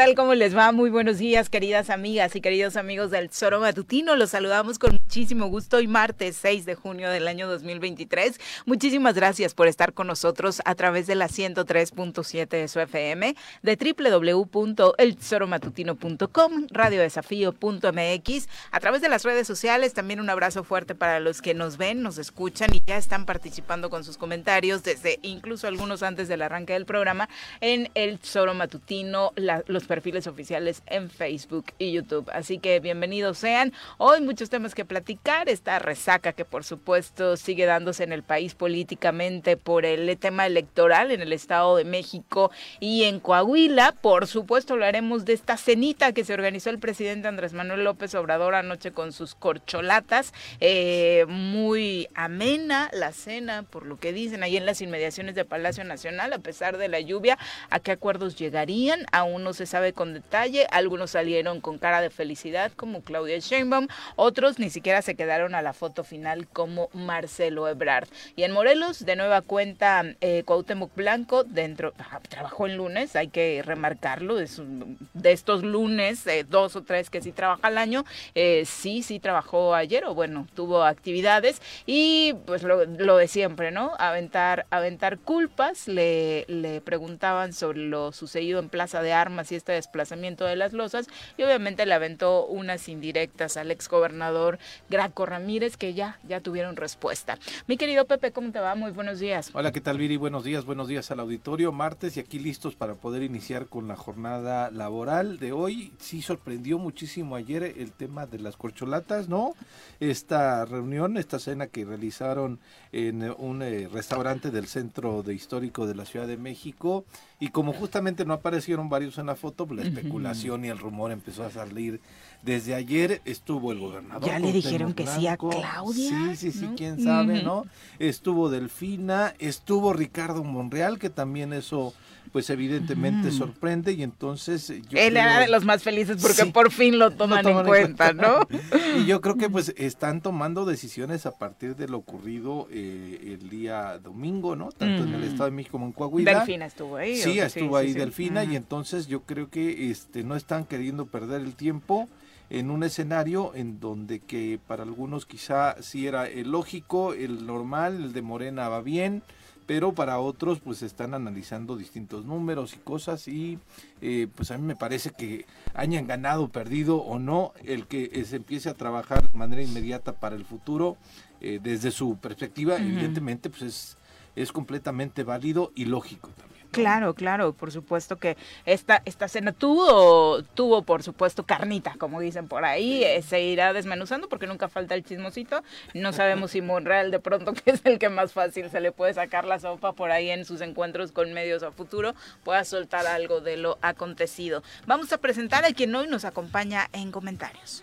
Tal? ¿Cómo les va? Muy buenos días, queridas amigas y queridos amigos del Zoro Matutino. Los saludamos con muchísimo gusto hoy martes 6 de junio del año 2023. Muchísimas gracias por estar con nosotros a través de la 103.7 de su FM, de www.elzoromatutino.com, radiodesafío.mx, a través de las redes sociales. También un abrazo fuerte para los que nos ven, nos escuchan y ya están participando con sus comentarios desde incluso algunos antes del arranque del programa en el Zoro Matutino, los perfiles oficiales en Facebook y YouTube. Así que bienvenidos sean. Hoy muchos temas que platicar. Esta resaca que por supuesto sigue dándose en el país políticamente por el tema electoral en el Estado de México y en Coahuila. Por supuesto hablaremos de esta cenita que se organizó el presidente Andrés Manuel López Obrador anoche con sus corcholatas. Eh, muy amena la cena, por lo que dicen ahí en las inmediaciones de Palacio Nacional, a pesar de la lluvia, a qué acuerdos llegarían. Aún no se sabe con detalle. Algunos salieron con cara de felicidad, como Claudia Sheinbaum. Otros ni siquiera se quedaron a la foto final, como Marcelo Ebrard. Y en Morelos, de nueva cuenta, eh, Cuauhtémoc Blanco, dentro, ah, trabajó en lunes, hay que remarcarlo, de estos lunes, eh, dos o tres que sí trabaja al año, eh, sí, sí trabajó ayer, o bueno, tuvo actividades, y pues lo, de siempre, ¿no? Aventar, aventar culpas, le, le preguntaban sobre lo sucedido en Plaza de Armas y este desplazamiento de las losas y obviamente le aventó unas indirectas al exgobernador Graco Ramírez que ya, ya tuvieron respuesta. Mi querido Pepe, ¿cómo te va? Muy buenos días. Hola, ¿qué tal Viri? Buenos días, buenos días al auditorio. Martes y aquí listos para poder iniciar con la jornada laboral de hoy. Sí sorprendió muchísimo ayer el tema de las corcholatas, ¿no? Esta reunión, esta cena que realizaron en un eh, restaurante del centro de histórico de la Ciudad de México y como justamente no aparecieron varios en la foto, pues, la especulación y el rumor empezó a salir. Desde ayer estuvo el gobernador. Ya le dijeron que sí a Claudia. Sí, sí, sí, quién sabe, ¿no? Estuvo Delfina, estuvo Ricardo Monreal, que también eso pues evidentemente sorprende y entonces yo él era de los más felices porque por fin lo toman, en, cuenta, ¿no? y yo creo que pues están tomando decisiones a partir de lo ocurrido eh, el día domingo, ¿no? Tanto en el Estado de México como en Coahuila. Delfina estuvo ahí. Sí, estuvo ahí Delfina y entonces yo creo que este no están queriendo perder el tiempo en un escenario en donde que para algunos quizá sí era el lógico, el normal, el de Morena va bien, pero para otros pues están analizando distintos números y cosas y eh, pues a mí me parece que hayan ganado, perdido o no, el que eh, se empiece a trabajar de manera inmediata para el futuro eh, desde su perspectiva, evidentemente pues es es completamente válido y lógico también. Claro, claro, por supuesto que esta, esta cena tuvo, tuvo, por supuesto, carnita, como dicen por ahí, eh, se irá desmenuzando porque nunca falta el chismosito. No sabemos si Monreal de pronto, que es el que más fácil se le puede sacar la sopa por ahí en sus encuentros con medios a futuro, pueda soltar algo de lo acontecido. Vamos a presentar a quien hoy nos acompaña en comentarios.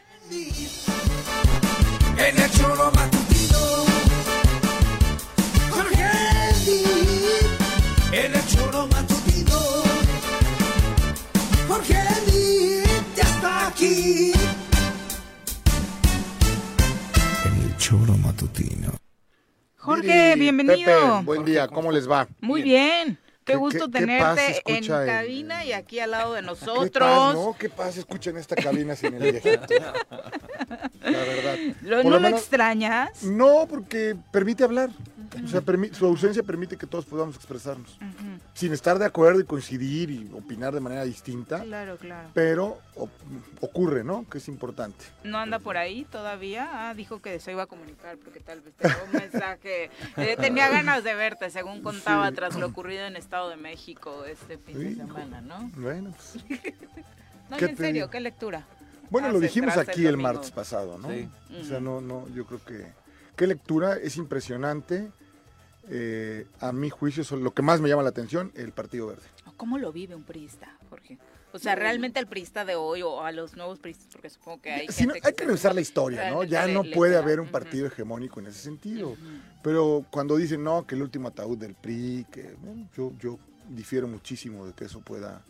En el en el choro matutino, Jorge ya está aquí. En el choro matutino. Jorge, bienvenido. Pepe, buen día, ¿cómo les va? Muy bien. Qué ¿Qué- gusto qué- qué tenerte en escucha en- cabina y aquí al lado de ¿Qué paz, nosotros. no? ¿Qué pasa? Escuchen esta cabina sin el viejito. La verdad. ¿Lo- Por ¿No lo lo menos- extrañas? No, porque permite hablar. O sea, su ausencia permite que todos podamos expresarnos. Sin estar de acuerdo y coincidir y opinar de manera distinta. Claro, claro. Pero o- ocurre, ¿no? Que es importante. ¿No anda por ahí todavía? Ah, dijo que se iba a comunicar porque tal vez tenía un mensaje. Eh, tenía ganas de verte, según contaba, Sí. tras lo ocurrido en Estado de México este fin de semana, ¿no? Bueno, pues, No, ¿Qué en te serio, digo? ¿qué lectura? Bueno, lo dijimos aquí el, martes pasado, ¿no? Sí. O sea, no, no, yo creo que... ¿Qué lectura? Es impresionante. Eh, a mi juicio, son- lo que más me llama la atención, el Partido Verde. ¿Cómo lo vive un priista, Jorge? O sea, realmente el priista de hoy o a los nuevos priistas, porque supongo que hay Si no, gente hay que revisar la historia, ¿no? Ya le- no le puede haber un partido hegemónico en ese sentido. Pero cuando dicen, no, que el último ataúd del PRI, que bueno, yo, yo difiero muchísimo de que eso pueda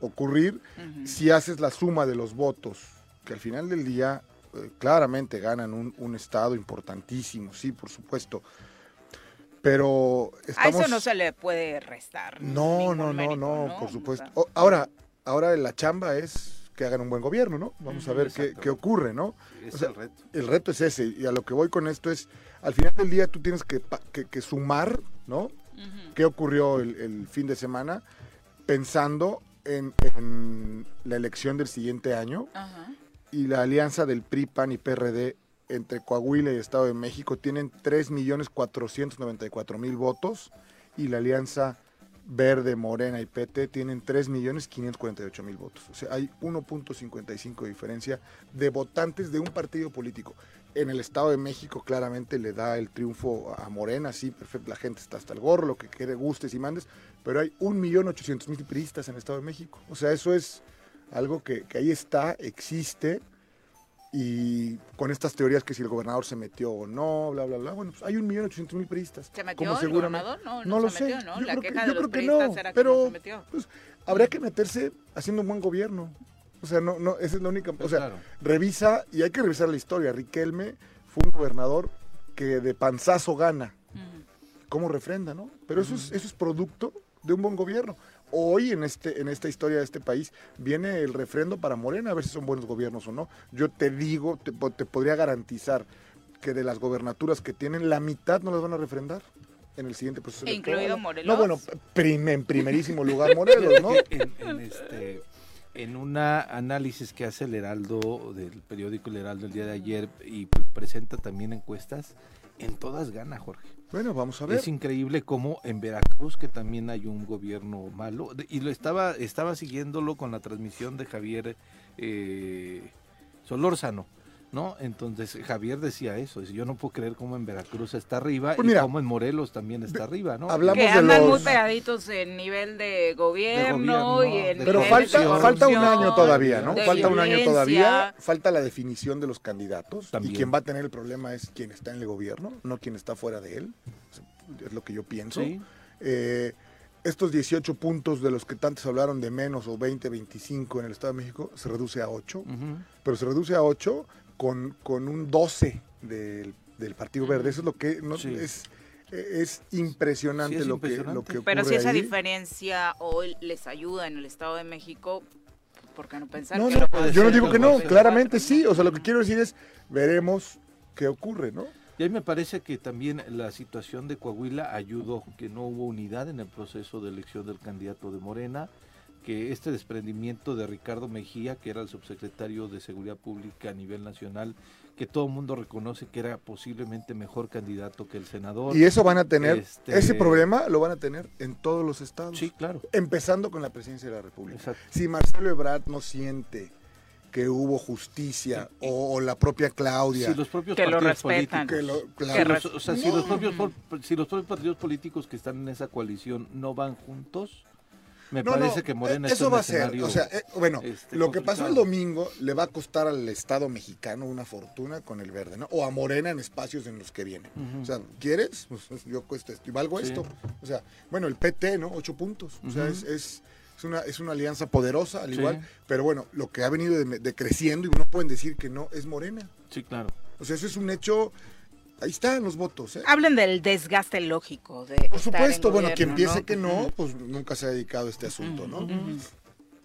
ocurrir. Si haces la suma de los votos, que al final del día claramente ganan un, un estado importantísimo, sí, por supuesto. Pero A eso no se le puede restar. No, no, no, mérito, no, ¿no? por supuesto. O- ahora, ahora la chamba es que hagan un buen gobierno, ¿no? Vamos a ver qué, ocurre, ¿no? Es O sea, el reto. el reto es ese, y a lo que voy con esto es, al final del día tú tienes que, pa- que- que sumar, ¿no? ¿Qué ocurrió el, el fin de semana? Pensando en, en la elección del siguiente año Ajá. Y la alianza del PRI, PAN y PRD entre Coahuila y Estado de México tienen 3.494.000 votos y la alianza Verde, Morena y PT tienen 3.548.000 votos. O sea, hay 1.55 de diferencia de votantes de un partido político. En el Estado de México claramente le da el triunfo a Morena, sí, perfecto, la gente está hasta el gorro, lo que quiere, gustes y mandes, pero hay 1.800.000 priistas en el Estado de México. O sea, eso es algo que, que ahí está, existe, y con estas teorías que si el gobernador se metió o no, bla, bla, bla, bueno, pues hay 1.800.000 priistas. ¿Se metió como el seguramente- gobernador? No, no, No lo se sé. metió, ¿no? Yo La creo que- queja yo de los creo que no, era que pero- no se metió. Pues habría que meterse haciendo un buen gobierno. O sea, no, no, esa es la única. Pues o sea, claro. revisa, y hay que revisar la historia. Riquelme fue un gobernador que de panzazo gana. Ujú. ¿Cómo refrenda, no? Pero eso es, eso es producto de un buen gobierno. Hoy en este en esta historia de este país viene el refrendo para Morena a ver si son buenos gobiernos o no. Yo te digo, te, te podría garantizar que de las gobernaturas que tienen la mitad no las van a refrendar en el siguiente proceso ¿E electoral. incluido Morelos? No, bueno, prim- en primerísimo lugar Morelos, ¿no? en, en este en un análisis que hace el Heraldo del periódico El Heraldo el día de ayer y presenta también encuestas, en todas gana Jorge. Bueno, vamos a ver. Es increíble cómo en Veracruz, que también hay un gobierno malo, y lo estaba, estaba siguiéndolo con la transmisión de Javier eh, Solórzano, ¿no? Entonces Javier decía eso, dice, yo no puedo creer cómo en Veracruz está arriba Pues y mira, cómo en Morelos también está arriba, ¿no? hablamos que de andan muy pegaditos en nivel de gobierno, gobierno, y en de Pero niveles falta, falta un año todavía, ¿no? Falta un año todavía. Falta la definición de los candidatos. También. Y quien va a tener el problema es quien está en el gobierno, no quien está fuera de él. Es lo que yo pienso. Sí. Eh, estos 18 puntos de los que tantos hablaron de menos o 20, 25 en el Estado de México, se reduce a 8. Ujú. Pero se reduce a 8 con, con un 12 del, del Partido Verde. Eso es lo que no, Sí. es, es impresionante, Sí, es lo, Que, lo que ocurre Pero si esa ahí. diferencia hoy les ayuda en el Estado de México, ¿por qué no pensar No, que no, lo puede yo no digo que no, claramente sí. O sea, lo que quiero decir es, veremos qué ocurre, ¿no? Y a mí me parece que también la situación de Coahuila ayudó, que no hubo unidad en el proceso de elección del candidato de Morena, que este desprendimiento de Ricardo Mejía, que era el subsecretario de Seguridad Pública a nivel nacional, que todo el mundo reconoce que era posiblemente mejor candidato que el senador. Y eso van a tener, Este- ese problema lo van a tener en todos los estados. Sí, claro. Empezando con la presidencia de la República. Exacto. Si Marcelo Ebrard no siente que hubo justicia o, o la propia Claudia, Si los propios Que lo partidos que lo- Si claro, los- o sea, si, No. los propios, si los propios partidos políticos que están en esa coalición no van juntos, me No, parece no, que Morena está eso va un a ser, o sea, eh, bueno, este, lo que pasó el domingo le va a costar al Estado mexicano una fortuna con el verde, ¿no? O a Morena en espacios en los que vienen. Ujú. O sea, ¿quieres? Pues yo cuesta esto y valgo Sí. esto. O sea, bueno, el PT, ¿no? Ocho puntos. O sea, es, es, es una, es una alianza poderosa, al Sí. igual. Pero bueno, lo que ha venido de- decreciendo y no pueden decir que no es Morena. Sí, claro. O sea, eso es un hecho. Ahí están los votos, ¿eh? Hablen del desgaste lógico de Por supuesto, en bueno, quien piense ¿no? que no, pues nunca se ha dedicado a este asunto, ¿no?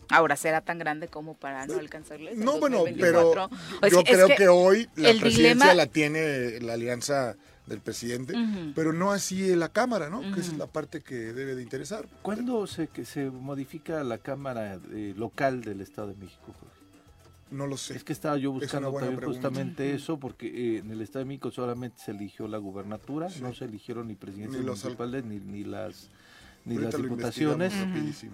Ahora será tan grande como para no alcanzarles. No, bueno, pero 2024? Yo es creo que, hoy la el presidencia dilema- la tiene la alianza del presidente, pero no así la Cámara, ¿no? Que esa es la parte que debe de interesar. ¿Cuándo se, que se modifica la Cámara eh, local del Estado de México, Jorge? No lo sé. Es que estaba yo buscando también pregunta. justamente eso, porque eh, en el Estado de México solamente se eligió la gubernatura, no se eligieron ni presidentes Ni los al- municipales ni, ni las ni Ahorita las diputaciones,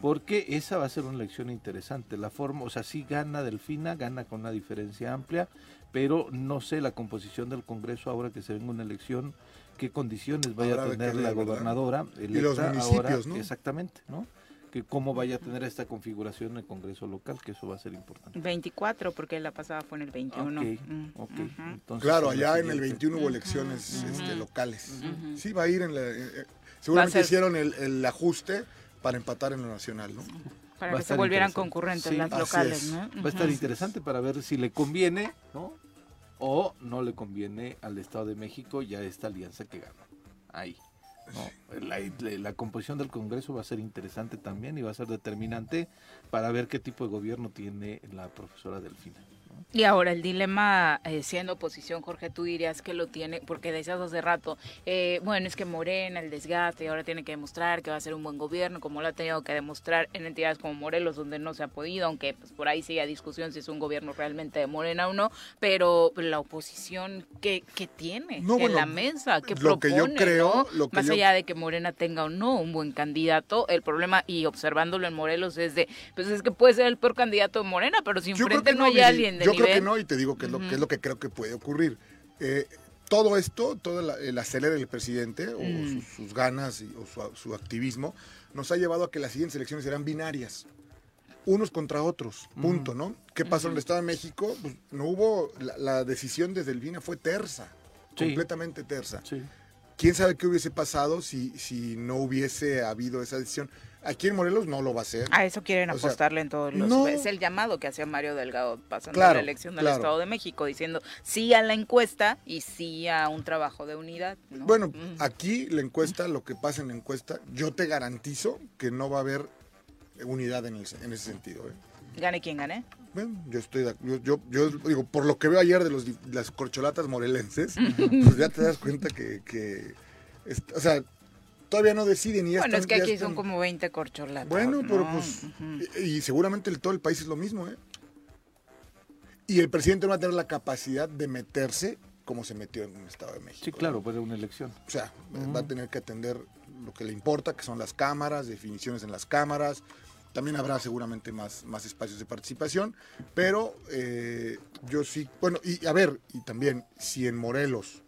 porque esa va a ser una elección interesante. La forma, o sea, sí gana Delfina, gana con una diferencia amplia, pero no sé la composición del Congreso ahora que se venga una elección, qué condiciones vaya Habrá a tener la gobernadora Y los electa municipios, ahora, ¿no? exactamente, ¿no? Que cómo vaya a tener esta configuración en el Congreso local, que eso va a ser importante. 24, porque la pasada fue en el 21. Ok, Mm, ok. ujú. Entonces, Claro, allá en el siguiente- 21 hubo elecciones Ujú. este, locales. Ujú. Sí, va a ir en la... eh, eh, seguramente ser- hicieron el, el ajuste para empatar en lo nacional, ¿no? Para Va que se volvieran concurrentes Sí, las locales, es. ¿no? Va a estar interesante para ver si le conviene, ¿no? O no le conviene al Estado de México ya esta alianza que gana. Ahí. ¿No? La, la- composición del Congreso va a ser interesante también y va a ser determinante para ver qué tipo de gobierno tiene la profesora Delfina. ¿No? Y ahora el dilema, eh, siendo oposición, Jorge, tú dirías que lo tiene, porque decías hace rato, eh, bueno, es que Morena, el desgaste, y ahora tiene que demostrar que va a ser un buen gobierno, como lo ha tenido que demostrar en entidades como Morelos, donde no se ha podido, aunque pues, por ahí sigue a discusión si es un gobierno realmente de Morena o no, pero la oposición, ¿qué, qué tiene No, en bueno, la mesa? ¿Qué lo que propone? yo creo, no? lo que Más yo- allá de que Morena tenga o no un buen candidato, el problema, y observándolo en Morelos, es de, pues es que puede ser el peor candidato de Morena, pero si enfrente que no hay alguien de Yo nivel... creo que no y te digo que es, lo, que es lo que creo que puede ocurrir. Eh, todo esto, todo la- el acelere del presidente o Mm. sus, sus ganas y- o su, su activismo nos ha llevado a que las siguientes elecciones serán binarias. Unos contra otros, punto, ¿no? ¿Qué pasó en el Estado de México? Pues no hubo, la, la decisión desde el Vina fue tersa, Sí. completamente tersa. Sí. ¿Quién sabe qué hubiese pasado si, si no hubiese habido esa decisión? Aquí en Morelos no lo va a hacer. A eso quieren O sea, apostarle en todos los... no. Es el llamado que hacía Mario Delgado pasando Claro, la elección del claro. Estado de México, diciendo sí a la encuesta y sí a un trabajo de unidad. ¿no? Bueno, Mm. aquí la encuesta, lo que pasa en la encuesta, yo te garantizo que no va a haber unidad en, el- en ese sentido. ¿eh? Gane quien gane. Bueno, yo estoy, de- yo, yo, yo digo, por lo que veo ayer de los, las corcholatas morelenses, pues ya te das cuenta que, o sea, todavía no deciden y ya Bueno, están- es que aquí están- son como 20 corcholatas. Bueno, pero ¿no? pues, y, y seguramente el, todo el país es lo mismo, ¿eh? Y el presidente no va a tener la capacidad de meterse como se metió en el Estado de México. Sí, ¿no? claro, puede una elección. O sea, va a tener que atender lo que le importa, que son las cámaras, definiciones en las cámaras. También habrá seguramente más, más espacios de participación, pero eh, yo sí, bueno, y a ver, y también, si en Morelos,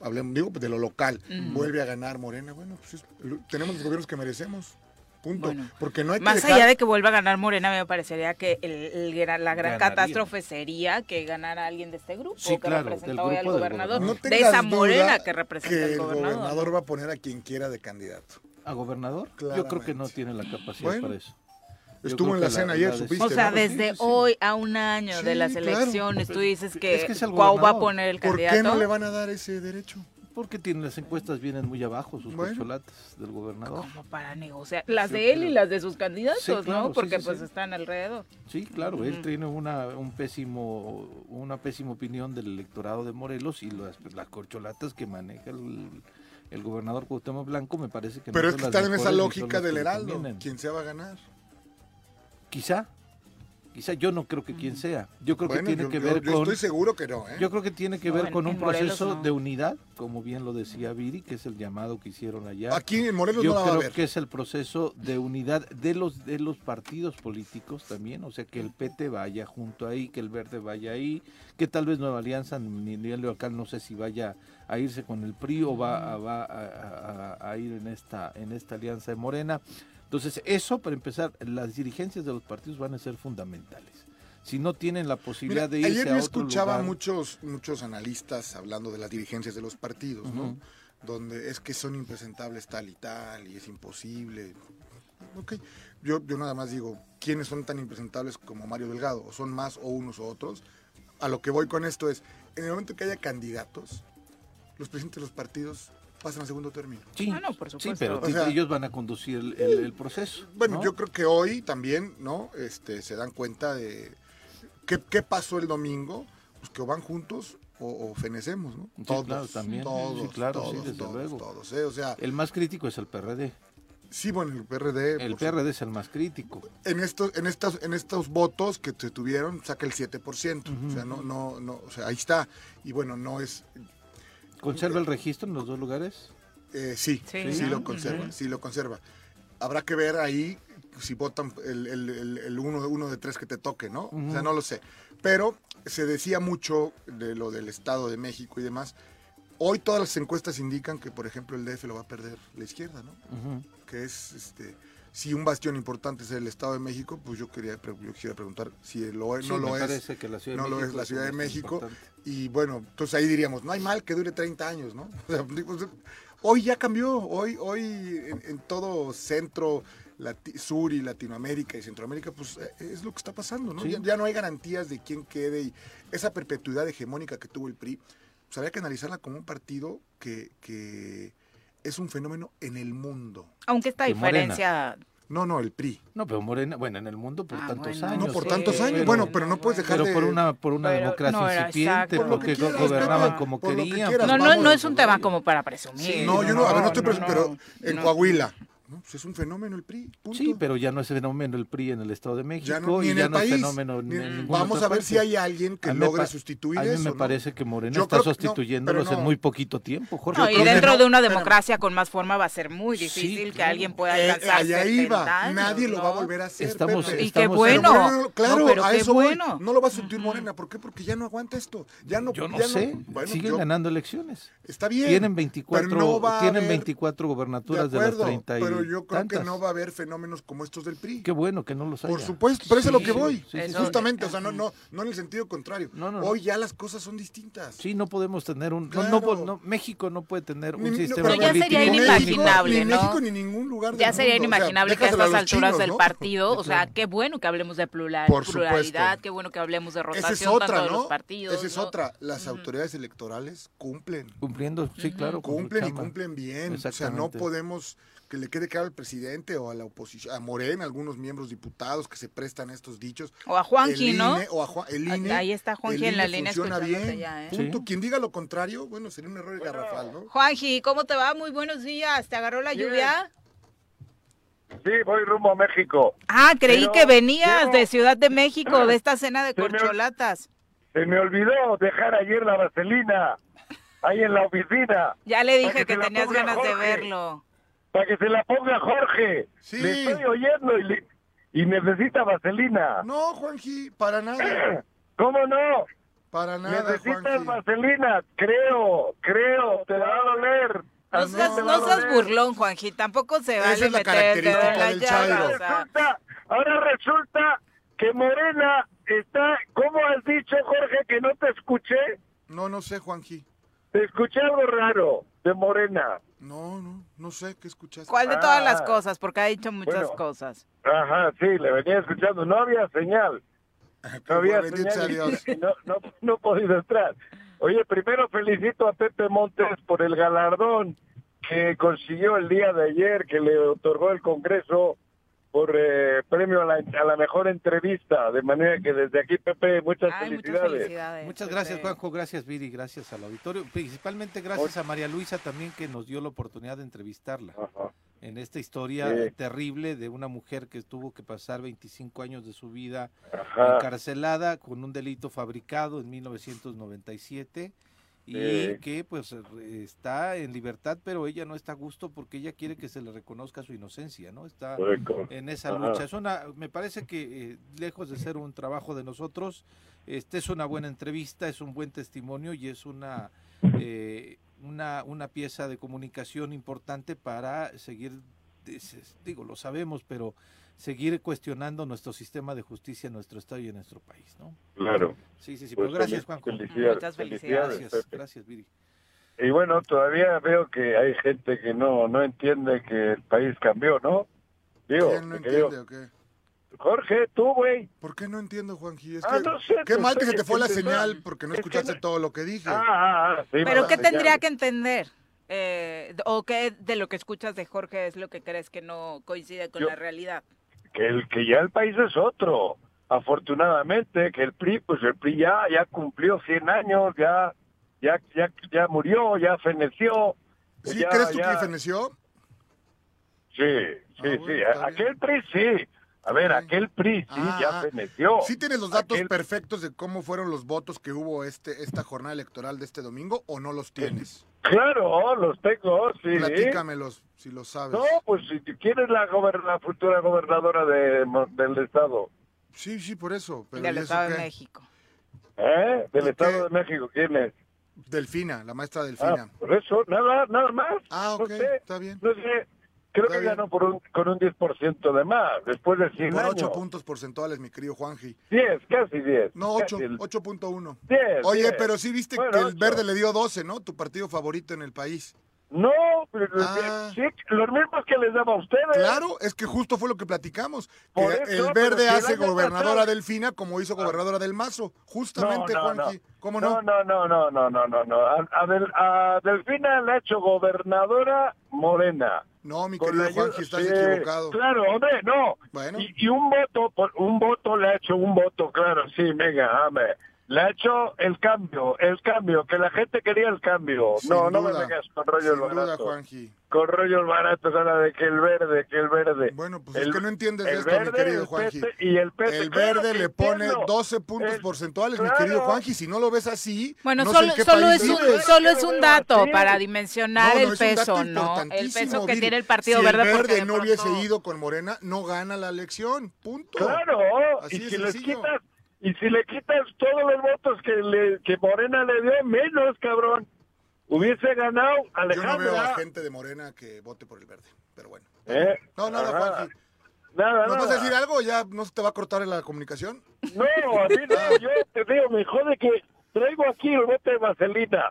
hablemos, digo, de lo local, vuelve a ganar Morena, bueno, pues es- lo- tenemos los gobiernos que merecemos, punto. Bueno, Porque no hay que Más dejar- allá de que vuelva a ganar Morena, me parecería que el, el gran- la gran Ganaría. catástrofe sería que ganara alguien de este grupo, Sí, que claro, representa hoy al gobernador, no de esa Morena que representa que al el gobernador. gobernador va a poner a quien quiera de candidato. ¿A gobernador? Yo creo Claramente. que no tiene la capacidad Bueno, para eso. Estuvo en la cena ayer, supiste, O sea, ¿no? desde Sí, sí, sí. hoy a un año de las claro. elecciones, tú dices que, Es que es Cuau va a poner el ¿Por candidato. qué no le van a dar ese derecho? Porque tiene, las encuestas vienen muy abajo, sus Bueno. corcholatas del gobernador. Como para negociar. Las Sí, de él y las de sus candidatos, Sí, claro, ¿no? Porque sí, pues sí. están alrededor. Sí, claro, él tiene una un pésimo una pésima opinión del electorado de Morelos y las, las corcholatas que maneja el, el gobernador Cuauhtémoc Blanco me parece que no Pero es que están en esa lógica del Heraldo. ¿Quién se va a ganar? Quizá, quizá yo no creo que quien sea. Yo creo Bueno, que tiene yo, que ver yo con estoy seguro que no, ¿eh? yo creo que tiene que No, ver en- con un Morelos proceso no. de unidad, como bien lo decía Viri, que es el llamado que hicieron allá. Aquí en Morelos Yo no la va a creo ver. que es el proceso de unidad de los de los partidos políticos también, o sea, que el PT vaya junto ahí, que el Verde vaya ahí, que tal vez Nueva Alianza ni nivel local no sé si vaya a irse con el PRI o va, a, va a, a- a ir en esta en esta alianza de Morena. Entonces, eso para empezar, las dirigencias de los partidos van a ser fundamentales. Si no tienen la posibilidad Mira, de irse ayer a yo otro escuchaba lugar, muchos muchos analistas hablando de las dirigencias de los partidos, ¿no? Donde es que son impresentables tal y tal y es imposible. Ok, yo, yo nada más digo, ¿quiénes son tan impresentables como Mario Delgado? ¿O son más o unos o otros? A lo que voy con esto es, en el momento que haya candidatos, los presidentes de los partidos pasan a segundo término. Sí, Ah, no, por sí, supuesto. pero O sea- ellos van a conducir el, el- el proceso. Bueno, ¿no? yo creo que hoy también, ¿no? Este, se dan cuenta de qué, qué pasó el domingo, pues que o van juntos o, o fenecemos, ¿no? Sí, todos, claro, también. todos, Sí, claro, sí, todos, desde todos, luego. todos, ¿eh? O sea, El más crítico es el PRD. sí, bueno, el PRD, El PRD es el más crítico. en estos, en estos, en estos votos que se tuvieron, saca el 7%, o sea, no, no, no, o sea, ahí está, y bueno, no es, ¿Conserva el registro en los dos lugares? Eh, sí, Sí, sí, ¿no? lo conserva, sí lo conserva. Habrá que ver ahí si votan el, el, el- el uno, uno de tres que te toque, ¿no? O sea, no lo sé. Pero se decía mucho de lo del Estado de México y demás. Hoy todas las encuestas indican que, por ejemplo, el DF lo va a perder la izquierda, ¿no? Que es, este, si un bastión importante es el Estado de México, pues yo quería, yo quisiera preguntar si lo es, Sí, no me lo es. parece que la Ciudad de no lo es la es Ciudad de México. importante. Y bueno, entonces ahí diríamos, no hay mal que dure 30 años, ¿no? O sea, digo, hoy ya cambió, hoy, hoy en, en todo centro, Lati- sur y Latinoamérica y Centroamérica, pues eh, es lo que está pasando, ¿no? Sí. Ya, ya no hay garantías de quién quede y esa perpetuidad hegemónica que tuvo el PRI, pues habría que analizarla como un partido que, que es un fenómeno en el mundo. Aunque esta diferencia No, no, el PRI. No, pero Morena, bueno, en el mundo por Ah, tantos bueno, años. No por sí, tantos años, pero- bueno, pero no puedes dejar Pero de... por una, por una Pero democracia no incipiente. Por lo porque que quieras, gobernaban como que querían. quieras, No, no, no es un tema como para presumir. Sí, No, yo no, a ver, no estoy no, presumiendo, pero en no. Coahuila, ¿no? Pues es un fenómeno el PRI, punto. Sí, pero ya no es fenómeno el PRI en el Estado de México ya no, ni y en ya el no país. es fenómeno ni- en ningún vamos otra a ver parte. si hay alguien que logre sustituir A mí eso. me ¿no? parece que Morena Yo está creo que- no, sustituyéndolos en muy poquito tiempo, Jorge. Y dentro no, de una democracia con más forma va a ser muy Sí, difícil que claro. alguien pueda Eh, alcanzar allá 70 iba, años, nadie lo va a volver a hacer. Estamos- Pepe. Y qué bueno. Pero claro, pero a eso voy. No lo va a sustituir Morena, ¿por qué? Porque ya no aguanta esto. Ya no, Yo no sé, siguen ganando elecciones. Está bien. Tienen 24, pero no va a tienen haber- 24 de gobernaturas de, las acuerdo, 30 y pero yo creo que no va a haber fenómenos como estos del PRI. Qué bueno que no los haya. Por supuesto, pero eso es a lo que Sí, voy. sí, sí, Justamente, o sea, no, no, no en el sentido contrario. No, no, no. Hoy ya las cosas son distintas. Sí, no podemos tener un... no- Claro. no, po- no, México no puede tener un Ni- no, sistema pero ya sería ni inimaginable, ni. México ni ningún lugar del Ya sería mundo. O sea, inimaginable que a estas alturas chinos, del ¿no? partido, o sea, qué bueno que hablemos de plural- Por supuesto. pluralidad, qué bueno que hablemos de rotación Esa es otra, tanto de los partidos. Esa es ¿no? otra. Las autoridades electorales cumplen. Cumpliendo, sí, claro. Cumplen y cumplen bien. O sea, no podemos que le quede claro al presidente o a la oposición, a Morena, algunos miembros diputados que se prestan estos dichos. O a Juanji, El ¿no? O a Juan, el Ah, INE, ahí está Juanji el en la línea funciona bien. ya, ¿eh? Punto. Sí. Quien diga lo contrario, bueno, sería un error garrafal, ¿no? Juanji, ¿cómo te va? Muy buenos días. ¿Te agarró la lluvia? Sí, voy rumbo a México. Ah, creí Pero- que venías de Ciudad de México, de esta cena de Se me- corcholatas. Se me olvidó dejar ayer la vaselina ahí en la oficina. Ya le dije que tenías ganas de verlo. Para que se la ponga Jorge. Sí. Le estoy oyendo y, le- y necesita vaselina. No, Juanji, para nada. ¿Cómo no? Para nada, Necesitas Juanji. vaselina. Creo, creo. Te va a doler. No seas, no burlón, Juanji. Tampoco se Esa vale es la característica la del Chairo. Resulta, ahora resulta que Morena está... ¿Cómo has dicho, Jorge, que no te escuché? No, no sé, Juanji. Te escuché algo raro de Morena. No, no, no sé qué escuchaste. ¿Cuál de todas las Ah. cosas? Porque ha dicho muchas Bueno. cosas. Ajá, sí, le venía escuchando. No había señal. No había señal Dios. y no, no, no he podido entrar. Oye, primero felicito a Pepe Montes por el galardón que consiguió el día de ayer, que le otorgó el Congreso por eh, premio a la, a la mejor entrevista. De manera que desde aquí, Pepe, muchas Ay, muchas felicidades. felicidades. Muchas Pepe. gracias, Juanjo. Gracias, Viri. Gracias al auditorio. Principalmente gracias a María Luisa también que nos dio la oportunidad de entrevistarla. Ajá. en esta historia Sí. terrible de una mujer que tuvo que pasar 25 años de su vida Ajá. encarcelada con un delito fabricado en 1997 y que pues eh, está en libertad, pero ella no está a gusto porque ella quiere que se le reconozca su inocencia, ¿no? Está Correcto. en esa Ajá. lucha. Es una, me parece que eh, lejos de ser un trabajo de nosotros, este es una buena entrevista, es un buen testimonio y es una eh, una, una pieza de comunicación importante para seguir, digo, lo sabemos, pero seguir cuestionando nuestro sistema de justicia en nuestro estado y en nuestro país, ¿no? Claro. Sí, sí, sí, Pues pero gracias, Juanjo. Felicidades. Muchas felicidades, Gracias, Pepe. gracias, Viri. Y bueno, todavía veo que hay gente que no no entiende que el país cambió, ¿no? Digo, ¿Quién no entiende o qué? Jorge, tú, güey. ¿Por qué no entiendo, Juanji? Es Ah, que, no sé, qué no mal que se te fue la señal porque no es escuchaste todo lo que dije. Ah, ah, ah, sí, Pero ¿qué señal. tendría que entender? Eh, ¿O qué de lo que escuchas de Jorge es lo que crees que no coincide con Yo- la realidad? Que el que ya el país es otro. Afortunadamente que el PRI, pues el PRI ya ya cumplió 100 años, ya ya ya ya murió, ya feneció. ¿Sí ya- crees tú ya- que feneció? Sí, sí, Ah, bueno, sí. Aquel PRI sí. A ver, Ok. aquel PRI sí Ah, ya ah. feneció. ¿Sí tienes los datos Aquel- perfectos de cómo fueron los votos que hubo este esta jornada electoral de este domingo o no los tienes? Claro, los tengo, sí. Platícamelos, si los sabes. No, pues si quieres la, gober- la futura gobernadora de, del estado, Sí, sí, por eso. Pero Del ¿y eso Estado de qué? México. ¿eh? Del estado de México, ¿quién es? Delfina, la maestra Ah, Delfina. por eso, nada, nada más. Ah, No ok, sé, está bien. No sé, creo que ganó por un, con un 10% de más, después de 100 Por años. 8 puntos porcentuales, mi querido Juanji. 10, casi 10. No, 8, casi el 8.1. 10, Oye, 10. pero sí viste Bueno, que el ocho. verde le dio 12, ¿no? Tu partido favorito en el país. No, pero Ah. sí, los mismos que les daba a ustedes. Claro, es que justo fue lo que platicamos. Que Por eso, el verde hace gobernadora pasado- Delfina como hizo gobernadora del Mazo. Justamente, no, no, no. ¿Cómo no? No, no, no, no, no, no, no. A, a Del- a Delfina le ha hecho gobernadora Morena. No, mi querido la ayuda- Juanji, estás sí, equivocado. Claro, hombre, no. Bueno. Y, y un voto, por, un voto le ha hecho un voto, claro, sí, venga, hombre. Le ha hecho el cambio, el cambio, que la gente quería el cambio. Sin no, no me duda, vengas con rollos Sin duda, baratos. Juanji. Con rollos baratos, ahora de que el verde, que el verde. Bueno, pues El- es que no entiendes el esto, mi querido el Juanji. Y el PT, El claro verde le pone entiendo. 12 puntos El- porcentuales, mi claro. querido Juanji. Si no lo ves así, Bueno, no sé solo, en qué solo, país es un, vives. solo es un dato para dimensionar No, no, el peso, ¿no? El peso que tiene el Partido si Verde. el porque verde de no hubiese pronto- ido con Morena, no gana la elección. Punto. Claro, Así y si le sencillo. quitas y si le quitas todos los votos que le que Morena le dio menos, cabrón. Hubiese ganado Yo no veo a gente de Morena que vote por el verde. Pero bueno. ¿Eh? No, nada, Ajá. Juanji. Nada, ¿Nos vas a nada. decir algo ya no se te va a cortar la comunicación? No, a mí no, yo te digo, me jode que traigo aquí el bote de vaselina.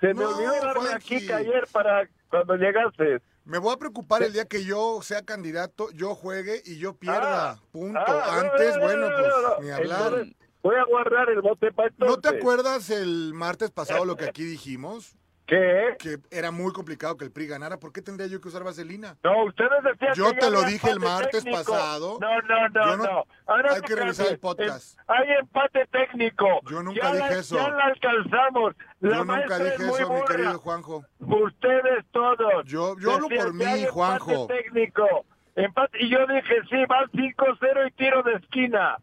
Se me No, olvidó darme aquí ayer para cuando llegaste. Me voy a preocupar el día que yo sea candidato, yo juegue y yo pierda. Ah, Punto. ah, no, Antes, no, no, bueno, no, pues no, no. ni hablar. Entonces, voy a guardar el bote para ¿No entonces. te acuerdas el martes pasado lo que aquí dijimos? ¿Qué? Que era muy complicado que el PRI ganara. ¿Por qué tendría yo que usar vaselina? No, ustedes decían Yo que te lo dije el empate martes técnico. pasado. No, no, no, no- no. Ahora hay que revisar el cambies. podcast. Hay empate técnico. Yo nunca Ya dije la- eso. Ya la alcanzamos. La Yo nunca dije es eso, mi burra. querido Juanjo. Ustedes todos. Yo- yo hablo por mí, hay empate Juanjo. técnico. Empate, y yo dije, sí, va 5-0 y tiro de esquina.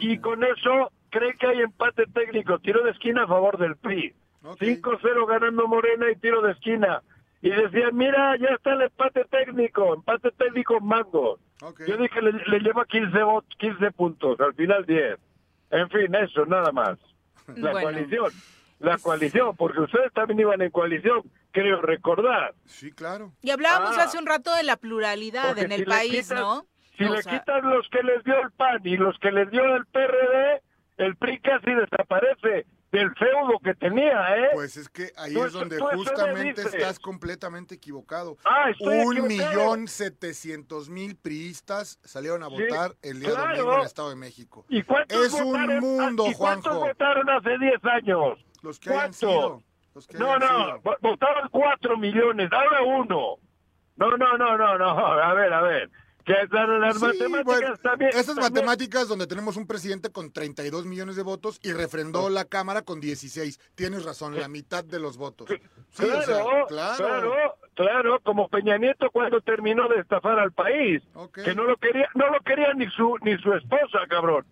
Y con eso creen que hay empate técnico. Tiro de esquina a favor del PRI. Ok. 5-0 ganando Morena y tiro de esquina. Y decían, mira, ya está el empate técnico, empate técnico mango. Yo dije, le, le lleva 15, vot- 15 puntos, al final 10. En fin, eso, nada más. La Bueno. coalición, la coalición, porque ustedes también iban en coalición, creo recordar. Sí, claro. Y hablábamos Ah. hace un rato de la pluralidad en si el país, quitas- ¿no? Si O le sea, quitan los que les dio el PAN y los que les dio el PRD, el PRI casi desaparece del feudo que tenía, ¿eh? Pues es que ahí Tú es donde tú justamente estás completamente equivocado. Ah, estoy Un equivocado. millón setecientos mil priistas salieron a Sí, votar el día claro. domingo en el Estado de México. ¿Y cuántos Es un mundo, ¿y cuántos Juanjo. votaron hace 10 años? Los que sido. Los que No, no, sido. vo- votaron 4 millones, ahora uno. No, no, no, no, no, a ver, a ver. Que las, las Sí, matemáticas bueno, también. Esas también- matemáticas donde tenemos un presidente con 32 millones de votos y refrendó la Cámara con 16. Tienes razón, la mitad de los votos. Sí, claro, o sea, claro, claro. claro, como Peña Nieto cuando terminó de estafar al país, que no lo quería, no lo quería ni su ni su esposa, cabrón.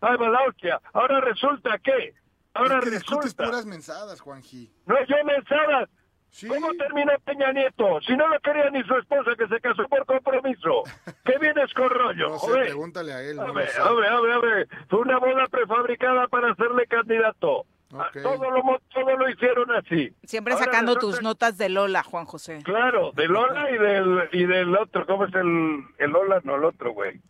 Ay, va la hostia. Ahora resulta que, ahora Es que resulta, puras mensadas, Juanji. no yo mensadas. Sí. ¿Cómo terminó Peña Nieto? Si no lo quería ni su esposa que se casó por compromiso. ¿Qué vienes con rollo? No sé, pregúntale a él. No lo Hombre, sé. hombre, hombre, hombre. Fue una boda prefabricada para hacerle candidato. Ah, Ok. Todo, lo, todo lo hicieron así. Siempre Ahora sacando resulta- tus notas de Lola, Juan José. Claro, de Lola y del, y del otro. ¿Cómo es el, el Lola? No, el otro, güey.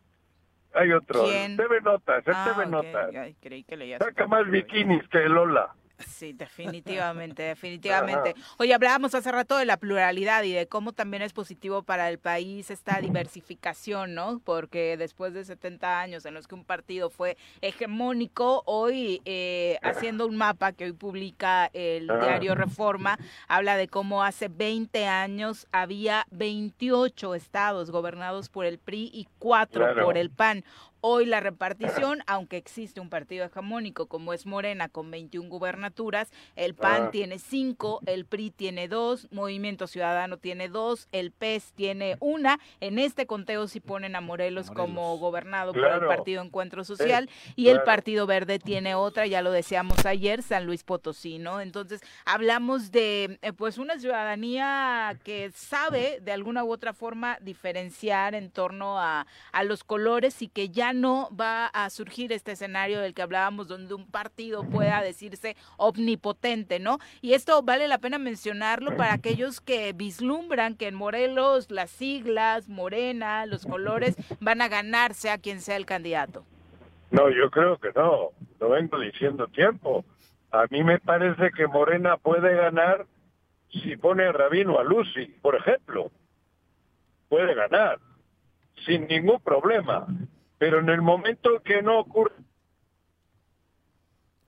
Hay otro. ¿Quién? El TV Notas, el Ah, TV ok. Notas. Ay, creí que leías Saca más bikinis que el Lola. Sí, definitivamente, definitivamente. Oye, hablábamos hace rato de la pluralidad y de cómo también es positivo para el país esta diversificación, ¿no? Porque después de 70 años en los que un partido fue hegemónico, hoy eh, haciendo un mapa que hoy publica el diario Reforma, habla de cómo hace 20 años había 28 estados gobernados por el PRI y 4 Claro. por el PAN. Hoy la repartición, aunque existe un partido hegemónico como es Morena con 21 gubernaturas, el PAN Ah. tiene 5, el PRI tiene 2, Movimiento Ciudadano tiene 2, el PES tiene una. En este conteo sí ponen a Morelos, como gobernado por el. Partido Encuentro Social y el. Partido Verde tiene otra, ya lo decíamos ayer, San Luis Potosí, ¿no? Entonces hablamos de eh, pues una ciudadanía que sabe de alguna u otra forma diferenciar en torno a, a los colores y que ya no va a surgir este escenario del que hablábamos donde un partido pueda decirse omnipotente, ¿no? Y esto vale la pena mencionarlo para aquellos que vislumbran que en Morelos las siglas, Morena, los colores van a ganarse a quien sea el candidato. No, yo creo que no. Lo vengo diciendo tiempo. A mí me parece que Morena puede ganar si pone a Rabino a Lucy, por ejemplo. Puede ganar, sin ningún problema. Pero en el momento que no ocurre,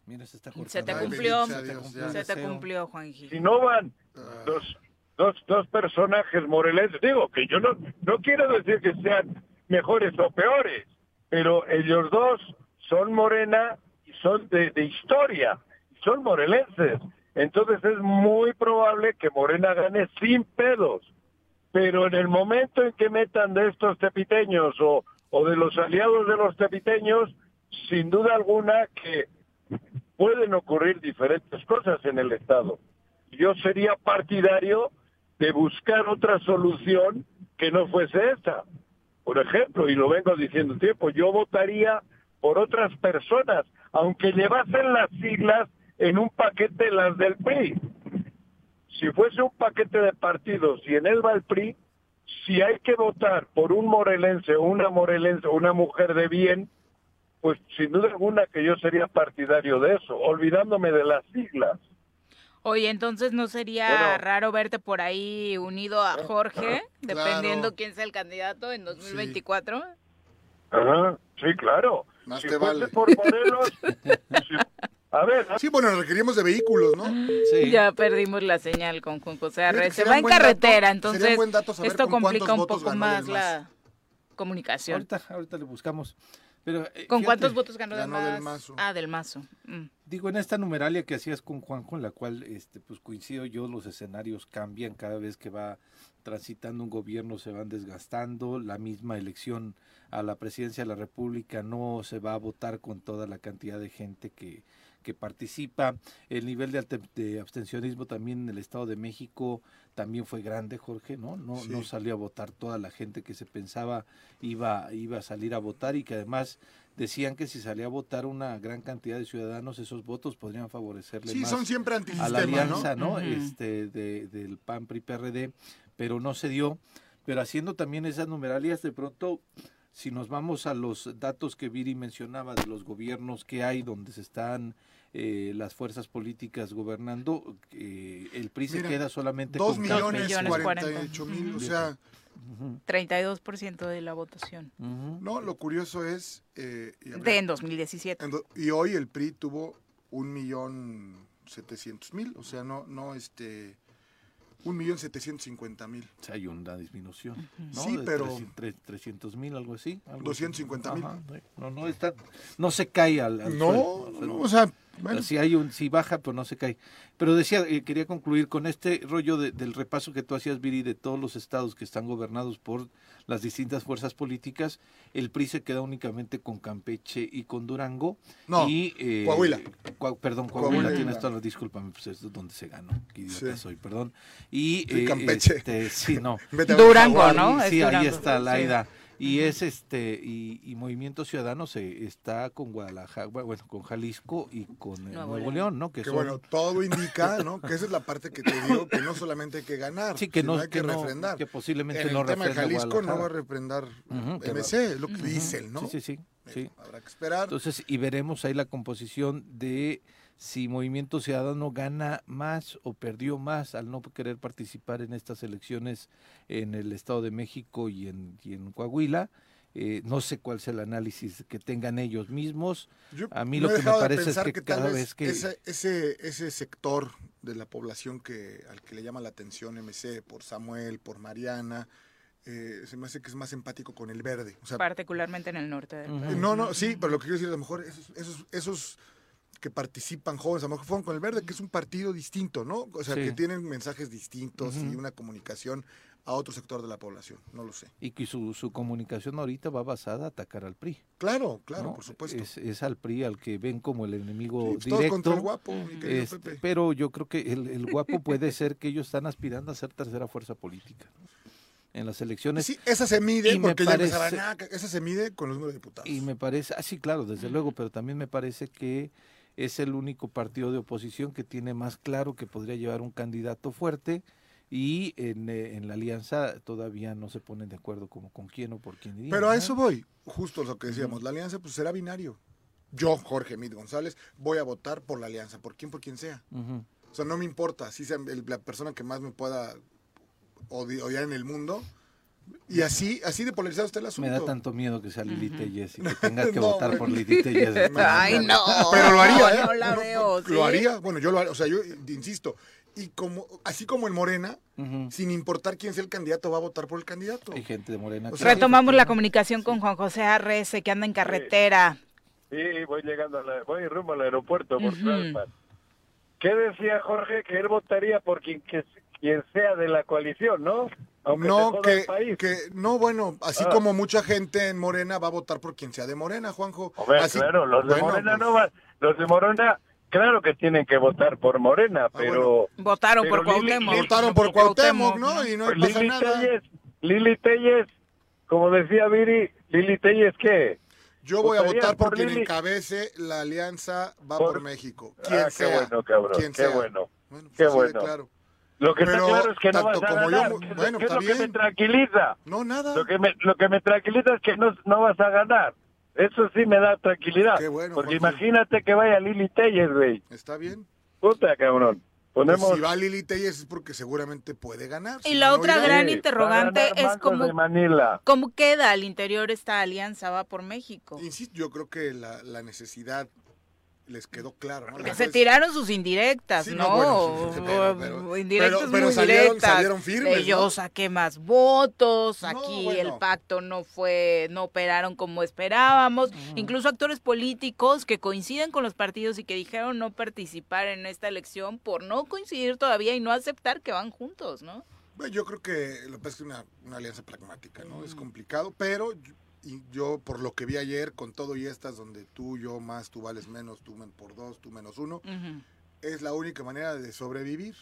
Mira, se está Se te. Ay, cumplió, Dios, ya. se te cumplió, Juanji. si no van Ah, dos, dos, dos personajes morelenses, digo que yo no, no quiero decir que sean mejores o peores, pero ellos dos son morena y son de, de historia, son morelenses. Entonces es muy probable que Morena gane sin pedos. Pero en el momento en que metan de estos tepiteños o, o de los aliados de los tepiteños, sin duda alguna que pueden ocurrir diferentes cosas en el Estado. Yo sería partidario de buscar otra solución que no fuese esta. Por ejemplo, y lo vengo diciendo tiempo, yo votaría por otras personas, aunque llevasen las siglas en un paquete las del PRI. Si fuese un paquete de partidos y en él va el PRI, si hay que votar por un morelense o una morelense o una mujer de bien, pues sin duda alguna que yo sería partidario de eso, olvidándome de las siglas. Oye, entonces no sería Bueno. raro verte por ahí unido a Jorge, dependiendo Claro. quién sea el candidato en 2024. Ajá, sí, claro. Más si te vale. por Morelos, si- a ver, Sí, bueno, requerimos de vehículos, ¿no? Sí. Ya perdimos la señal con Juan José Fíjate que Arrece. sería Va en dato- carretera, sería un entonces buen dato saber esto con complica un poco más la comunicación. Ahorita, ahorita le buscamos. Pero, eh, ¿Con fíjate, cuántos votos ganó, Ganó del Mazo? Ah, del Mazo. Mm. Digo, en esta numeralia que hacías con Juanjo, en la cual este, pues coincido yo, los escenarios cambian cada vez que va transitando un gobierno, se van desgastando, la misma elección a la presidencia de la República no se va a votar con toda la cantidad de gente que, que participa, el nivel de, alte- de abstencionismo también en el Estado de México también fue grande, Jorge, ¿no? No, Sí. no salió a votar toda la gente que se pensaba iba, iba a salir a votar y que además decían que si salía a votar una gran cantidad de ciudadanos, esos votos podrían favorecerle Sí, más son siempre a la alianza, ¿no? Este de, del PAN PRI PRD, pero no se dio. Pero haciendo también esas numeralias, de pronto, si nos vamos a los datos que Viri mencionaba de los gobiernos que hay, donde se están eh, las fuerzas políticas gobernando, eh, el PRI se Mira, queda solamente Dos con millones ocho mil, o sea, 32% de la votación. Ujú. no, lo curioso es, eh, y, habrá- De en 2017. en do- y hoy el PRI tuvo un millón setecientos mil, o sea, no, no, este, un millón setecientos cincuenta mil. O sea, hay una disminución. ¿no? Sí, De pero- 300 mil, algo así. 250,000. Ajá, sí. No, no, está, no se cae al, al No, suelo. no, o sea, bueno, si hay un, si baja, pero no se cae. Pero decía, eh, quería concluir con este rollo de- del repaso que tú hacías, Viri, de todos los estados que están gobernados por las distintas fuerzas políticas. El PRI se queda únicamente con Campeche y con Durango. No, y, eh, Coahuila. Cua- perdón, Coahuila, Coahuila. tienes toda la discúlpame, pues es donde se ganó. Qué idiota Sí. soy, perdón. Y Sí, eh, Campeche. este, sí, no. Durango. ¿no? Es Sí, ahí Durango. está Sí. Y es este, y, y Movimiento Ciudadano se está con Guadalajara, bueno, con Jalisco y con eh, Nuevo Nuevo, León. León, ¿no? Que Que son- bueno, todo indica, ¿no? Que esa es la parte que te digo, que no solamente hay que ganar, sí, que sino no, hay que, no- refrendar. que posiblemente en el no tema de Jalisco no va a refrendar Ujú, que va- MC, es lo que dicen, ¿no? Sí, sí, sí. sí. Habrá que esperar. Entonces, y veremos ahí la composición de si Movimiento Ciudadano gana más o perdió más al no querer participar en estas elecciones en el Estado de México y en, y en Coahuila. Eh, no sé cuál sea el análisis que tengan ellos mismos. Yo a mí lo he que me dejado de parece es pensar que cada vez que- ese, ese, ese sector de la población que al que le llama la atención MC por Samuel, por Mariana, eh, se me hace que es más empático con el verde. O sea, Particularmente en el norte del país. no, no, sí, pero lo que quiero decir, a lo mejor esos, esos, esos que participan jóvenes, a lo mejor fueron con el verde, que es un partido distinto, ¿no? O sea, Sí. que tienen mensajes distintos y una comunicación a otro sector de la población, no lo sé. Y que su, su comunicación ahorita va basada a atacar al PRI. Claro, claro, ¿no? por supuesto. Es, es al PRI al que ven como el enemigo Sí, pues todos contra el directo. guapo, mi querido Este, Pepe. pero yo creo que el, el guapo puede ser que ellos están aspirando a ser tercera fuerza política. ¿no? En las elecciones. Sí, esa se mide, y porque ya parece- que- esa se mide con los números de diputados. Y me parece, ah, sí, claro, desde luego, pero también me parece que es el único partido de oposición que tiene más claro que podría llevar un candidato fuerte y en, eh, en la alianza todavía no se ponen de acuerdo como con quién o por quién irían, Pero a eso voy, justo lo que decíamos, la alianza pues será binario. Yo, Jorge Mit González, voy a votar por la alianza, por quien, por quien sea. O sea, no me importa, si sea el- la persona que más me pueda odi- odiar en el mundo. Y así, así de polarizado está el asunto. Me da tanto miedo que sea Lili Telles y que tengas que No, votar por bueno. Lili Telles. Ay, no. Pero lo haría, ¿eh? No la No, veo. Lo haría, bueno, yo lo haría, o sea, yo insisto. Y como, así como en Morena, sin importar quién sea el candidato, va a votar por el candidato. Hay gente de Morena. O sea, Retomamos la comunicación con Juan José Arrece, que anda en carretera. Sí, voy llegando, a la- voy rumbo al aeropuerto por Ujú. Tlalpan. ¿Qué decía Jorge? Que él votaría por quien, que, quien sea de la coalición, ¿no? Aunque no, que, que, no, bueno, así Ah. como mucha gente en Morena va a votar por quien sea de Morena, Juanjo. Hombre, Así- claro, los de bueno, Morena pues, no van, los de Morena, claro que tienen que votar por Morena, pero Votaron Pero por Lili- Cuauhtémoc. Lili- Votaron por Cuauhtémoc, ¿no? Y no pues pasa Lili nada. Telles, Lili Telles, como decía Viri, Lili Telles, ¿qué? Yo voy a votar por por quien Lili. encabece la alianza va Por- por, México. Quien Ah, qué sea. bueno, cabrón, quien qué sea. bueno. Bueno, pues qué bueno. claro. Lo que Pero está claro es que no vas a yo, ganar. mu- ¿Qué es- bueno, qué es lo que me bien. tranquiliza? No, nada. Lo que me, lo que me tranquiliza es que no, no vas a ganar. Eso sí me da tranquilidad. Qué bueno, Porque Jorge. imagínate que vaya Lili Telles, güey. Está bien. Puta, cabrón. Pues Ponemos... si va Lili Telles es porque seguramente puede ganar. Y si la no, otra irá. gran Sí, interrogante es cómo-. ¿Cómo queda al interior esta alianza Va por México? Insisto, yo creo que la, la necesidad les quedó claro. ¿no? Se tiraron sus indirectas, Sí, ¿no? no, bueno, pero- pero- indirectas pero- pero muy salieron- directas. salieron firmes, yo ¿no? saqué más votos, No, aquí bueno. el pacto no fue, no operaron como esperábamos. Incluso actores políticos que coinciden con los partidos y que dijeron no participar en esta elección por no coincidir todavía y no aceptar que van juntos, ¿no? Bueno, yo creo que lo que pasa es que una, una alianza pragmática, ¿no? Mm. Es complicado, pero y yo por lo que vi ayer con todo y estas donde tú, yo más, tú vales menos, tú men por dos, tú menos uno, Ujú. es la única manera de sobrevivir.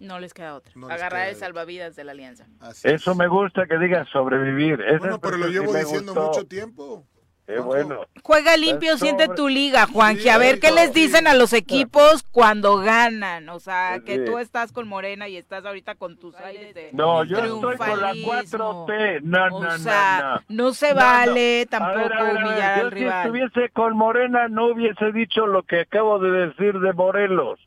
No les queda otra. No Agarrar queda el salvavidas de la alianza. Así Eso es. me gusta que digas sobrevivir. Eso Bueno, es pero lo llevo diciendo gustó. mucho tiempo. Qué bueno. Juega limpio, siente tu liga, Juanji. Sí, a ver qué les sí. dicen a los equipos cuando ganan. O sea, que Sí. tú estás con Morena y estás ahorita con tus aires de No, yo estoy con la triunfalismo. 4T. No, O no, sea, no, no, se No, no. vale A tampoco ver, a ver, a ver, humillar yo al si rival. estuviese con Morena no hubiese dicho lo que acabo de decir de Morelos.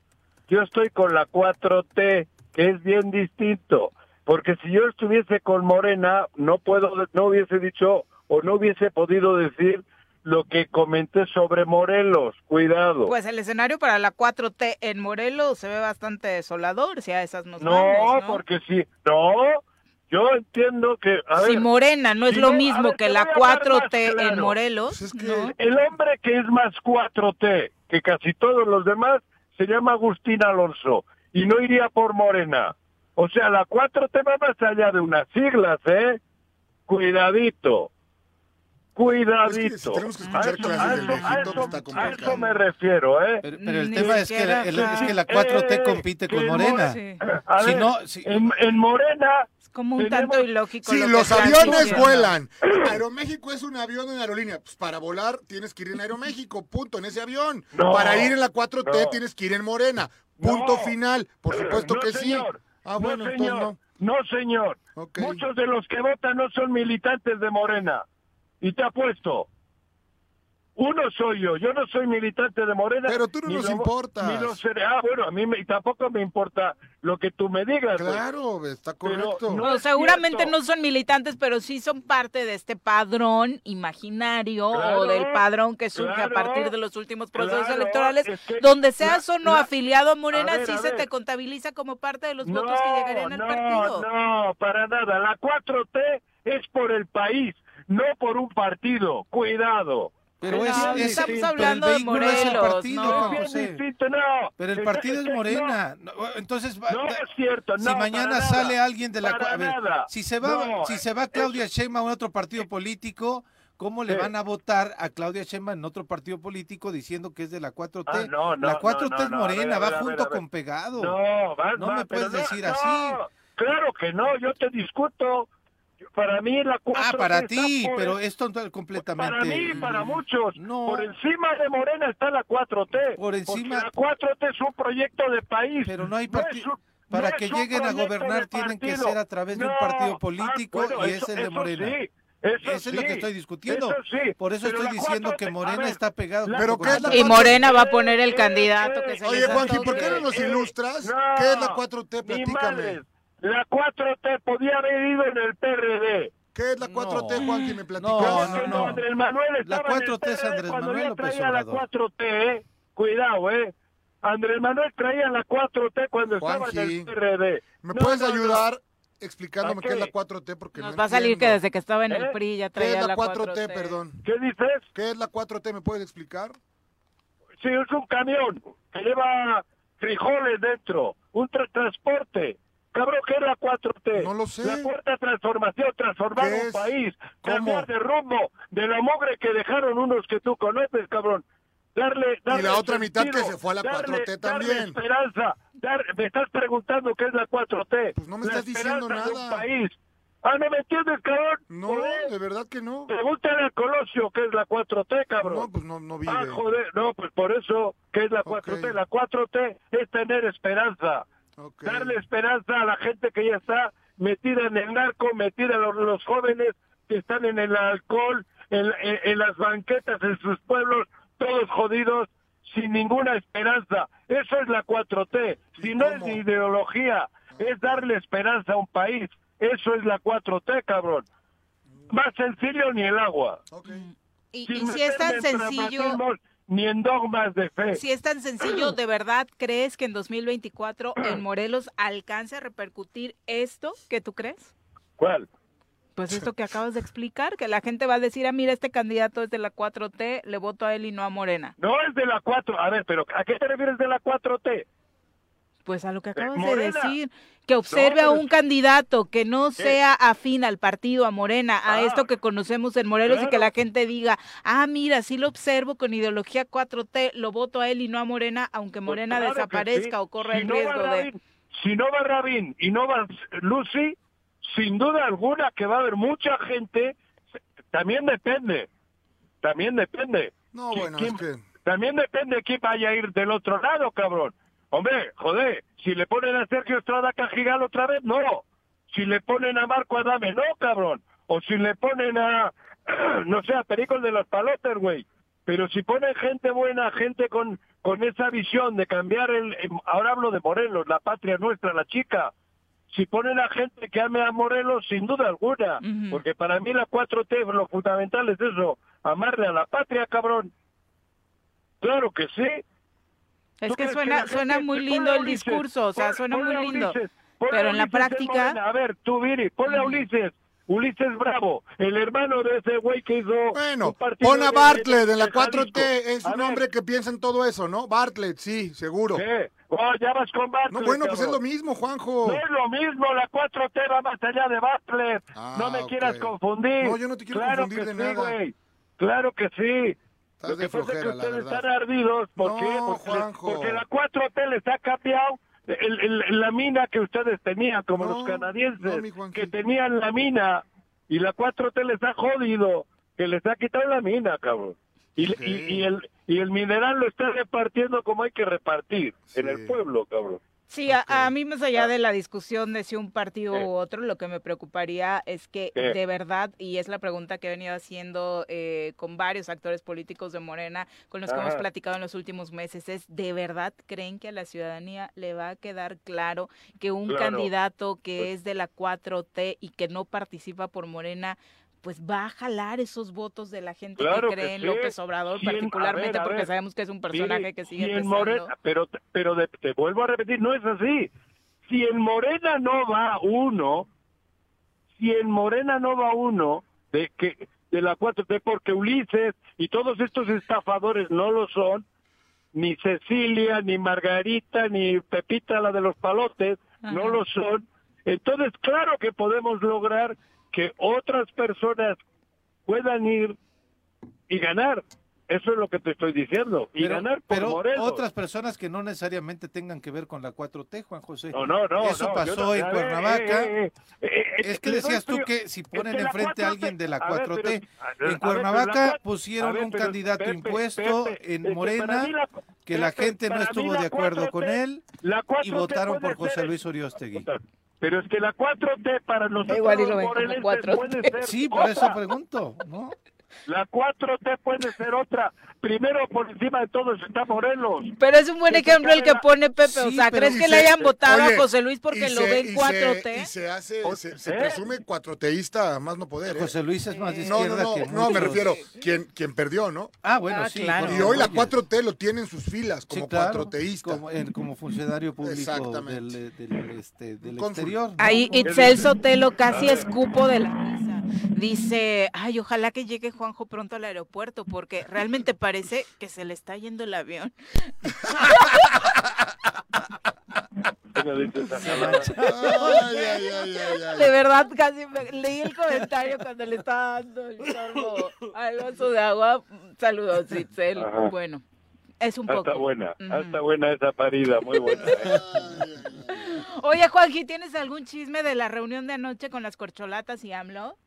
Yo estoy con la 4T, que es bien distinto. Porque si yo estuviese con Morena, no puedo, no hubiese dicho o no hubiese podido decir lo que comenté sobre Morelos. Cuidado. Pues el escenario para la 4T en Morelos se ve bastante desolador, si a esas nos no, ¿no? porque si, no, yo entiendo que, a si ver, Morena no es si lo mismo ver, que la voy a hablar más 4T en. Morelos, Pues es que- ¿no? el hombre que es más 4T que casi todos los demás se llama Agustín Alonso y no iría por Morena. O sea, la 4T va más allá de unas siglas, ¿eh? Cuidadito. Cuidadito. A eso, pues me refiero, ¿eh? Pero, pero el Ni tema es que, siquiera, el- es que la 4T Eh, compite con Morena. Sí. A Si ver, no, si- en, en Morena Es como un Tenemos- tanto ilógico. Sí, lo los aviones vuelan. Aeroméxico es un avión en aerolínea. Pues para volar tienes que ir en Aeroméxico, punto, en ese avión. No, para ir en la 4T no. tienes que ir en Morena. Punto No. final. Por supuesto no, que sí. señor. Ah, bueno, no, entonces señor. no. No, señor. Muchos de los que votan no son militantes de Morena. Y te apuesto. Uno soy yo. Yo no soy militante de Morena. Pero tú no ni nos lo- importas. ni lo seré. Ah, bueno, a mí me- y tampoco me importa lo que tú me digas. Claro, está correcto. no- seguramente cierto. no son militantes, pero sí son parte de este padrón imaginario Claro, o del padrón que surge a partir de los últimos procesos claro, electorales, es que donde seas la- o no la- afiliado a Morena, a ver, sí a se te contabiliza como parte de los No, votos que llegarían al no, partido. No, para nada. La 4T es por el país, no por un partido. Cuidado. Pero es, no es- estamos pero el hablando de vehículo es el Morelos, partido, no. Juan José. distinto, no. Pero el Es- partido es es que Morena. No, Entonces, va- No, es cierto. si mañana sale nada. alguien de la a ver, si se va No, si se va es- Claudia Sheinbaum a otro partido político, ¿cómo le Sí. van a votar a Claudia Sheinbaum en otro partido político diciendo que es de la 4T? Ah, no, no, la 4T no, no, es Morena, ver, va ver, junto con pegado. No, va, No va, me puedes decir no, así. Claro que no, yo te discuto. Para mí la 4 Ah, para ti, por- pero esto no- completamente. Para mí, para muchos. No. Por encima de Morena está la 4T. Por encima- Porque la 4T es un proyecto de país. Pero no hay es partido. un- Para no que es lleguen a gobernar tienen que ser a través de un No. partido político Ah, bueno, y eso- es el de Morena. sí, eso Eso es lo que estoy discutiendo. eso sí, Por eso estoy diciendo 4T que Morena ver, está pegado. Pero ¿qué es la Y 4T? Morena va a poner el Eh, candidato que eh, se Oye, Juanji, ¿por qué no nos Eh, ilustras? no, ¿Qué es la 4T? Ni Platícame. La 4T podía haber ido en el PRD. ¿Qué es la 4T, No. Juanji? ¿Me platicas? No, no, que no. Andrés Manuel La estaba en el 4T es PRD Andrés cuando Manuel López traía la Obrador. 4T, ¿eh? Cuidado, ¿eh? Andrés Manuel traía la 4T cuando estaba en el PRD. ¿Me No, puedes no, no. ayudar explicándome ¿A qué es qué? la 4T? Porque Nos no va a salir que desde que estaba en el ¿Eh? PRI ya ¿Qué es traía la 4T, perdón? ¿Qué dices? ¿Qué es la 4T? ¿Me puedes explicar? Sí, es un camión que lleva frijoles dentro, un tra- transporte. Cabrón, ¿qué es la 4T? No lo sé. La cuarta transformación, transformar ¿Qué un país, ¿Cómo? cambiar de rumbo, de la mugre que dejaron unos que tú conoces, cabrón. Darle, darle la otra mitad sentido, que se fue a la darle- 4T darle también. esperanza. Dar- me estás preguntando qué es la 4T. Pues no me La estás diciendo esperanza de un nada. país. Ah, ¿no me entiendes, cabrón? No, Joder. de verdad que no. Pregúntale a Colosio qué es la 4T, cabrón. No, pues no, no vive. Ah, joder, no, pues por eso, ¿qué es la 4T? Ok. La 4T es tener esperanza, Darle esperanza a la gente que ya está metida en el narco, metida a los, los jóvenes que están en el alcohol, en, en- en las banquetas, en sus pueblos, todos jodidos, sin ninguna esperanza. Eso es la 4T. Si no es cómo? ideología, es darle esperanza a un país. Eso es la 4T, cabrón. Más sencillo ni el agua. Ok. Y, y si es tan sencillo, Ni en dogmas de fe. si es tan sencillo, ¿de verdad crees que en 2024 en Morelos alcance a repercutir esto que tú crees? ¿Cuál? Pues esto que acabas de explicar, que la gente va a decir, ah, mira, este candidato es de la 4T, le voto a él y no a Morena. No es de la 4. A ver, pero ¿a qué te refieres de la 4T? Pues a lo que acabas de Eh, decir, que observe a un candidato que no sea afín al partido, a Morena, a Ah, esto que conocemos en Morelos y que la gente diga, ah, mira, sí lo observo con ideología 4T, lo voto a él y no a Morena, aunque Pues Morena claro desaparezca sí. o corra Si el no riesgo de... Si no va Rabin y no va Lucy, sin duda alguna que va a haber mucha gente, también depende, también depende. No, ¿Qui- bueno, quién- es que... También depende quién vaya a ir del otro lado, cabrón. Hombre, joder, si le ponen a Sergio Estrada Cajigal otra vez, no. Si le ponen a Marco Adame, no, cabrón. O si le ponen a, no sé, a Perico de los Palotes, güey. Pero si ponen gente buena, gente con, con esa visión de cambiar el... em, Ahora hablo de Morelos, la patria nuestra, la chica. Si ponen a gente que ame a Morelos, sin duda alguna. Porque para mí la 4T, lo fundamental es eso. amarle a la patria, cabrón. Claro que sí. Es ¿Tú que suena, la suena muy ponle lindo el Ulises, discurso, o sea, pon- suena muy lindo. Ulises, Pero a en la práctica-. A ver, tú, Viri, ponle a Ulises. Ulises Bravo, el hermano de ese güey que hizo. Bueno, pon a de- Bartlett en la de 4T, Jalisco. es A un ver, hombre que piensa en todo eso, ¿no? Bartlett, sí, seguro. ¿qué? Oh, ya vas con Bartlett. No, bueno, pues es lo mismo, Juanjo. No es lo mismo, la 4T va más allá de Bartlett. Ah, no me ok. quieras confundir. No, yo no te quiero claro confundir que de sí, nada. güey. Claro que sí. Estás lo que pasa es que ustedes están ardidos. Porque, porque la 4T les ha cambiado el- el- la mina que ustedes tenían, como No, los canadienses, no, que tenían la mina y la 4T les ha jodido, que les ha quitado la mina, cabrón. Y, Ok. y, y el, y el mineral lo está repartiendo como hay que repartir, en Sí. el pueblo, cabrón. Sí, a, mí más allá de la discusión de si un partido Sí. u otro, lo que me preocuparía es que Sí. de verdad, y es la pregunta que he venido haciendo eh, con varios actores políticos de Morena, con los que hemos platicado en los últimos meses, es ¿de verdad creen que a la ciudadanía le va a quedar claro que un Claro. candidato que Pues- es de la 4T y que no participa por Morena pues va a jalar esos votos de la gente Claro que que cree en sí. López Obrador, ver, particularmente porque ver. sabemos que es un personaje que sigue si en empezando. Morena, pero, pero de- te vuelvo a repetir, no es así. Si en Morena no va uno, si en Morena no va uno de que de la 4T porque Ulises y todos estos estafadores no lo son, ni Cecilia, ni Margarita, ni Pepita la de los palotes, no lo son. Entonces, claro que podemos lograr que otras personas puedan ir y ganar. Eso es lo que te estoy diciendo. Y Pero, ganar por pero Morelos. otras personas que no necesariamente tengan que ver con la 4T, Juan José. No, no, no. Eso no, pasó no- en ver, Cuernavaca. eh, eh, eh, Es que decías tú que si Es ponen que enfrente a 4T alguien de la a ver, 4T, pero- a ver, en Cuernavaca 4T pusieron ver, un candidato Pepe, impuesto Pepe, en es que Morena, la- que la Pepe, gente no estuvo de acuerdo 4T con él y 4T votaron por José Luis Oriostegui. Pero es que la 4T para nosotros Igual y lo los ven como morelenses 4T. puede ser Sí, por eso pregunto, ¿no? La 4T puede ser otra. Primero, por encima de todo, está Morelos. Pero es un buen ejemplo el que pone Pepe. o Sí, sea, pero ¿crees que le se- hayan votado oye, a José Luis porque lo se- ven y se- 4T? Y se hace, se, se ¿Eh? presume cuatroteísta a más no poder, ¿eh? José Luis es más de No, no, izquierda no, que no, me refiero, quien, quien perdió, ¿no? Ah, bueno, Ah, sí. claro. Y hoy la Reyes. 4T lo tiene en sus filas como Sí, claro, cuatroteísta. Como, en- como funcionario público Exactamente. del, del, este, del exterior. ¿no? Ahí ¿no? Itzel Sotelo casi escupo de la. Dice, ay, ojalá que llegue Juanjo pronto al aeropuerto porque realmente parece que se le está yendo el avión. De verdad, casi me- leí el comentario cuando le estaba dando el sorbo al vaso de agua. Saludos, Itzel. Ajá. Bueno, es un Ah, poco. Está buena, ah, Ujú. está buena esa parida, muy buena. ¿eh? Oye, Juanji, ¿tienes algún chisme de la reunión de anoche con las corcholatas y AMLO?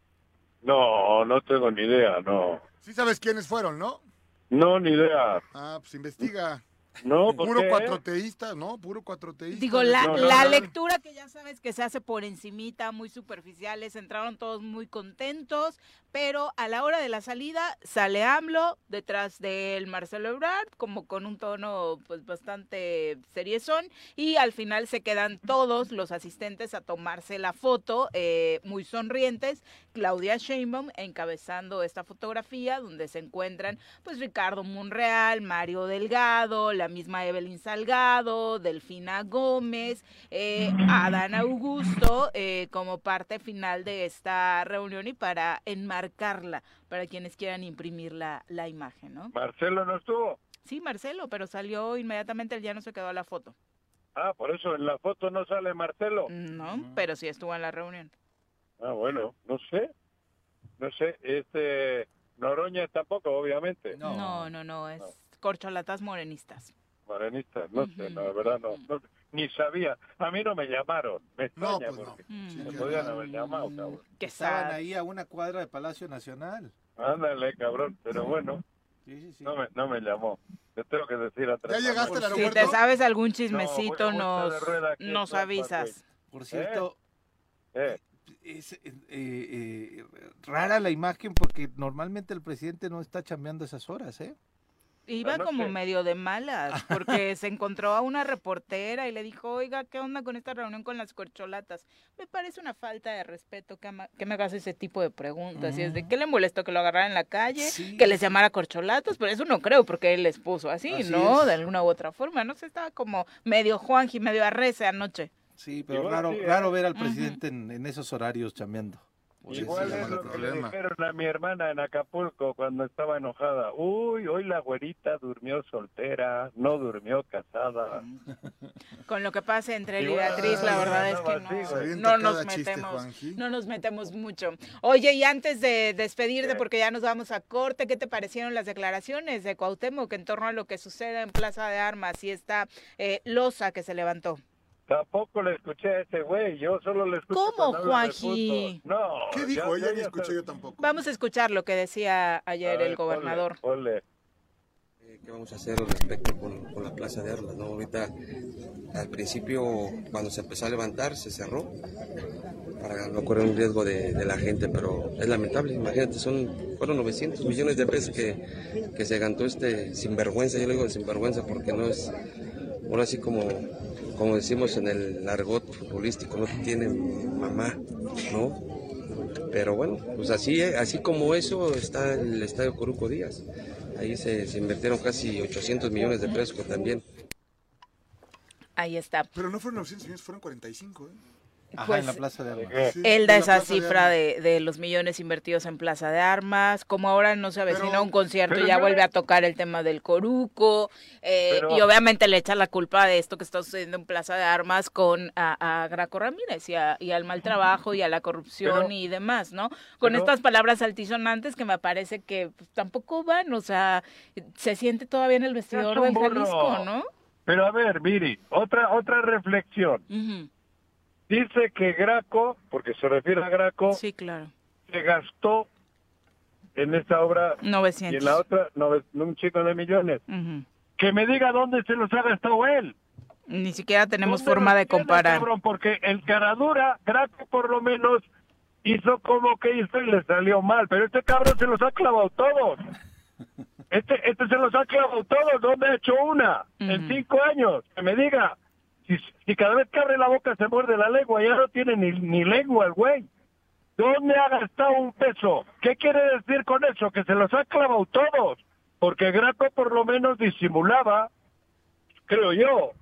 No, no tengo ni idea, no. Sí sabes quiénes fueron, ¿no? No, ni idea. Ah, pues investiga. No, ¿por Puro qué? cuatroteísta, ¿no? Puro cuatroteísta. Digo, la, No, no, la no. lectura que ya sabes que se hace por encimita, muy superficiales, entraron todos muy contentos, pero a la hora de la salida sale AMLO detrás del Marcelo Ebrard, como con un tono pues bastante seriezón, y al final se quedan todos los asistentes a tomarse la foto, eh, muy sonrientes, Claudia Sheinbaum encabezando esta fotografía donde se encuentran pues Ricardo Monreal, Mario Delgado, la misma Evelyn Salgado, Delfina Gómez, eh, Adán Augusto, eh, como parte final de esta reunión y para enmarcarla, para quienes quieran imprimir la, la imagen, ¿no? Marcelo no estuvo. Sí, Marcelo, pero salió inmediatamente, él ya no se quedó a la foto, Ah, por eso en la foto no sale Marcelo. ¿no? Pero sí estuvo en la reunión. Ah, bueno, no sé. No sé, este Noroña tampoco, obviamente. No. No, no, no, es corcholatas morenistas. Morenista, no sé, no, la verdad no, no, Ni sabía. A mí no me llamaron. Me No, pues no. Mm. Sí, me que- podían haber llamado, cabrón. Qué Estaban sad. ahí a una cuadra de Palacio Nacional. Ándale, cabrón. Pero bueno, Sí, sí, sí. no me, no me llamó. Te tengo que decir a tres ¿Ya llegaste Si te sabes algún chismecito, nos, nos avisas. Por cierto, Eh, es eh, eh, rara la imagen porque normalmente el presidente no está chambeando esas horas, ¿eh? Iba Anoche. como medio de malas, porque se encontró a una reportera y le dijo, oiga, ¿qué onda con esta reunión con las corcholatas? Me parece una falta de respeto que, ama- que me hagas ese tipo de preguntas. Y es de, ¿qué le molestó que lo agarraran en la calle? Sí. Que les llamara corcholatas, pero eso no creo, porque él les puso así, Así ¿no? es. De alguna u otra forma, no sé, estaba como medio Juanji, medio arrece anoche. Sí, pero raro, sí, ¿eh? raro ver al presidente en, en esos horarios chambeando. Por Igual es lo que atención. le dijeron a mi hermana en Acapulco cuando estaba enojada. Uy, hoy la güerita durmió soltera, no durmió casada. Con lo que pasa entre él y Beatriz, la verdad es que no, no nos metemos, no nos metemos mucho. Oye, y antes de despedirte, porque ya nos vamos a corte, ¿qué te parecieron las declaraciones de Cuauhtémoc en torno a lo que sucede en Plaza de Armas y esta eh, losa que se levantó? Tampoco le escuché a ese güey, yo solo le escuché ¿Cómo, Juanji? No. ¿Qué dijo? ya- ya- ni escuché yo tampoco. Vamos a escuchar lo que decía ayer ver, el gobernador. ponle, ponle. Eh, ¿Qué vamos a hacer al respecto con, con la Plaza de Armas? ¿no? Ahorita, al principio, cuando se empezó a levantar, se cerró para no correr un riesgo de, de la gente, pero es lamentable. Imagínate, son, fueron 900 millones de pesos que, que se gastó este sinvergüenza. Yo le digo sinvergüenza porque no es, ahora sí como, como decimos en el argot futbolístico, no tiene mamá, ¿no? Pero bueno, pues así, así como eso está el Estadio Coruco Díaz. Ahí se, se invirtieron casi 800 millones de pesos también. Ahí está. Pero no fueron 900 millones, fueron 45, ¿eh? Ajá, Pues, en la Plaza de Armas. Sí, Él da esa de cifra Armas. de, de los millones invertidos en Plaza de Armas, como ahora no se avecina Pero- un concierto, pero ya vuelve a tocar el tema del Coruco, eh, Pero- y obviamente le echa la culpa de esto que está sucediendo en Plaza de Armas con a, a Graco Ramírez y, a- y al mal trabajo y a la corrupción Pero- y demás, ¿no? Con pero- estas palabras altisonantes que me parece que pues, tampoco van, o sea, se siente todavía en el vestidor del. Jalisco, ¿no? Pero a ver, Miri, otra, otra reflexión. Dice que Graco, porque se refiere a Graco, Sí, claro. se gastó en esta obra y 900. en la otra nove- un chico de millones. Que me diga dónde se los ha gastado él. Ni siquiera tenemos ¿Dónde forma de comparar. cabrón? porque el Caradura, Graco por lo menos, hizo como que hizo y le salió mal. Pero este cabrón se los ha clavado todos. Este, este se los ha clavado todos. ¿Dónde ha hecho una? En cinco años. Que me diga. Si, si cada vez que abre la boca se muerde la lengua, ya no tiene ni, ni lengua el güey. ¿Dónde ha gastado un peso? ¿Qué quiere decir con eso? Que se los ha clavado todos. Porque Graco por lo menos disimulaba, creo yo,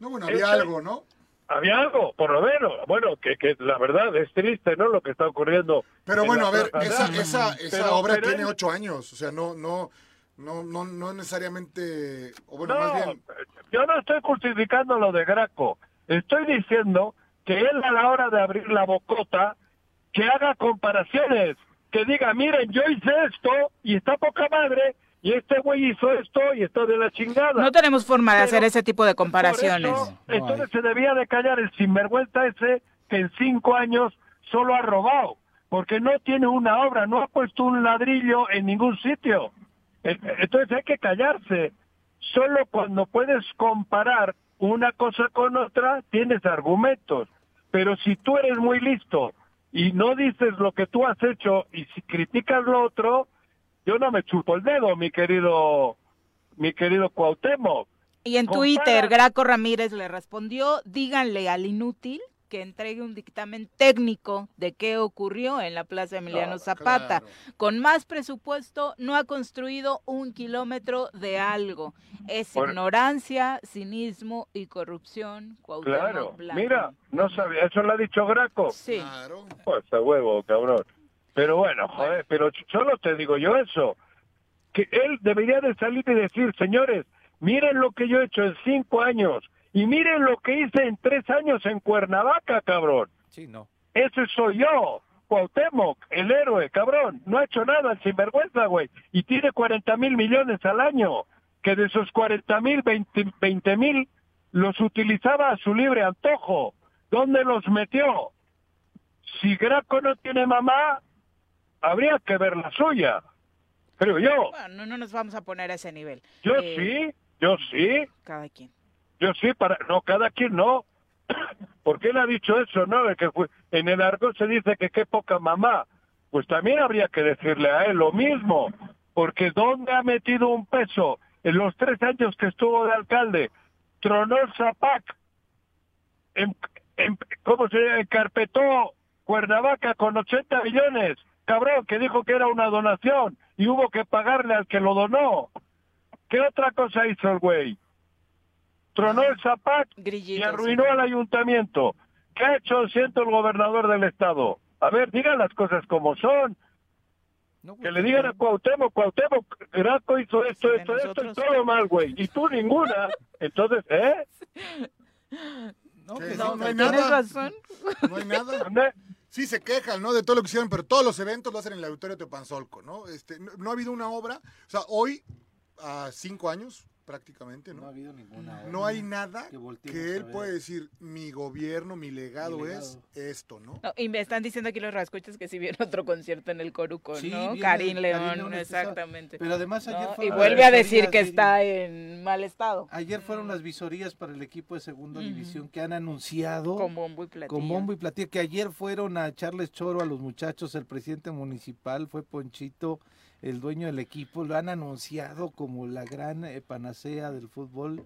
No, bueno, había algo, ¿no? había algo, por lo menos. Bueno, que, que la verdad es triste, ¿no? Lo que está ocurriendo. Pero en bueno, a ver, esa, esa, esa Pero- obra pero tiene él- ocho años, o sea, no, no, no, no, no necesariamente, o bueno, no, más bien, yo no estoy justificando lo de Graco. Estoy diciendo que él a la hora de abrir la bocota, que haga comparaciones, que diga, miren, yo hice esto y está poca madre, y este güey hizo esto y está de la chingada. No tenemos forma de Pero hacer ese tipo de comparaciones. eso, entonces se debía de callar el sinvergüenza ese que en cinco años solo ha robado, porque no tiene una obra, no ha puesto un ladrillo en ningún sitio. E- Entonces hay que callarse. Solo cuando puedes comparar una cosa con otra, tienes argumentos. Pero si tú eres muy listo y no dices lo que tú has hecho y si criticas lo otro, yo no me chupo el dedo, mi querido, mi querido Cuauhtémoc. Y en compara- Twitter, Graco Ramírez le respondió, díganle al inútil que entregue un dictamen técnico de qué ocurrió en la Plaza Emiliano Ah, Zapata. claro. Con más presupuesto no ha construido un kilómetro de algo. Es Por- ignorancia, cinismo y corrupción. Cuauhtémoc Claro, Blanco. mira, no sabía, eso lo ha dicho Graco. Sí. claro. Pues a huevo, cabrón. Pero bueno, joder, pero solo te digo yo eso. Que él debería de salir y decir, señores, miren lo que yo he hecho en cinco años y miren lo que hice en tres años en Cuernavaca, cabrón. Sí, no. Ese soy yo, Cuauhtémoc, el héroe, cabrón. No ha hecho nada el sinvergüenza, güey. Y tiene 40 mil millones al año. Que de esos 40 mil, 20 mil los utilizaba a su libre antojo. ¿Dónde los metió? Si Graco no tiene mamá, habría que ver la suya. Creo yo. Bueno, no, no nos vamos a poner a ese nivel. Yo Eh, sí, yo sí. Cada quien. Yo sí, para no cada quien no. Porque él ha dicho eso, ¿no? Que fue- en el argot se dice que qué poca mamá. Pues también habría que decirle a él lo mismo. porque ¿dónde ha metido un peso en los tres años que estuvo de alcalde? Tronó el Zapac, en- ¿cómo se encarpetó Cuernavaca con 80 millones? Cabrón, que dijo que era una donación y hubo que pagarle al que lo donó. ¿Qué otra cosa hizo el güey? Tronó el Zapac y Grillitos. arruinó al ayuntamiento. ¿Qué ha hecho, siento, el gobernador del estado? A ver, digan las cosas como son. No, pues, Que le digan a Cuauhtémoc, Cuauhtémoc, Graco hizo esto, esto, esto y todo mal, güey. Y tú ninguna. Entonces, ¿eh? no, que No, sí, no hay Tienes nada. razón. No hay nada. ¿Dónde? Sí se quejan, ¿no? De todo lo que hicieron, pero todos los eventos lo hacen en el auditorio Teopanzolco, ¿no? Este, no, no ha habido una obra, o sea, hoy, a cinco años prácticamente, no ha ¿no? habido ninguna. No hay nada Que que él puede decir, mi gobierno, mi legado, Mi es esto, ¿no? No, y me están diciendo aquí los rascuchas que si viene otro concierto en el Coruco, Sí, ¿no? Karim León, León, está- exactamente. Pero además ayer ¿no? fue Y vuelve a decir que está en mal estado. Ayer fueron las visorías para el equipo de segunda división que han anunciado Con bombo y platillo. con bombo y platillo que ayer fueron a echarles choro a los muchachos, el presidente municipal fue Ponchito, el dueño del equipo, lo han anunciado como la gran eh, panacea del fútbol,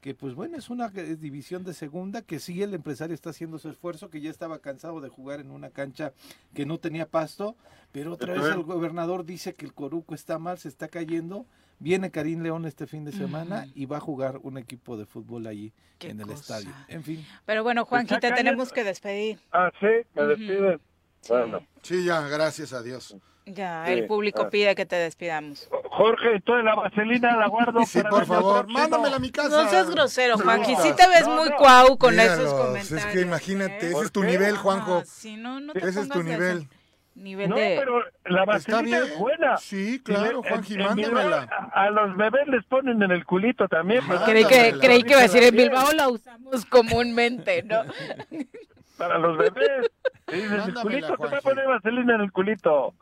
que pues bueno, es una división de segunda, que sí el empresario está haciendo su esfuerzo, que ya estaba cansado de jugar en una cancha que no tenía pasto, pero otra vez el gobernador dice que el Coruco está mal, se está cayendo. Viene Karim León este fin de semana y va a jugar un equipo de fútbol allí Qué en el cosa. estadio. En fin. Pero bueno, Juanji, te Pues, tenemos que despedir. Ah, sí, me despiden. Bueno. Sí, ya, gracias a Dios. Ya, Sí, el público ah. pide que te despidamos. Jorge, entonces la vaselina la guardo Sí, para por favor, mándamela a mi casa. No seas grosero, Juanji. Sí te ves No, muy no. cuau con Míralos, esos comentarios. Es que imagínate, ¿eh? ese es tu nivel, Juanjo. Ah, sí, no, no te Ese es tu nivel. ese Nivel No, de... pero la vaselina es buena. Sí, claro, Juanji, mándamela. A, a los bebés les ponen en el culito también. Para- Creí que, creí que iba a decir, en. Bilbao la usamos comúnmente, ¿no? Para los bebés. Dicen, el culito, te voy a poner vaselina en el culito.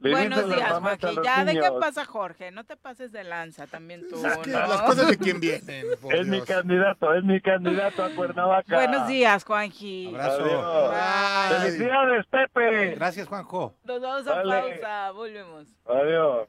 Buenos días, Joaquín. Ya, ¿de qué niños. pasa, Jorge? No te pases de lanza también tú, Es que ¿no? las cosas de quien vienen. por Es mi Dios. candidato, es mi candidato a Cuernavaca. Buenos días, Juanji. Abrazo. Adiós. Bye. Felicidades, Pepe. Gracias, Juanjo. Nos vamos a Dale. pausa, volvemos. Adiós.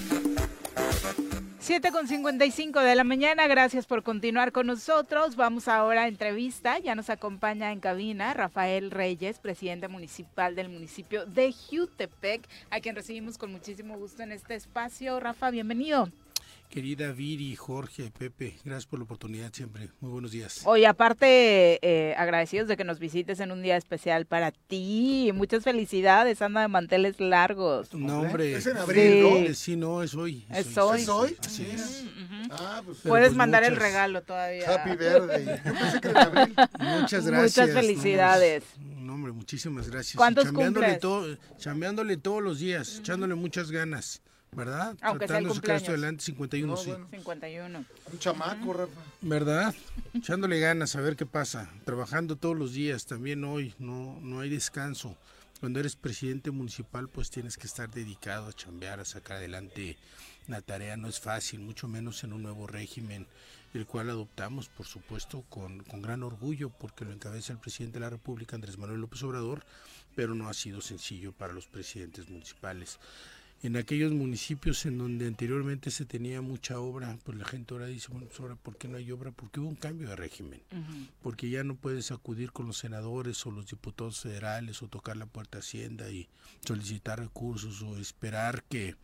Siete con 55 de la mañana, gracias por continuar con nosotros. Vamos ahora a entrevista, ya nos acompaña en cabina Rafael Reyes, presidente municipal del municipio de Jutepec, a quien recibimos con muchísimo gusto en este espacio. Rafa, bienvenido. Querida Viri, Jorge, Pepe, gracias por la oportunidad siempre. Muy buenos días. Hoy, aparte, eh, agradecidos de que nos visites en un día especial para ti. Muchas felicidades, anda de manteles largos. No, hombre. Es en abril, Sí. Eh, Sí, no, es hoy. Es hoy. ¿Es hoy? Así es. Ah, pues, Puedes pues mandar el regalo todavía. Happy birthday. Yo pensé que era en abril. Muchas gracias. Muchas felicidades. No, hombre, muchísimas gracias. Y ¿Cuántos chambeándole cumples? todo- chambeándole todos los días, echándole muchas ganas, ¿verdad? Aunque sea el Tratando de sacar esto cumpleaños. adelante, 51, No, sí. bueno. 51. Un chamaco, Rafa. ¿Verdad? Echándole ganas a ver qué pasa. Trabajando todos los días, también hoy, no, no hay descanso. Cuando eres presidente municipal, pues tienes que estar dedicado a chambear, a sacar adelante la tarea. No es fácil, mucho menos en un nuevo régimen, el cual adoptamos, por supuesto, con, con gran orgullo, porque lo encabeza el presidente de la República, Andrés Manuel López Obrador, pero no ha sido sencillo para los presidentes municipales en aquellos municipios en donde anteriormente se tenía mucha obra, pues la gente ahora dice, bueno, pues ahora ¿por qué no hay obra? Porque hubo un cambio de régimen, porque ya no puedes acudir con los senadores o los diputados federales o tocar la puerta a Hacienda y solicitar recursos o esperar que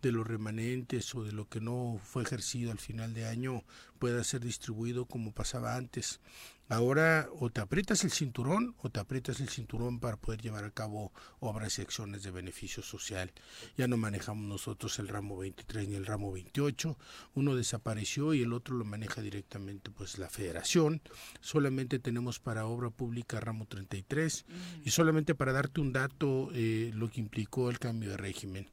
de los remanentes o de lo que no fue ejercido al final de año pueda ser distribuido como pasaba antes. Ahora o te aprietas el cinturón o te aprietas el cinturón para poder llevar a cabo obras y acciones de beneficio social. Ya no manejamos nosotros el ramo 23 ni el ramo 28. Uno desapareció y el otro lo maneja directamente pues la federación. Solamente tenemos para obra pública ramo 33 y solamente para darte un dato eh, lo que implicó el cambio de régimen.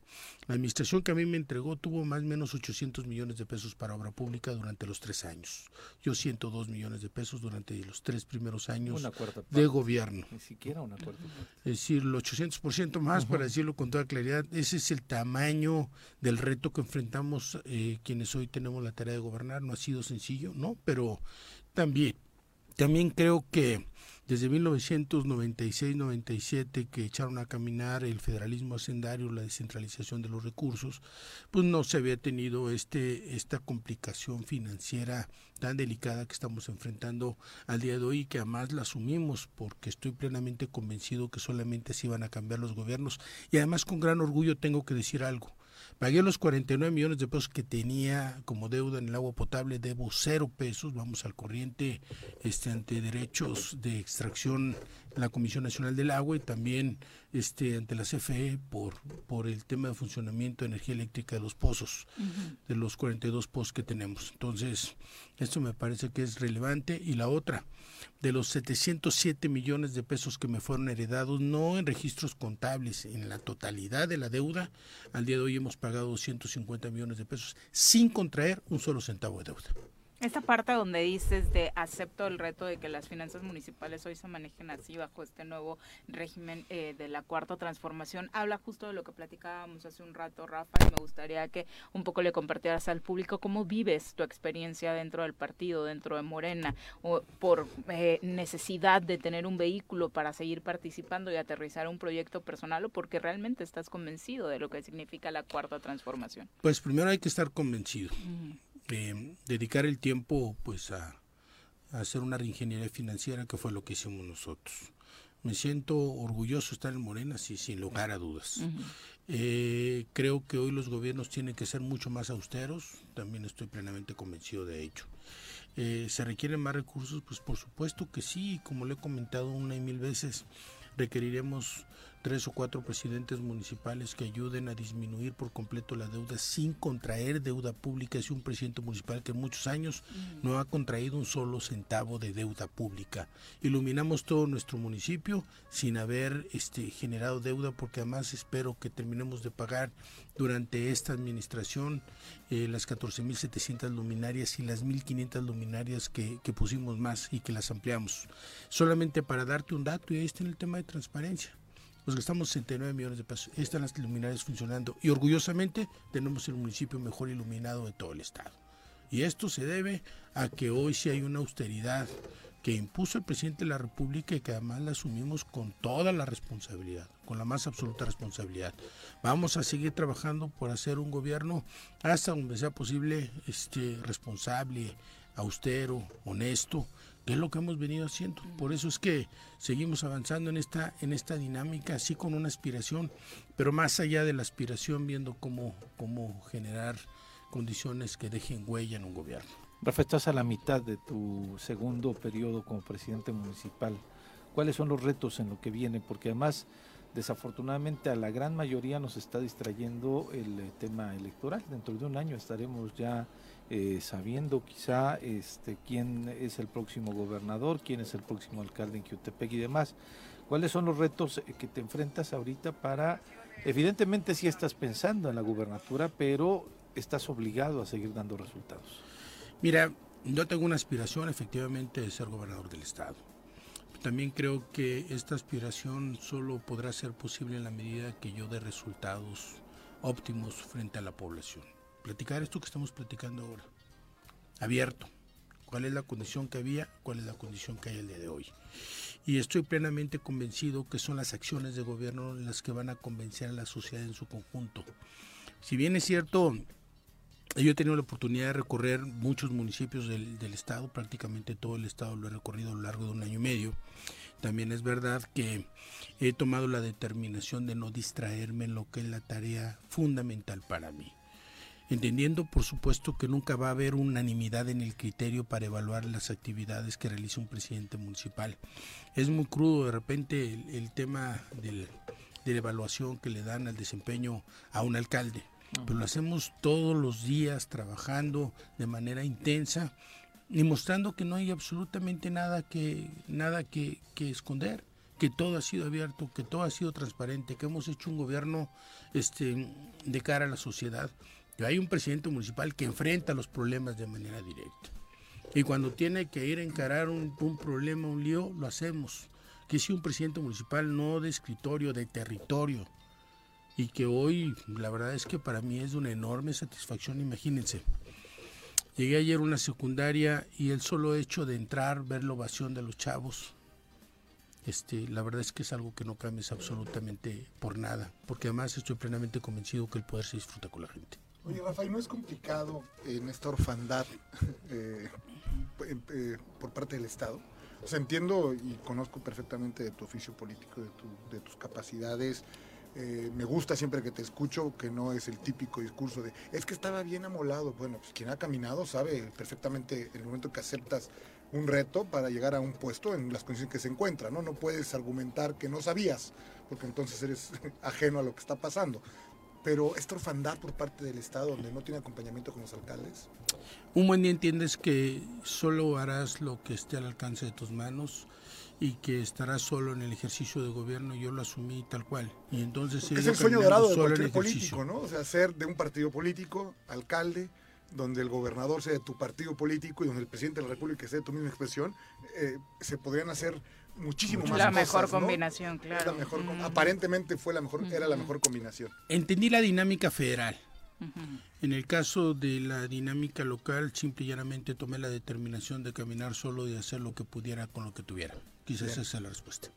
La administración que a mí me entregó tuvo más o menos 800 millones de pesos para obra pública durante los tres años. Yo 102 millones de pesos durante los tres primeros años de gobierno. Ni siquiera una cuarta parte. Es decir, el 800% más, para decirlo con toda claridad, ese es el tamaño del reto que enfrentamos eh, quienes hoy tenemos la tarea de gobernar. No ha sido sencillo, ¿no? Pero también, también creo que desde 1996-97 que echaron a caminar el federalismo hacendario, la descentralización de los recursos, pues no se había tenido este esta complicación financiera tan delicada que estamos enfrentando al día de hoy y que además la asumimos porque estoy plenamente convencido que solamente se iban a cambiar los gobiernos y además con gran orgullo tengo que decir algo. Pagué los 49 millones de pesos que tenía como deuda en el agua potable, debo cero pesos, vamos al corriente este, ante derechos de extracción la Comisión Nacional del Agua y también este, ante la CFE por, por el tema de funcionamiento de energía eléctrica de los pozos, de los 42 pozos que tenemos. Entonces, esto me parece que es relevante. Y la otra, de los 707 millones de pesos que me fueron heredados, no en registros contables, en la totalidad de la deuda, al día de hoy hemos pagado 250 millones de pesos sin contraer un solo centavo de deuda. Esta parte donde dices de acepto el reto de que las finanzas municipales hoy se manejen así bajo este nuevo régimen eh, de la cuarta transformación, habla justo de lo que platicábamos hace un rato, Rafa, y me gustaría que un poco le compartieras al público cómo vives tu experiencia dentro del partido, dentro de Morena, o por eh, necesidad de tener un vehículo para seguir participando y aterrizar un proyecto personal o porque realmente estás convencido de lo que significa la cuarta transformación. Pues primero hay que estar convencido. Eh, dedicar el tiempo pues a, a hacer una reingeniería financiera que fue lo que hicimos nosotros. Me siento orgulloso de estar en Morena, sí, sin lugar a dudas. Eh, creo que hoy los gobiernos tienen que ser mucho más austeros, también estoy plenamente convencido de ello. Eh, ¿Se requieren más recursos? Pues por supuesto que sí, como le he comentado una y mil veces, requeriremos tres o cuatro presidentes municipales que ayuden a disminuir por completo la deuda sin contraer deuda pública. Es un presidente municipal que en muchos años no ha contraído un solo centavo de deuda pública. Iluminamos todo nuestro municipio sin haber este, generado deuda porque además espero que terminemos de pagar durante esta administración eh, las 14.700 luminarias y las 1.500 luminarias que, que pusimos más y que las ampliamos. Solamente para darte un dato, y ahí está en el tema de transparencia. Nos gastamos 69 millones de pesos. Están las luminarias funcionando. Y orgullosamente tenemos el municipio mejor iluminado de todo el estado. Y esto se debe a que hoy sí hay una austeridad que impuso el presidente de la República y que además la asumimos con toda la responsabilidad, con la más absoluta responsabilidad. Vamos a seguir trabajando por hacer un gobierno hasta donde sea posible este responsable, austero, honesto, que es lo que hemos venido haciendo. Por eso es que seguimos avanzando en esta, en esta dinámica, así con una aspiración, pero más allá de la aspiración, viendo cómo, cómo generar condiciones que dejen huella en un gobierno. Rafa, estás a la mitad de tu segundo periodo como presidente municipal. ¿Cuáles son los retos en lo que viene? Porque además, desafortunadamente, a la gran mayoría nos está distrayendo el eh, tema electoral. Dentro de un año estaremos ya eh, sabiendo quizá este, quién es el próximo gobernador, quién es el próximo alcalde en Quiutepec y demás. ¿Cuáles son los retos eh, que te enfrentas ahorita para, evidentemente sí estás pensando en la gubernatura, pero estás obligado a seguir dando resultados? Mira, yo tengo una aspiración efectivamente de ser gobernador del estado. También creo que esta aspiración solo podrá ser posible en la medida que yo dé resultados óptimos frente a la población. Platicar esto que estamos platicando ahora. Abierto. ¿Cuál es la condición que había? ¿Cuál es la condición que hay el día de hoy? Y estoy plenamente convencido que son las acciones de gobierno las que van a convencer a la sociedad en su conjunto. Si bien es cierto, yo he tenido la oportunidad de recorrer muchos municipios del, del, estado, prácticamente todo el estado lo he recorrido a lo largo de un año y medio. También es verdad que he tomado la determinación de no distraerme en lo que es la tarea fundamental para mí. Entendiendo por supuesto que nunca va a haber unanimidad en el criterio para evaluar las actividades que realiza un presidente municipal. Es muy crudo de repente el, el tema del, de la evaluación que le dan al desempeño a un alcalde, pero lo hacemos todos los días trabajando de manera intensa y mostrando que no hay absolutamente nada que nada que, que esconder que todo ha sido abierto, que todo ha sido transparente, que hemos hecho un gobierno este, de cara a la sociedad, hay un presidente municipal que enfrenta los problemas de manera directa. Y cuando tiene que ir a encarar un, un problema, un lío, lo hacemos. Que si un presidente municipal no de escritorio, de territorio, y que hoy la verdad es que para mí es de una enorme satisfacción, imagínense. Llegué ayer a una secundaria y el solo hecho de entrar, ver la ovación de los chavos, este, la verdad es que es algo que no cambies absolutamente por nada, porque además estoy plenamente convencido que el poder se disfruta con la gente. Oye, Rafael, ¿no es complicado en esta orfandad eh, eh, por parte del Estado? O sea, entiendo y conozco perfectamente de tu oficio político, de, tu, de tus capacidades. Eh, me gusta siempre que te escucho que no es el típico discurso de es que estaba bien amolado. Bueno, pues quien ha caminado sabe perfectamente el momento que aceptas un reto para llegar a un puesto en las condiciones que se encuentra, ¿no? No puedes argumentar que no sabías, porque entonces eres ajeno a lo que está pasando. Pero esta orfandad por parte del Estado, donde no tiene acompañamiento con los alcaldes. Un buen día entiendes que solo harás lo que esté al alcance de tus manos y que estarás solo en el ejercicio de gobierno. Yo lo asumí tal cual. Y entonces es el sueño dorado de cualquier político, ¿no? O sea, ser de un partido político, alcalde, donde el gobernador sea de tu partido político y donde el presidente de la República sea de tu misma expresión, eh, se podrían hacer muchísimo más La cosas, mejor ¿no? combinación, claro. La mejor com- Mm. Aparentemente fue la mejor, era la mejor combinación. Entendí la dinámica federal. En el caso de la dinámica local, simple y llanamente tomé la determinación de caminar solo y hacer lo que pudiera con lo que tuviera. Quizás Bien. esa es la respuesta.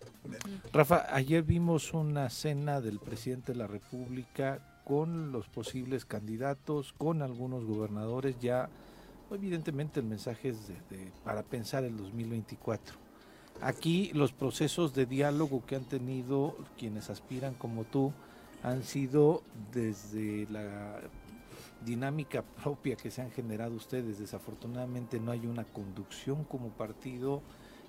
Rafa, ayer vimos una cena del presidente de la República con los posibles candidatos, con algunos gobernadores, ya evidentemente el mensaje es de- de- para pensar el 2024. Aquí los procesos de diálogo que han tenido quienes aspiran como tú han sido desde la dinámica propia que se han generado ustedes. Desafortunadamente no hay una conducción como partido,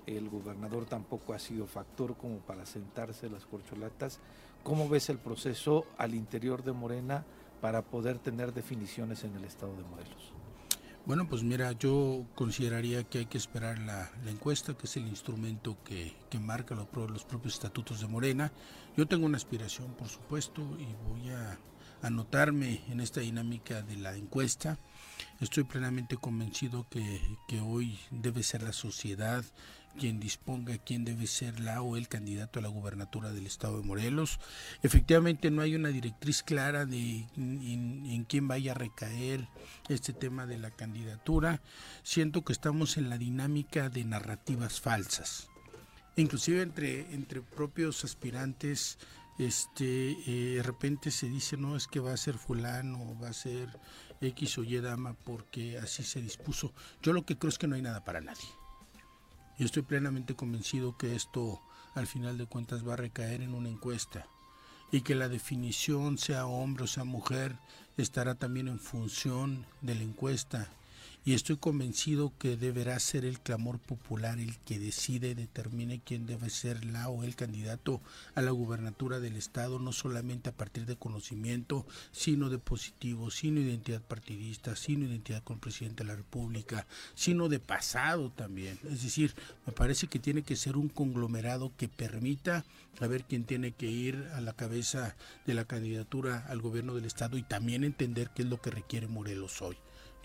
el gobernador tampoco ha sido factor como para sentarse las corcholatas. ¿Cómo ves el proceso al interior de Morena para poder tener definiciones en el estado de Morelos? Bueno, pues mira, yo consideraría que hay que esperar la, encuesta, que es el instrumento que, marca los, los propios estatutos de Morena. Yo tengo una aspiración, por supuesto, y voy a anotarme en esta dinámica de la encuesta. Estoy plenamente convencido que, que hoy debe ser la sociedad quien disponga quién debe ser la o el candidato a la gubernatura del estado de Morelos. Efectivamente no hay una directriz clara de en, quién vaya a recaer este tema de la candidatura. Siento que estamos en la dinámica de narrativas falsas. Inclusive entre, entre propios aspirantes, este, eh, de repente se dice, no, es que va a ser fulano, va a ser X o Y dama, porque así se dispuso. Yo lo que creo es que no hay nada para nadie. Yo estoy plenamente convencido que esto, al final de cuentas, va a recaer en una encuesta y que la definición, sea hombre o sea mujer, estará también en función de la encuesta. Y estoy convencido que deberá ser el clamor popular el que decide y determine quién debe ser la o el candidato a la gubernatura del Estado, no solamente a partir de conocimiento, sino de positivo, sino identidad partidista, sino identidad con el presidente de la República, sino de pasado también. Es decir, me parece que tiene que ser un conglomerado que permita saber quién tiene que ir a la cabeza de la candidatura al gobierno del Estado y también entender qué es lo que requiere Morelos hoy.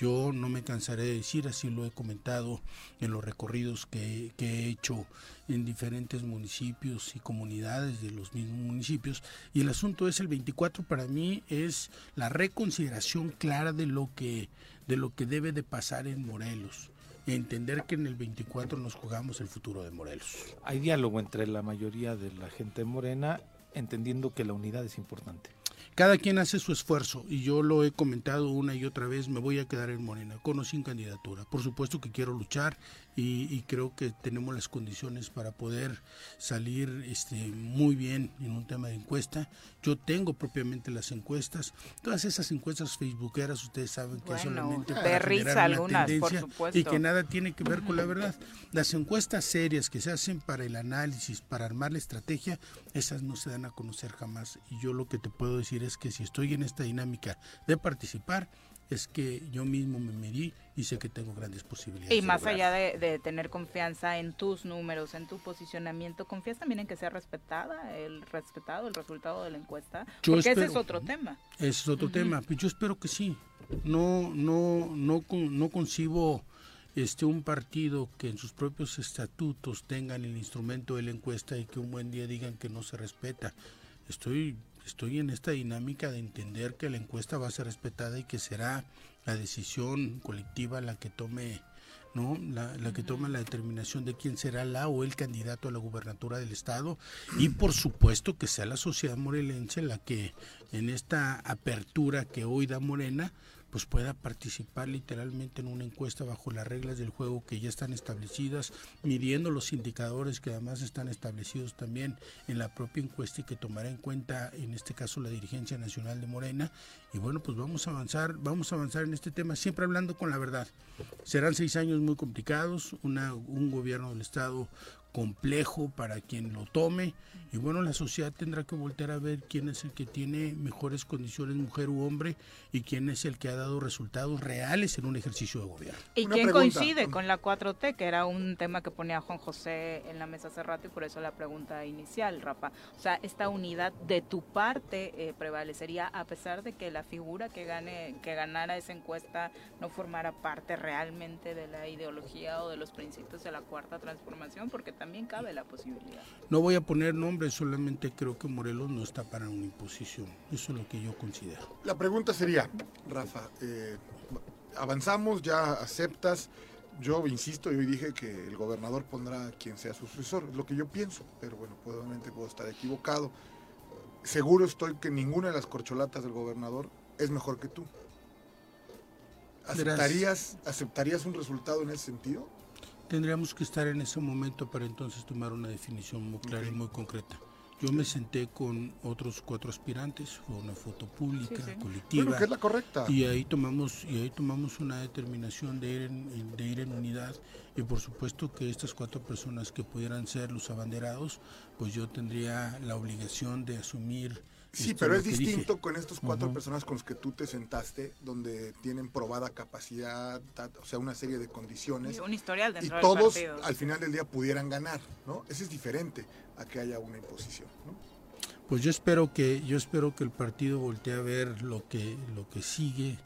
Yo no me cansaré de decir, así lo he comentado en los recorridos que, he hecho en diferentes municipios y comunidades de los mismos municipios. Y el asunto es el 24 para mí es la reconsideración clara de lo que, de lo que debe de pasar en Morelos. Entender que en el 24 nos jugamos el futuro de Morelos. Hay diálogo entre la mayoría de la gente morena, entendiendo que la unidad es importante. Cada quien hace su esfuerzo y yo lo he comentado una y otra vez, me voy a quedar en Morena, con o sin candidatura. Por supuesto que quiero luchar y, y creo que tenemos las condiciones para poder salir este, muy bien en un tema de encuesta. Yo tengo propiamente las encuestas, todas esas encuestas facebookeras, ustedes saben que Bueno, solamente para generar una algunas, por tendencia supuesto. y que nada tiene que ver con la verdad. Las encuestas serias que se hacen para el análisis, para armar la estrategia, esas no se dan a conocer jamás. Y yo lo que te puedo decir es que si estoy en esta dinámica de participar, es que yo mismo me medí y sé que tengo grandes posibilidades. Y más allá de, de tener confianza en tus números, en tu posicionamiento, ¿confías también en que sea respetada, el respetado el resultado de la encuesta? Yo Porque ese es otro tema. Ese es otro Ujú. tema. Pues yo espero que sí. No, no, no, no concibo este un partido que en sus propios estatutos tengan el instrumento de la encuesta y que un buen día digan que no se respeta. Estoy, estoy en esta dinámica de entender que la encuesta va a ser respetada y que será la decisión colectiva la que tome ¿no? La, la que toma la determinación de quién será la o el candidato a la gubernatura del estado y por supuesto que sea la sociedad morelense la que en esta apertura que hoy da Morena pues pueda participar literalmente en una encuesta bajo las reglas del juego que ya están establecidas, midiendo los indicadores que además están establecidos también en la propia encuesta y que tomará en cuenta en este caso la dirigencia nacional de Morena. Y bueno, pues vamos a avanzar, vamos a avanzar en este tema, siempre hablando con la verdad. Serán seis años muy complicados, una, un gobierno del Estado complejo para quien lo tome y bueno la sociedad tendrá que voltear a ver quién es el que tiene mejores condiciones mujer u hombre y quién es el que ha dado resultados reales en un ejercicio de gobierno. ¿Y Una quién pregunta. coincide con la 4T, que era un tema que ponía Juan José en la mesa hace rato y por eso la pregunta inicial, Rafa? O sea, esta unidad de tu parte eh, prevalecería a pesar de que la figura que gane que ganara esa encuesta no formara parte realmente de la ideología o de los principios de la cuarta transformación, porque también cabe la posibilidad. No voy a poner nombres, solamente creo que Morelos no está para una imposición. Eso es lo que yo considero. La pregunta sería, Rafa, eh, avanzamos, ya aceptas. Yo insisto, yo dije que el gobernador pondrá a quien sea su sucesor, es lo que yo pienso, pero bueno, probablemente puedo estar equivocado. Seguro estoy que ninguna de las corcholatas del gobernador es mejor que tú. ¿Aceptarías, ¿Aceptarías un resultado en ese sentido? Tendríamos que estar en ese momento para entonces tomar una definición muy clara y muy concreta. Yo me senté con otros cuatro aspirantes, fue una foto pública, Sí, sí. colectiva. Bueno, que es la correcta. Y ahí tomamos, y ahí tomamos una determinación de ir en, en- de ir en unidad. Y por supuesto que estas cuatro personas que pudieran ser los abanderados, pues yo tendría la obligación de asumir. Sí, esto, pero es dije. distinto con estas cuatro personas con las que tú te sentaste, donde tienen probada capacidad, o sea, una serie de condiciones. Y un historial y dentro del todos partido. al final del día pudieran ganar, ¿no? Ese es diferente a que haya una imposición, ¿no? Pues yo espero que yo espero que el partido voltee a ver lo que lo que sigue,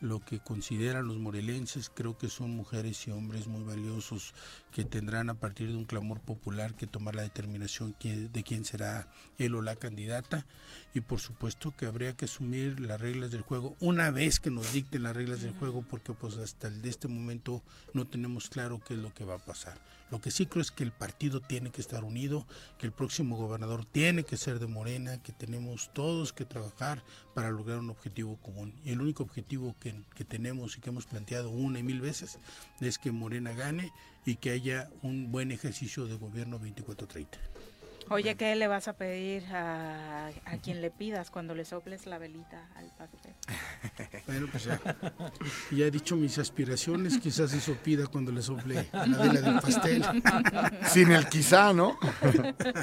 lo que consideran los morelenses. Creo que son mujeres y hombres muy valiosos que tendrán a partir de un clamor popular que tomar la determinación de quién será él o la candidata. Y por supuesto que habría que asumir las reglas del juego una vez que nos dicten las reglas del juego, porque pues hasta el de este momento no tenemos claro qué es lo que va a pasar. Lo que sí creo es que el partido tiene que estar unido, que el próximo gobernador tiene que ser de Morena, que tenemos todos que trabajar para lograr un objetivo común. Y el único objetivo que, que tenemos y que hemos planteado una y mil veces es que Morena gane y que haya un buen ejercicio de gobierno 24-30. Oye, ¿qué le vas a pedir a, a quien le pidas cuando le soples la velita al pastel? Bueno, pues ya, ya he dicho mis aspiraciones, quizás eso pida cuando le sople la vela del pastel. Sin el quizá, ¿no?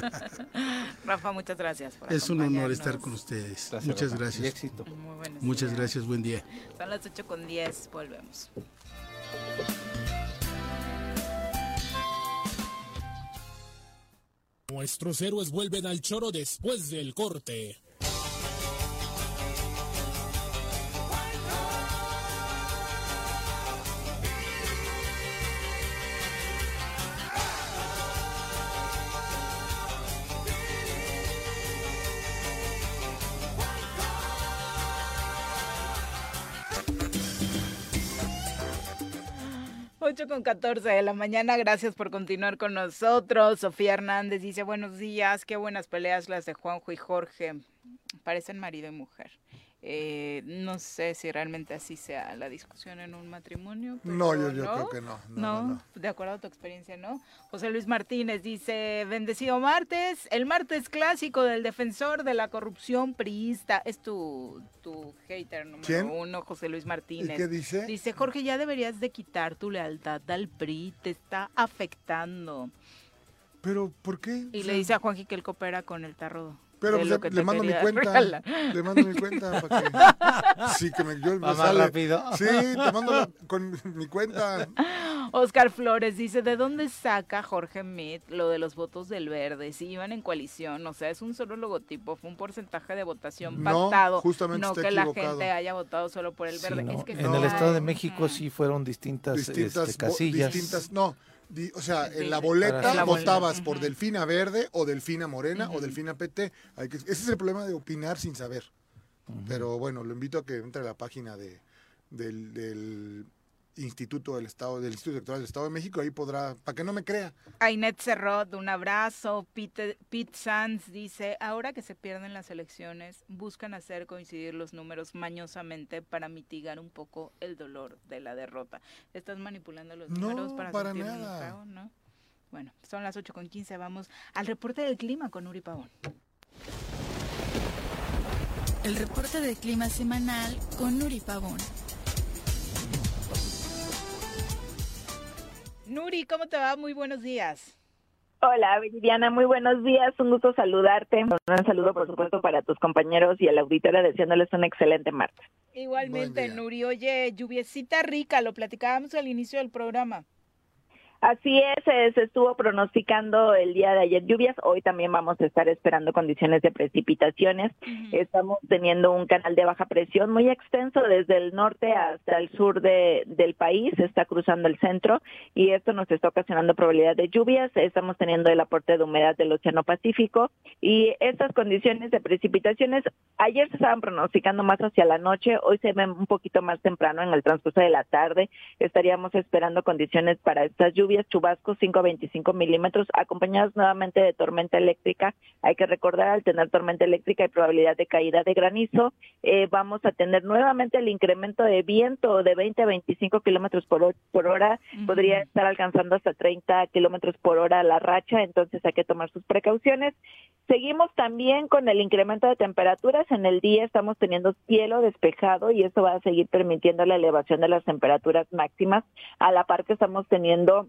Rafa, muchas gracias. Por Es un honor estar con ustedes. Gracias, Muchas Rafa. gracias. Y éxito. Muy Muchas días. gracias, buen día. Son las 8 con 10, volvemos. Nuestros héroes vuelven al choro después del corte. Con 14 de la mañana, gracias por continuar con nosotros. Sofía Hernández dice, buenos días, qué buenas peleas las de Juanjo y Jorge. Parecen marido y mujer. Eh, no sé si realmente así sea la discusión en un matrimonio. pero No, yo, yo creo que no. No, no, no. de acuerdo a tu experiencia, ¿no? José Luis Martínez dice, bendecido martes, el martes clásico del defensor de la corrupción priista. Es tu, tu hater número ¿Quién? uno, José Luis Martínez. ¿Y qué dice? Dice, Jorge, ya deberías de quitar tu lealtad al PRI, te está afectando. Pero, ¿por qué? Y O le dice a Juanji que él coopera con el tarro. Pero pues, le, que le mando mi cuenta. regalar. Le mando mi cuenta para que. Sí, que me, yo, me ¿Va más sale. rápido? Sí, te mando la- con mi cuenta. Oscar Flores dice, ¿de dónde saca Jorge Mit lo de los votos del verde? Si iban en coalición, o sea, es un solo logotipo, fue un porcentaje de votación No, pactado, justamente no está que la gente haya votado solo por el Sí, verde. ¿no? Es que En el Estado de México sí fueron distintas, distintas, este, casillas. distintas, no, o sea, en la boleta la boleta. votabas por Delfina Verde o Delfina Morena o Delfina PT. Hay que, ese es el problema de opinar sin saber. Pero bueno, lo invito a que entre a la página de, del, del Instituto del Estado, del Instituto Electoral del Estado de México, ahí podrá, para que no me crea. Ainet Cerrot, un abrazo. Pete, Pete Sanz dice, ahora que se pierden las elecciones, buscan hacer coincidir los números mañosamente para mitigar un poco el dolor de la derrota. ¿Estás manipulando los No, números para, para sentirme nada. feo? ¿no? Bueno, son las 8 con 15, vamos al reporte del clima con Uri Pavón. El reporte del clima semanal con Nuri Pavón. Nuri, ¿cómo te va? Muy buenos días. Hola, Viridiana, muy buenos días. Un gusto saludarte. Un saludo, por supuesto, para tus compañeros y a la auditora, deseándoles un excelente martes. Igualmente. Nuri. Oye, lluviecita rica, lo platicábamos al inicio del programa. Así es, eh, se estuvo pronosticando el día de ayer lluvias. Hoy también vamos a estar esperando condiciones de precipitaciones. Estamos teniendo un canal de baja presión muy extenso desde el norte hasta el sur de, del país. Está cruzando el centro y esto nos está ocasionando probabilidad de lluvias. Estamos teniendo el aporte de humedad del Océano Pacífico y estas condiciones de precipitaciones ayer se estaban pronosticando más hacia la noche. Hoy se ven un poquito más temprano en el transcurso de la tarde. Estaríamos esperando condiciones para estas lluvias, chubascos 5 a 25 milímetros, acompañados nuevamente de tormenta eléctrica. Hay que recordar, al tener tormenta eléctrica hay probabilidad de caída de granizo. Eh, vamos a tener nuevamente el incremento de viento de 20 a 25 kilómetros por hora. Podría estar alcanzando hasta 30 kilómetros por hora la racha, entonces hay que tomar sus precauciones. Seguimos también con el incremento de temperaturas. En el día estamos teniendo cielo despejado y esto va a seguir permitiendo la elevación de las temperaturas máximas. A la par que estamos teniendo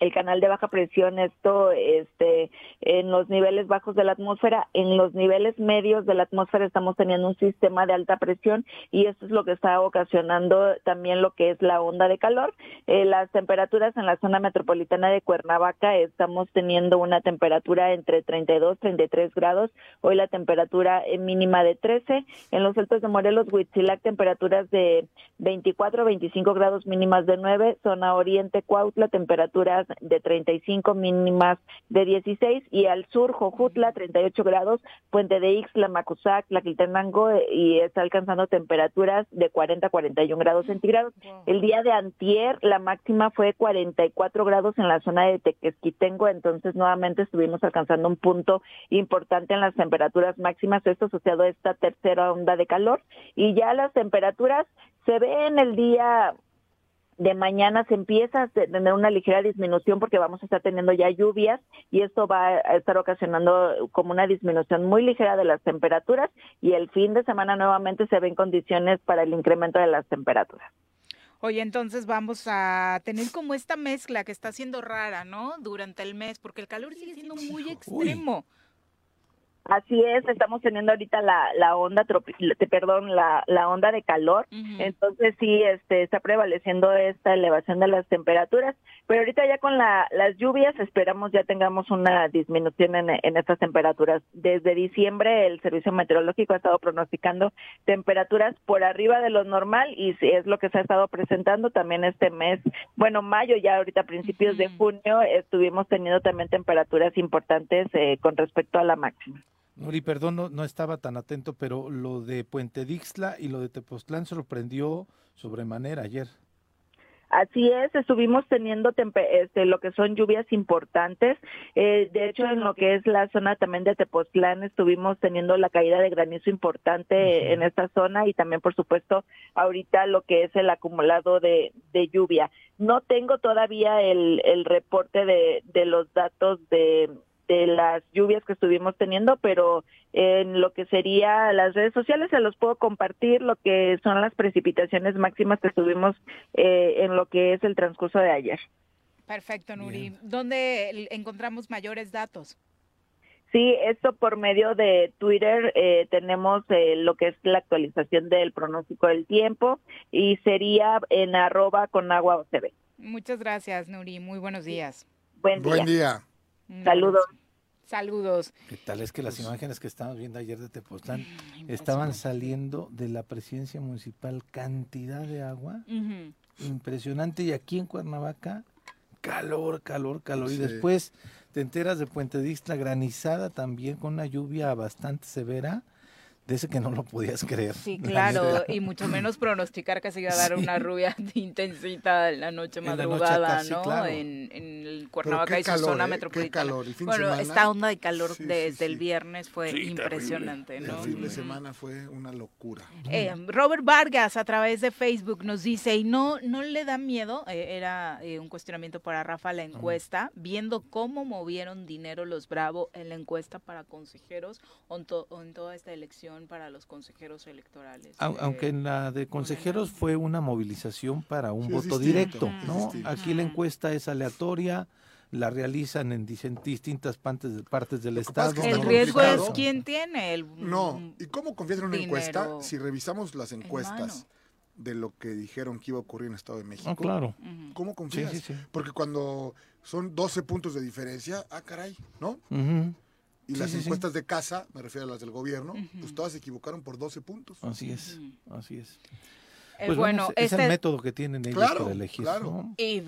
el canal de baja presión, esto este, en los niveles bajos de la atmósfera, en los niveles medios de la atmósfera estamos teniendo un sistema de alta presión y esto es lo que está ocasionando también lo que es la onda de calor. Eh, las temperaturas en la zona metropolitana de Cuernavaca estamos teniendo una temperatura entre 32 33 grados, hoy la temperatura eh, mínima de 13, en los altos de Morelos, Huitzilac, temperaturas de 24 25 grados mínimas de 9, zona oriente Cuautla, temperaturas de 35 mínimas de 16 y al sur Jojutla 38 grados, Puente de Ixtla, Macusac, Tlaquiltenango eh, y está alcanzando temperaturas de 40 a 41 grados centígrados. El día de antier la máxima fue 44 grados en la zona de Tequesquitengo, entonces nuevamente estuvimos alcanzando un punto importante en las temperaturas máximas, esto asociado a esta tercera onda de calor y ya las temperaturas se ve en el día de mañana se empieza a tener una ligera disminución porque vamos a estar teniendo ya lluvias y esto va a estar ocasionando como una disminución muy ligera de las temperaturas y el fin de semana nuevamente se ven condiciones para el incremento de las temperaturas. Oye, entonces vamos a tener como esta mezcla que está siendo rara, ¿no? Durante el mes, porque el calor sigue siendo muy extremo. Así es, estamos teniendo ahorita la, la onda, tropi- perdón, la, la onda de calor, entonces sí, este, está prevaleciendo esta elevación de las temperaturas, pero ahorita ya con la, las lluvias esperamos ya tengamos una disminución en, en estas temperaturas. Desde diciembre el Servicio Meteorológico ha estado pronosticando temperaturas por arriba de lo normal y es lo que se ha estado presentando también este mes, bueno, mayo ya ahorita a principios de junio estuvimos teniendo también temperaturas importantes eh, con respecto a la máxima. Nuri, perdón, no, no estaba tan atento, pero lo de Puente Dixla y lo de Tepoztlán sorprendió sobremanera ayer. Así es, estuvimos teniendo este, lo que son lluvias importantes. Eh, de hecho, en lo que es la zona también de Tepoztlán, estuvimos teniendo la caída de granizo importante en esta zona y también, por supuesto, ahorita lo que es el acumulado de, lluvia. No tengo todavía el, el reporte de, de los datos de de las lluvias que estuvimos teniendo, pero en lo que sería las redes sociales se los puedo compartir lo que son las precipitaciones máximas que tuvimos eh, en lo que es el transcurso de ayer. Perfecto, Nuri. ¿Dónde encontramos mayores datos? Sí, esto por medio de Twitter eh, tenemos eh, lo que es la actualización del pronóstico del tiempo y sería en arroba con agua OCB. Muchas gracias, Nuri. Muy buenos días. Buen día. Buen día. Saludos. Saludos. ¿Qué tal? Es que las imágenes que estábamos viendo ayer de Tepoztlán estaban saliendo de la presidencia municipal cantidad de agua. Impresionante. Y aquí en Cuernavaca calor, calor, calor. Y después te enteras de Puente Dixtra granizada también con una lluvia bastante severa de ese que no lo podías creer. Sí, claro, y mucho menos pronosticar que se iba a dar una rubia intensita en la noche madrugada, ¿no? En, en, el Cuernavaca y su zona ¿eh? metropolitana. bueno, esta onda de calor desde el viernes fue impresionante, ¿no? El fin de semana fue una locura. Eh, Robert Vargas a través de Facebook nos dice, ¿y no, no le da miedo? Eh, era un cuestionamiento para Rafa la encuesta, viendo cómo movieron dinero los Bravo en la encuesta para consejeros o en toda esta elección para los consejeros electorales. Aunque en la de consejeros fue una movilización para un voto directo, ¿no? Aquí la encuesta es aleatoria la realizan en distintas partes, partes del Estado. el riesgo es quién tiene el No, ¿y cómo confías en una encuesta si revisamos las encuestas? de lo que dijeron que iba a ocurrir en el Estado de México. Ah, claro. ¿Cómo confías? Porque cuando son 12 puntos de diferencia, ah, caray, ¿no? Y las encuestas de casa, me refiero a las del gobierno, pues todas se equivocaron por 12 puntos. Así es, así es. Eh, pues bueno, es, el este método que tienen ellos para elegir. Y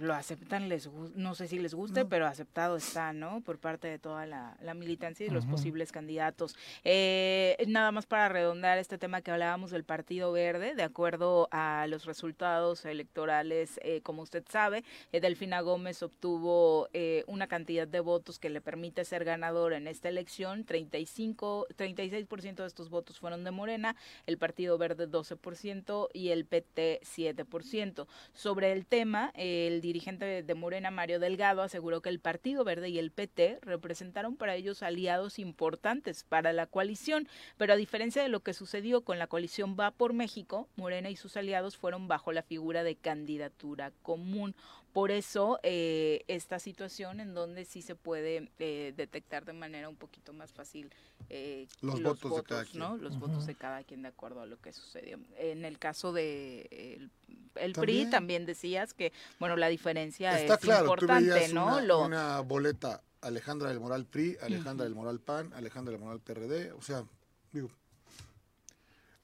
lo aceptan, les no sé si les guste, pero aceptado está, ¿no? Por parte de toda la, militancia y los posibles candidatos. Eh, nada más para redondar este tema que hablábamos del Partido Verde, de acuerdo a los resultados electorales, eh, como usted sabe, Delfina Gómez obtuvo una cantidad de votos que le permite ser ganador en esta elección. 35, 36% de estos votos fueron de Morena, el Partido Verde 12% y el PT 7%. Sobre el tema, el dirigente de Morena, Mario Delgado, aseguró que el Partido Verde y el PT representaron para ellos aliados importantes para la coalición, pero a diferencia de lo que sucedió con la coalición Va por México, Morena y sus aliados fueron bajo la figura de candidatura común. Por eso, eh, esta situación en donde sí se puede eh, detectar de manera un poquito más fácil eh, los, votos, de cada quien. ¿no? Los votos de cada quien de acuerdo a lo que sucedió. En el caso de el, PRI también decías que, bueno, la diferencia es importante, ¿no? Una, una boleta Alejandra del Moral PRI, Alejandra del Moral PAN, Alejandra del Moral PRD, o sea, digo,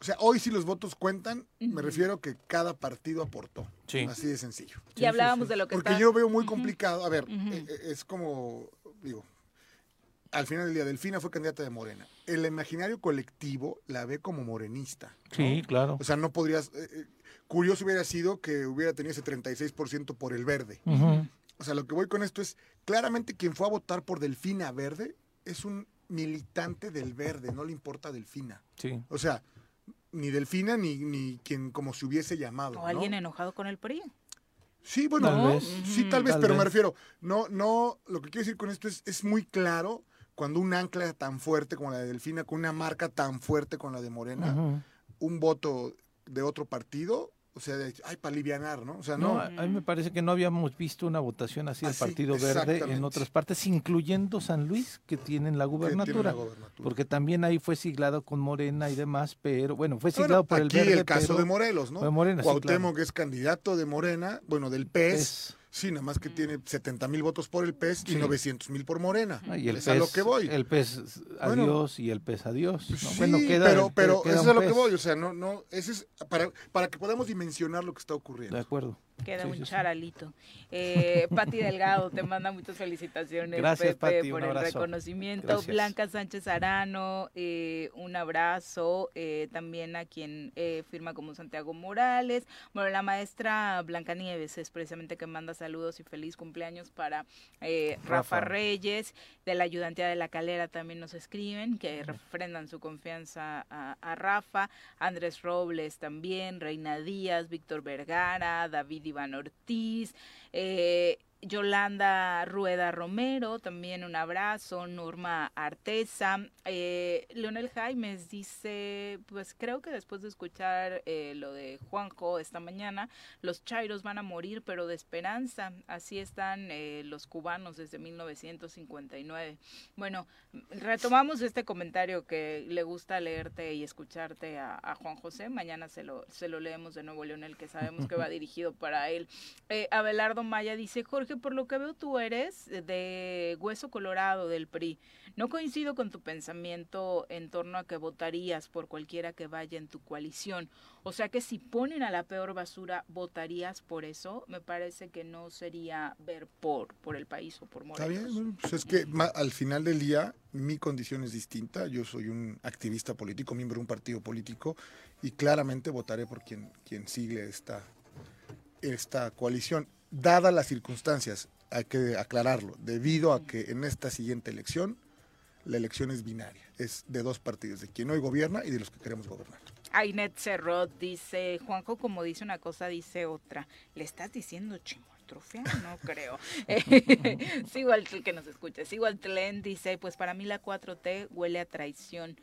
o sea, hoy sí los votos cuentan, me refiero que cada partido aportó. Así de sencillo. Y hablábamos de lo que Porque yo veo muy complicado, a ver, eh, eh, es como, digo, al final del día, Delfina fue candidata de Morena. El imaginario colectivo la ve como morenista. Sí, claro. O sea, no podrías... Eh, curioso hubiera sido que hubiera tenido ese 36% por el verde. O sea, lo que voy con esto es, claramente quien fue a votar por Delfina Verde es un militante del verde, no le importa Delfina. Sí. O sea, ni Delfina ni, ni quien como se hubiese llamado. O alguien enojado con el PRI. Sí, bueno, sí, tal vez, pero me refiero, no, no, lo que quiero decir con esto es, es muy claro cuando un ancla tan fuerte como la de Delfina, con una marca tan fuerte como la de Morena, un voto de otro partido o sea, ay, para alivianar, ¿no? O sea, no. a mí me parece que no habíamos visto una votación así del Partido Verde en otras partes, incluyendo San Luis, que tienen la gubernatura. Porque también ahí fue siglado con Morena y demás, pero bueno, fue siglado por el Verde. el caso de Morelos, ¿no? Morena, Cuauhtémoc, que es candidato de Morena, bueno, del PES, Sí, nada más que tiene 70 mil votos por el PES y Sí. 900 mil por Morena. Ah, y el es a lo pez- que voy. El pez Bueno. adiós y el pez adiós. ¿no? Sí, bueno, queda, pero, el- pero queda eso es a lo que pez. voy. O sea, no, no, ese es para, para que podamos dimensionar lo que está ocurriendo. De acuerdo. Queda Sí, un sí, sí. charalito. Eh, Pati Delgado te manda muchas felicitaciones, Gracias, Pepe, Pati, por el abrazo. reconocimiento. Gracias. Blanca Sánchez Arano, eh, un abrazo. eh, también a quien eh, firma como Santiago Morales. Bueno, la maestra Blanca Nieves es precisamente que manda saludos y feliz cumpleaños para eh, Rafa. Rafa. Reyes. De la ayudantía de la calera también nos escriben, que refrendan su confianza a, a Rafa. Andrés Robles también, Reina Díaz, Víctor Vergara, David Iván Ortiz, eh, Yolanda Rueda Romero, también un abrazo, Norma Arteza, eh, Leonel Jaimes dice, pues creo que después de escuchar eh, lo de Juanjo esta mañana, los chairos van a morir, pero de esperanza, así están eh, los cubanos desde 1959. Bueno, retomamos este comentario que le gusta leerte y escucharte a, a Juan José, mañana se lo, se lo leemos de nuevo, Leonel, que sabemos que va dirigido para él. Eh, Abelardo Maya dice, Jorge, por lo que veo tú eres de hueso colorado del PRI. No coincido con tu pensamiento en torno a que votarías por cualquiera que vaya en tu coalición. O sea que si ponen a la peor basura, ¿votarías por eso? Me parece que no sería ver por, por el país o por Está Morelos. bien, bueno, pues es que al final del día mi condición es distinta. Yo soy un activista político, miembro de un partido político y claramente votaré por quien, quien sigue esta, esta coalición. Dadas las circunstancias, hay que aclararlo, debido a que en esta siguiente elección la elección es binaria, es de dos partidos, de quien hoy gobierna y de los que queremos gobernar. Ainet Cerrot dice, Juanjo como dice una cosa, dice otra. ¿Le estás diciendo chimoltrufia? No creo. Sigo al que nos escucha. Sigo al Tlen, dice, pues para mí la 4T huele a traición.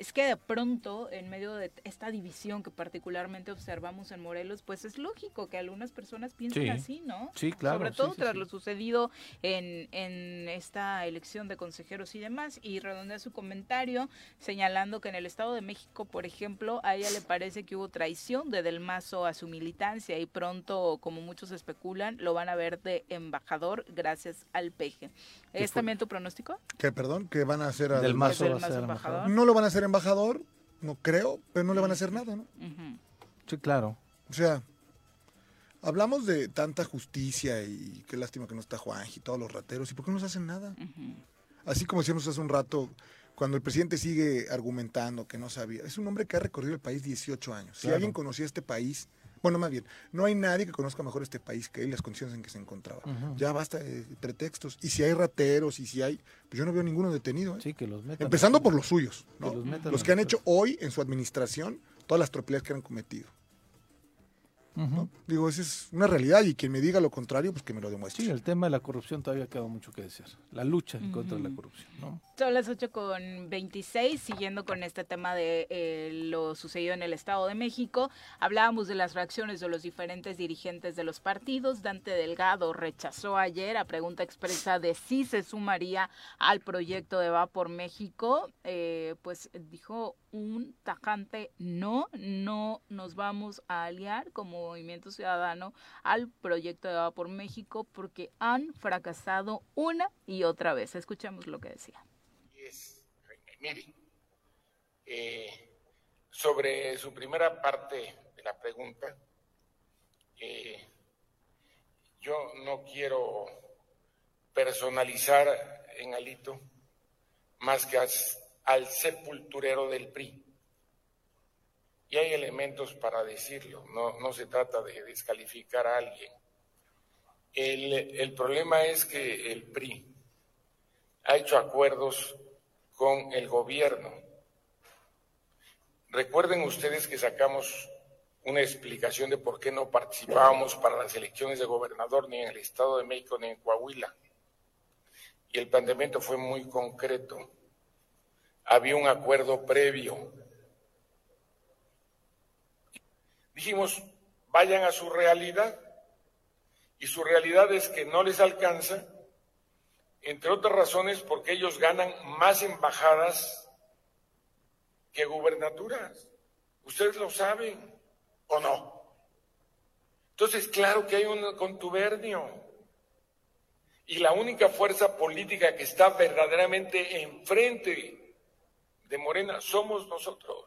Es que de pronto, en medio de esta división que particularmente observamos en Morelos, pues es lógico que algunas personas piensen Sí. así, ¿no? Sí, claro, Sobre todo sí, tras lo sucedido en, en esta elección de consejeros y demás. Y redondea su comentario señalando que en el Estado de México, por ejemplo, a ella le parece que hubo traición de Del Mazo a su militancia y pronto, como muchos especulan, lo van a ver de embajador gracias al peje. ¿Qué ¿Es también tu pronóstico? ¿Qué, perdón? ¿Qué van a hacer? a Del Mazo Del va a Mazo ser embajador. embajador. No lo van a hacer embajador, no creo, pero no le van a hacer nada, ¿no? Sí, claro. O sea, hablamos de tanta justicia y qué lástima que no está Juan y todos los rateros. ¿Y por qué no nos hacen nada? Así como decíamos hace un rato, cuando el presidente sigue argumentando que no sabía, es un hombre que ha recorrido el país 18 años. Si alguien conocía este país, bueno, más bien, no hay nadie que conozca mejor este país que él las condiciones en que se encontraba. Ya basta de pretextos. Y si hay rateros y si hay, pues yo no veo ninguno detenido. ¿eh? Sí, que los metan. Empezando por los suyos, ¿no? Que los metan los que han hecho hoy en su administración todas las tropelías que han cometido. Digo, esa es una realidad y quien me diga lo contrario, pues que me lo demuestre. Sí, el tema de la corrupción todavía queda mucho que desear. La lucha en contra de la corrupción, ¿no? Son las 8 con 26, siguiendo con este tema de eh, lo sucedido en el Estado de México. Hablábamos de las reacciones de los diferentes dirigentes de los partidos. Dante Delgado rechazó ayer a pregunta expresa de si se sumaría al proyecto de Va por México. Eh, pues dijo un tajante no, no nos vamos a aliar como Movimiento Ciudadano al proyecto de Va por México porque han fracasado una y otra vez. Escuchemos lo que decía. es, mire, eh, sobre su primera parte de la pregunta, eh, yo no quiero personalizar en Alito más que as- al sepulturero del PRI. Y hay elementos para decirlo, no, no se trata de descalificar a alguien. El, el problema es que el PRI ha hecho acuerdos con el gobierno. Recuerden ustedes que sacamos una explicación de por qué no participábamos para las elecciones de gobernador ni en el Estado de México ni en Coahuila. Y el planteamiento fue muy concreto. Había un acuerdo previo. Dijimos, vayan a su realidad. Y su realidad es que no les alcanza entre otras razones porque ellos ganan más embajadas que gubernaturas. Ustedes lo saben o no. Entonces, claro que hay un contubernio. Y la única fuerza política que está verdaderamente enfrente de Morena somos nosotros.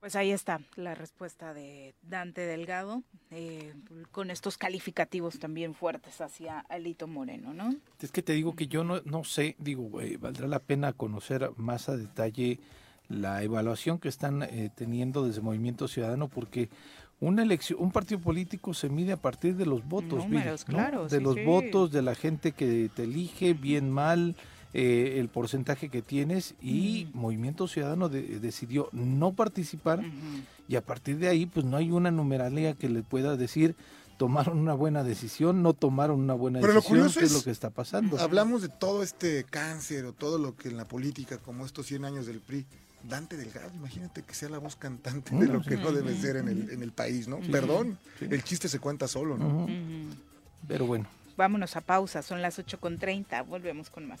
Pues ahí está la respuesta de Dante Delgado, eh, con estos calificativos también fuertes hacia Alito Moreno, ¿no? Es que te digo que yo no, no sé, digo, eh, valdrá la pena conocer más a detalle la evaluación que están eh, teniendo desde Movimiento Ciudadano, porque una elección, un partido político se mide a partir de los votos, Números, claro, de sí, los sí. votos, de la gente que te elige, bien, mal, eh, el porcentaje que tienes y Movimiento Ciudadano de- decidió no participar y a partir de ahí pues no hay una numeralia que le pueda decir tomaron una buena decisión, no tomaron una buena Pero lo decisión, curioso qué es es- lo que está pasando. Hablamos de todo este cáncer o todo lo que en la política, como estos 100 años del PRI, Dante Delgado, imagínate que sea la voz cantante de lo que no debe ser en el, en el país, ¿no? Sí, Perdón, sí. el chiste se cuenta solo, ¿no? Pero bueno. Vámonos a pausa, son las 8.30, volvemos con más.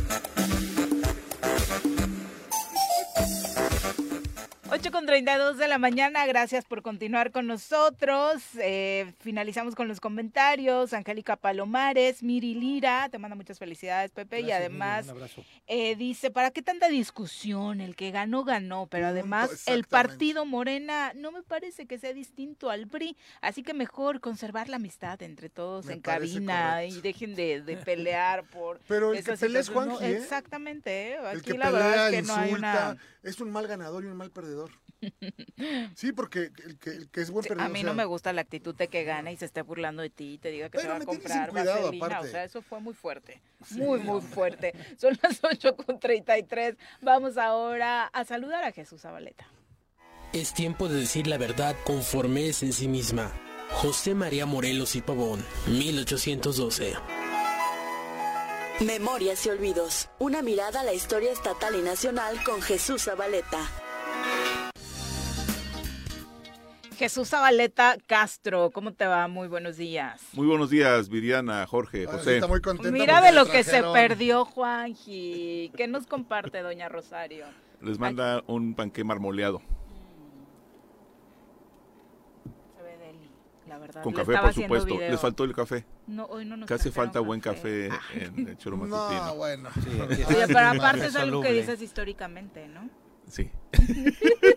8 con 32 de la mañana, gracias por continuar con nosotros. Eh, finalizamos con los comentarios. Angélica Palomares, Miri Lira, te manda muchas felicidades, Pepe. y Gracias, además eh, dice, ¿para qué tanta discusión? El que ganó, ganó. Pero además el partido Morena no me parece que sea distinto al PRI. Así que mejor conservar la amistad entre todos Me en cabina correcto. y dejen de, de pelear por... Pero el que pelea es situación. No, ¿eh? Exactamente, ¿eh? El Aquí que la verdad es que no hay una... es un mal ganador y un mal perdedor. Sí, porque el que, el que es buen Sí, perdedor. a mí o no me gusta la actitud de que gana y se esté burlando de ti y te diga que Pero te va a comprar sin cuidado, vaselina. aparte. O sea, eso fue muy fuerte. Muy, muy fuerte. Son las 8 con 33. Vamos ahora a saludar a Jesús Zabaleta. Es tiempo de decir la verdad conforme es en sí misma. José María Morelos y Pavón, 1812. Memorias y olvidos. Una mirada a la historia estatal y nacional con Jesús Zabaleta. Jesús Zabaleta Castro, ¿cómo te va? Muy buenos días. Muy buenos días, Viriana, Jorge, sí José. está muy contenta Mira de lo que se perdió, Juanji. ¿Qué nos comparte, doña Rosario? Les manda un panqué marmoleado. Se ve deli, la verdad. Con Le café, por supuesto. video. Les faltó el café. No, hoy no nos trajeron falta buen café en el choro matutino. No, bueno. Oye, pero aparte es algo que dices históricamente, ¿no? Sí.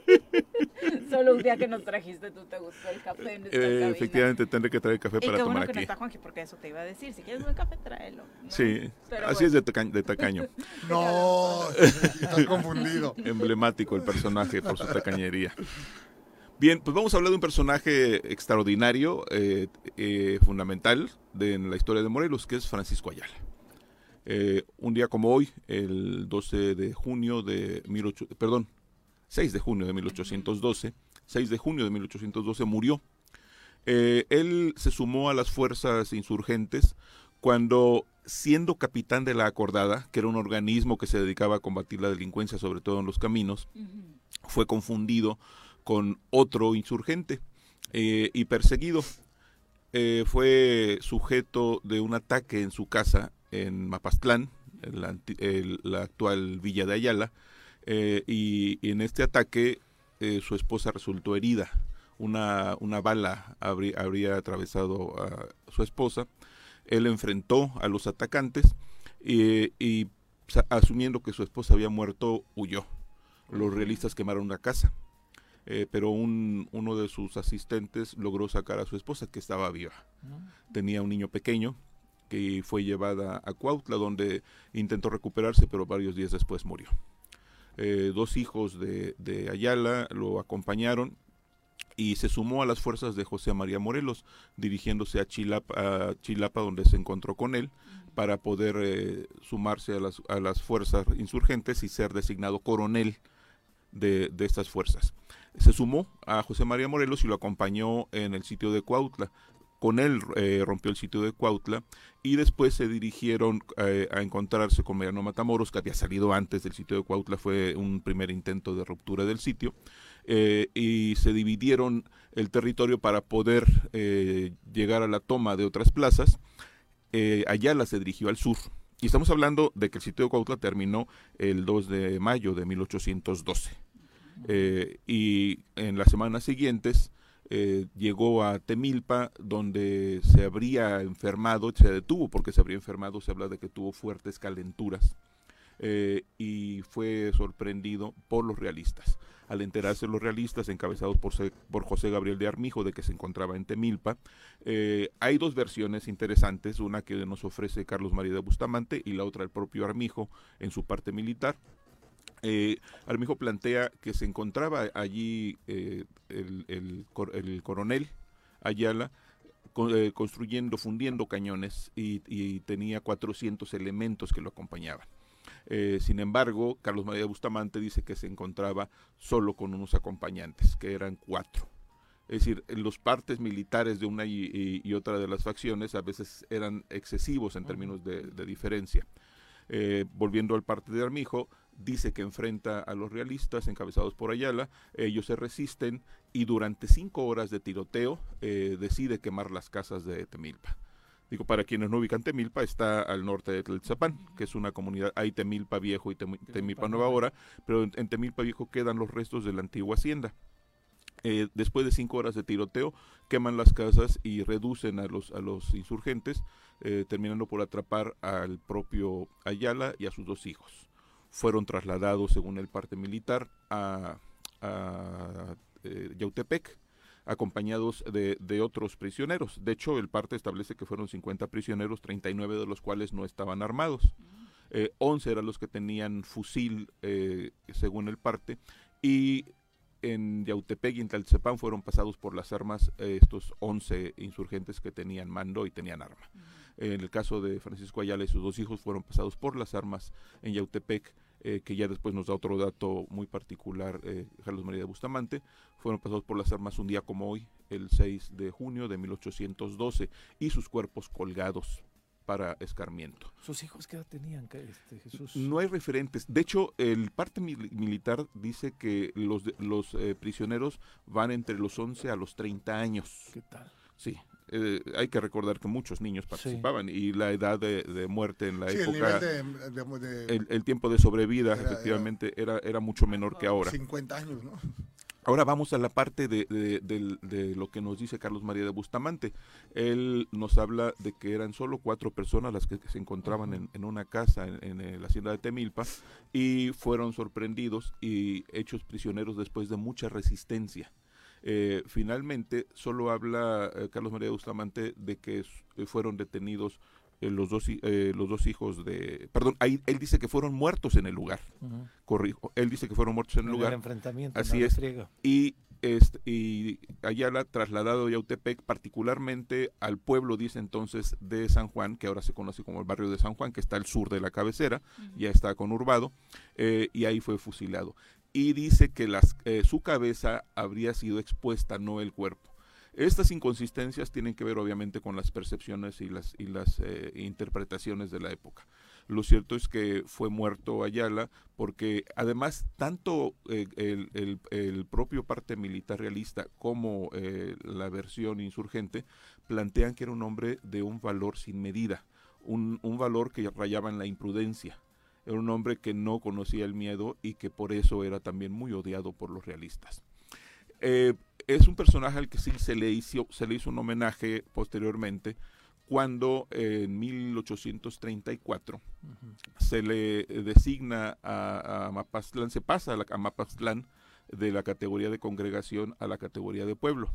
Un día que nos trajiste tú te gustó el café en esta Eh, efectivamente, tendré que traer café Y para qué tomar bueno que no aquí. está Juanji, porque eso te iba a decir. Si quieres buen café, tráelo. ¿no? Sí, Pero así bueno. es de, taca- de tacaño. No, estás confundido. Emblemático el personaje por su tacañería. Bien, pues vamos a hablar de un personaje extraordinario, eh, eh, fundamental de, en la historia de Morelos, que es Francisco Ayala. Eh, un día como hoy, el 12 de junio de 18, perdón, 6 de junio de 1812, 6 de junio de 1812 murió. Eh, él se sumó a las fuerzas insurgentes cuando, siendo capitán de la Acordada, que era un organismo que se dedicaba a combatir la delincuencia, sobre todo en los caminos, fue confundido con otro insurgente eh, y perseguido. Eh, fue sujeto de un ataque en su casa en Mapastlán, en la, anti- el- la actual Villa de Ayala, eh, y, y en este ataque eh, su esposa resultó herida. Una, una bala habrí- habría atravesado a su esposa. Él enfrentó a los atacantes eh, y asumiendo que su esposa había muerto, huyó. Los realistas quemaron una casa, eh, pero un, uno de sus asistentes logró sacar a su esposa que estaba viva. Tenía un niño pequeño que fue llevada a Cuautla donde intentó recuperarse, pero varios días después murió. Eh, dos hijos de, Ayala lo acompañaron y se sumó a las fuerzas de José María Morelos, dirigiéndose a Chilapa, Chilapa donde se encontró con él, para poder eh, sumarse a las, a las fuerzas insurgentes y ser designado coronel de, de estas fuerzas. Se sumó a José María Morelos y lo acompañó en el sitio de Cuautla. Con él eh, rompió el sitio de Cuautla y después se dirigieron eh, a encontrarse con Mariano Matamoros, que había salido antes del sitio de Cuautla, fue un primer intento de ruptura del sitio, eh, y se dividieron el territorio para poder llegar a la toma de otras plazas. Ayala se dirigió al sur, y estamos hablando de que el sitio de Cuautla terminó el 2 de mayo de 1812. y en las semanas siguientes eh, llegó a Temilpa, donde se habría enfermado, se detuvo porque se habría enfermado, se habla de que tuvo fuertes calenturas eh, y fue sorprendido por los realistas. Al enterarse los realistas, encabezados por, por José Gabriel de Armijo, de que se encontraba en Temilpa, eh, hay dos versiones interesantes, una que nos ofrece Carlos María de Bustamante y la otra el propio Armijo en su parte militar. Eh, Armijo plantea que se encontraba allí eh, el, coronel Ayala eh, construyendo, fundiendo cañones y, tenía 400 elementos que lo acompañaban. Sin embargo, Carlos María Bustamante dice que se encontraba solo con unos acompañantes, que eran cuatro. Es decir, los partes militares de una y, otra de las facciones a veces eran excesivos en términos de, de diferencia. volviendo al parte de Armijo, dice que enfrenta a los realistas encabezados por Ayala, ellos se resisten y durante cinco horas de tiroteo eh, decide quemar las casas de Temilpa. Digo, para quienes no ubican Temilpa, está al norte de Tlaltzapán, que es una comunidad, hay Temilpa Viejo y Temilpa Nueva Hora, pero en, Temilpa Viejo quedan los restos de la antigua hacienda. Eh, después de cinco horas de tiroteo, queman las casas y reducen a los, a los insurgentes, eh, terminando por atrapar al propio Ayala y a sus dos hijos fueron trasladados, según el parte militar, a, eh, Yautepec, acompañados de, otros prisioneros. De hecho, el parte establece que fueron 50 prisioneros, 39 de los cuales no estaban armados. 11 eh, eran los que tenían fusil, eh, según el parte, y en Yautepec y en fueron pasados por las armas estos 11 insurgentes que tenían mando y tenían arma. En el caso de Francisco Ayala y sus dos hijos fueron pasados por las armas en Yautepec eh, que ya después nos da otro dato muy particular, eh, Carlos María de Bustamante, fueron pasados por las armas un día como hoy, el 6 de junio de 1812, y sus cuerpos colgados para escarmiento. ¿Sus hijos qué edad tenían, este, Jesús? No hay referentes. De hecho, el parte militar dice que los, los eh, prisioneros van entre los 11 a los 30 años. ¿Qué tal? Sí, eh, hay que recordar que muchos niños participaban y la edad de, muerte en la época, el, tiempo de sobrevida efectivamente era, era mucho menor que ahora. 50 años, ¿no? Ahora vamos a la parte de, lo que nos dice Carlos María de Bustamante. Él nos habla de que eran solo cuatro personas las que, se encontraban en, una casa en, en, la hacienda de Temilpa y fueron sorprendidos y hechos prisioneros después de mucha resistencia. Eh, finalmente, solo habla eh, Carlos María Bustamante de que eh, fueron detenidos los, dos, los dos hijos de... Perdón, ahí, él dice que fueron muertos en el lugar. Corrijo, él dice que fueron muertos en el lugar. enfrentamiento. Así es. Y este, y Ayala trasladado a Yautepec, particularmente al pueblo, dice entonces, de San Juan, que ahora se conoce como el barrio de San Juan, que está al sur de la cabecera, ya está conurbado, y ahí fue fusilado y dice que las, eh, su cabeza habría sido expuesta, no el cuerpo. Estas inconsistencias tienen que ver obviamente con las percepciones y las, y las eh, interpretaciones de la época. Lo cierto es que fue muerto Ayala porque además tanto eh, el, propio parte militar realista como la versión insurgente plantean que era un hombre de un valor sin medida, un valor que rayaba en la imprudencia era un hombre que no conocía el miedo y que por eso era también muy odiado por los realistas. Eh, es un personaje al que sí se le hizo, se le hizo un homenaje posteriormente cuando en 1834 se le designa a, a, Mapastlán, se pasa a, Mapastlán de la categoría de congregación a la categoría de pueblo.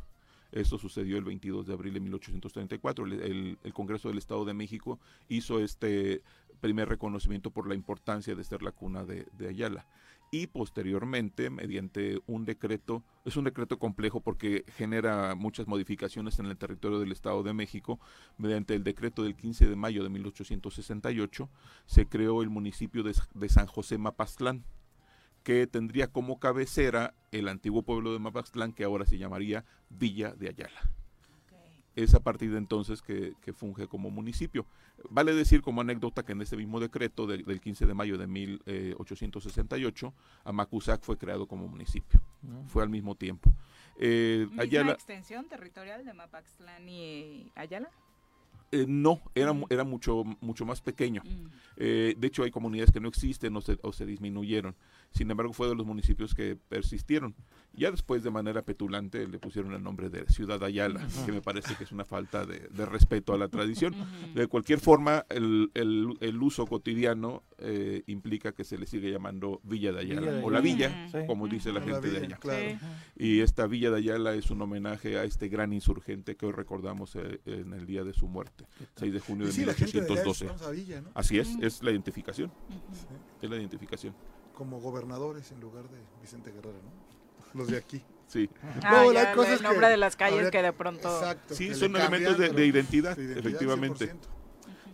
Esto sucedió el 22 de abril de 1834. El, el, Congreso del Estado de México hizo este primer reconocimiento por la importancia de ser la cuna de, Ayala. Y posteriormente, mediante un decreto, es un decreto complejo porque genera muchas modificaciones en el territorio del Estado de México, mediante el decreto del 15 de mayo de 1868, se creó el municipio de, de San José Mapastlán, que tendría como cabecera el antiguo pueblo de Mapastlán, que ahora se llamaría Villa de Ayala. es a partir de entonces que, que funge como municipio. Vale decir como anécdota que en ese mismo decreto de- del 15 de mayo de 1868, Amacuzac fue creado como municipio. Mm. Fue al mismo tiempo. Eh, ¿Misma Ayala- extensión territorial de Mapaxtlán y Ayala? Eh, no, era, mu- era mucho, mucho más pequeño. Eh, de hecho, hay comunidades que no existen o se, o se disminuyeron. Sin embargo, fue de los municipios que persistieron. Ya después, de manera petulante, le pusieron el nombre de Ciudad Ayala, que me parece que es una falta de, de respeto a la tradición. De cualquier forma, el, el- el uso cotidiano eh, implica que se le sigue llamando Villa de Ayala, Villa de o la. Villa, Sí. como dice la gente de Villa, allá. claro. Y esta Villa de Ayala es un homenaje a este gran insurgente que hoy recordamos eh, en el día de su muerte, 6 de junio de sí, la gente de allá es 1812. Ramos Avilla, ¿no? Así es, es la identificación. Es la identificación. Como gobernadores en lugar de Vicente Guerrero, ¿no? Los de aquí. Sí. Ah, No, ya, hay el cosas nombre que de las calles habría- que de pronto... Exacto, Sí, son le elementos de, cambian, de identidad, de identidad, efectivamente. 100%.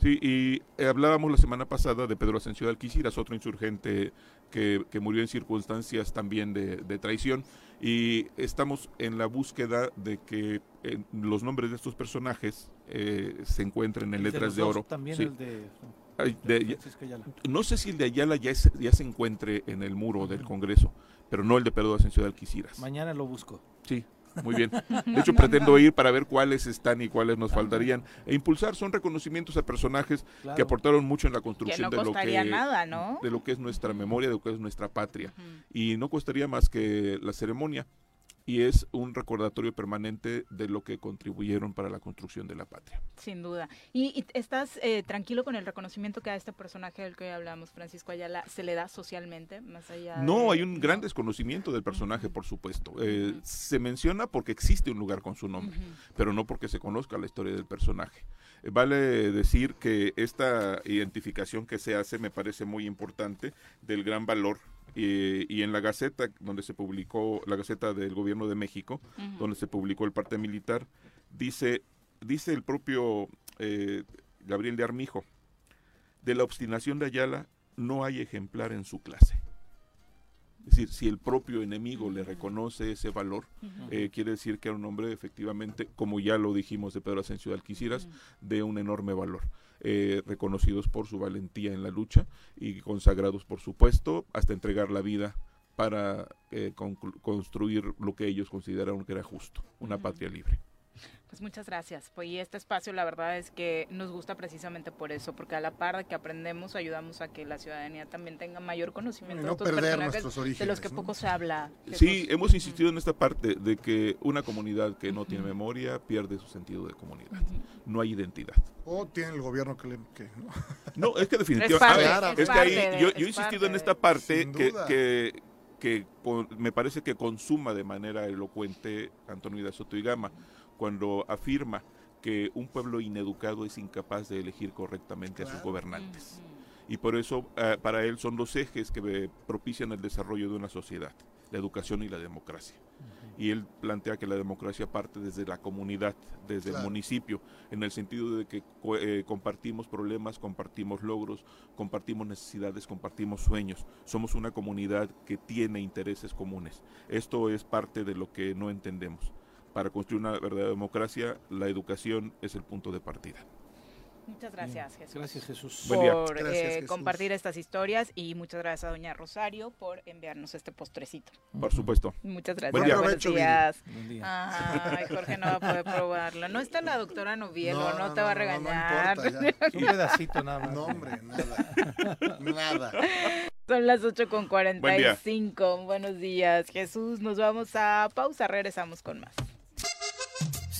Sí, y eh, hablábamos la semana pasada de Pedro Asensio de Alquiciras, otro insurgente que, que murió en circunstancias también de, de traición. Y estamos en la búsqueda de que eh, los nombres de estos personajes eh, se encuentren en de letras los de, dos, oro. también Sí. el de- Ay, de- no sé si el de Ayala ya, es- ya se encuentre en el muro del Congreso, pero no el de Pedro Asensio de Alquiciras. Mañana lo busco. Sí, muy bien. De hecho, pretendo ir para ver cuáles están y cuáles nos faltarían. E impulsar son reconocimientos a personajes Claro. que aportaron mucho en la construcción Que no de, lo que, nada, ¿no? de lo que es nuestra memoria, de lo que es nuestra patria. Y no costaría más que la ceremonia. Y es un recordatorio permanente de lo que contribuyeron para la construcción de la patria. Sin duda. ¿Y, y estás eh, tranquilo con el reconocimiento que a este personaje del que hoy hablamos, Francisco Ayala, se le da socialmente, más allá No, de- hay un gran desconocimiento del personaje, por supuesto. Eh, Se menciona porque existe un lugar con su nombre, pero no porque se conozca la historia del personaje. Eh, Vale decir que esta identificación que se hace me parece muy importante, del gran valor. Eh, y en la Gaceta, donde se publicó, la Gaceta del Gobierno de México, donde se publicó el parte militar, dice, dice el propio eh, Gabriel de Armijo, de la obstinación de Ayala no hay ejemplar en su clase. Es decir, si el propio enemigo le reconoce ese valor, eh, quiere decir que era un hombre efectivamente, como ya lo dijimos de Pedro Asensio de Alquiciras, de un enorme valor. Eh, reconocidos por su valentía en la lucha y consagrados, por supuesto, hasta entregar la vida para eh, construir lo que ellos consideraron que era justo, una patria libre. Pues muchas gracias. Pues y este espacio la verdad es que nos gusta precisamente por eso, porque a la par de que aprendemos ayudamos a que la ciudadanía también tenga mayor conocimiento de no estos perder personajes nuestros de los orígenes, que ¿no? poco se habla. Sí, Jesús. hemos insistido en esta parte de que una comunidad que no tiene memoria pierde su sentido de comunidad. No hay identidad. O tiene el gobierno que le... Que, ¿no? No, es que Es definitivamente. parte, a ver, es es que ahí de- yo, es yo he insistido en esta parte que, que, que me parece que consuma de manera elocuente Antonio de Soto y Gama cuando afirma que un pueblo ineducado es incapaz de elegir correctamente a sus gobernantes. Y por eso eh, para él son los ejes que eh, propician el desarrollo de una sociedad, la educación y la democracia. Y él plantea que la democracia parte desde la comunidad, desde Claro. el municipio, en el sentido de que co- eh, compartimos problemas, compartimos logros, compartimos necesidades, compartimos sueños. Somos una comunidad que tiene intereses comunes. Esto es parte de lo que no entendemos. Para construir una verdadera democracia, la educación es el punto de partida. Muchas gracias, Jesús. Gracias, Jesús. Buen día. Por Gracias, eh, Jesús. compartir estas historias y muchas gracias a Doña Rosario por enviarnos este postrecito. Por supuesto. Muchas gracias. Buen día. Buenos días. Buen día. Ay, Jorge no va a poder probarlo. No está la doctora Novielo, no, No, no, te va a no, no, no regañar. importa, ya. Un pedacito nada más. No, hombre, nada. nada. Son las 8 con Buen día. 45. Buenos días, Jesús. Nos vamos a pausa, regresamos con más.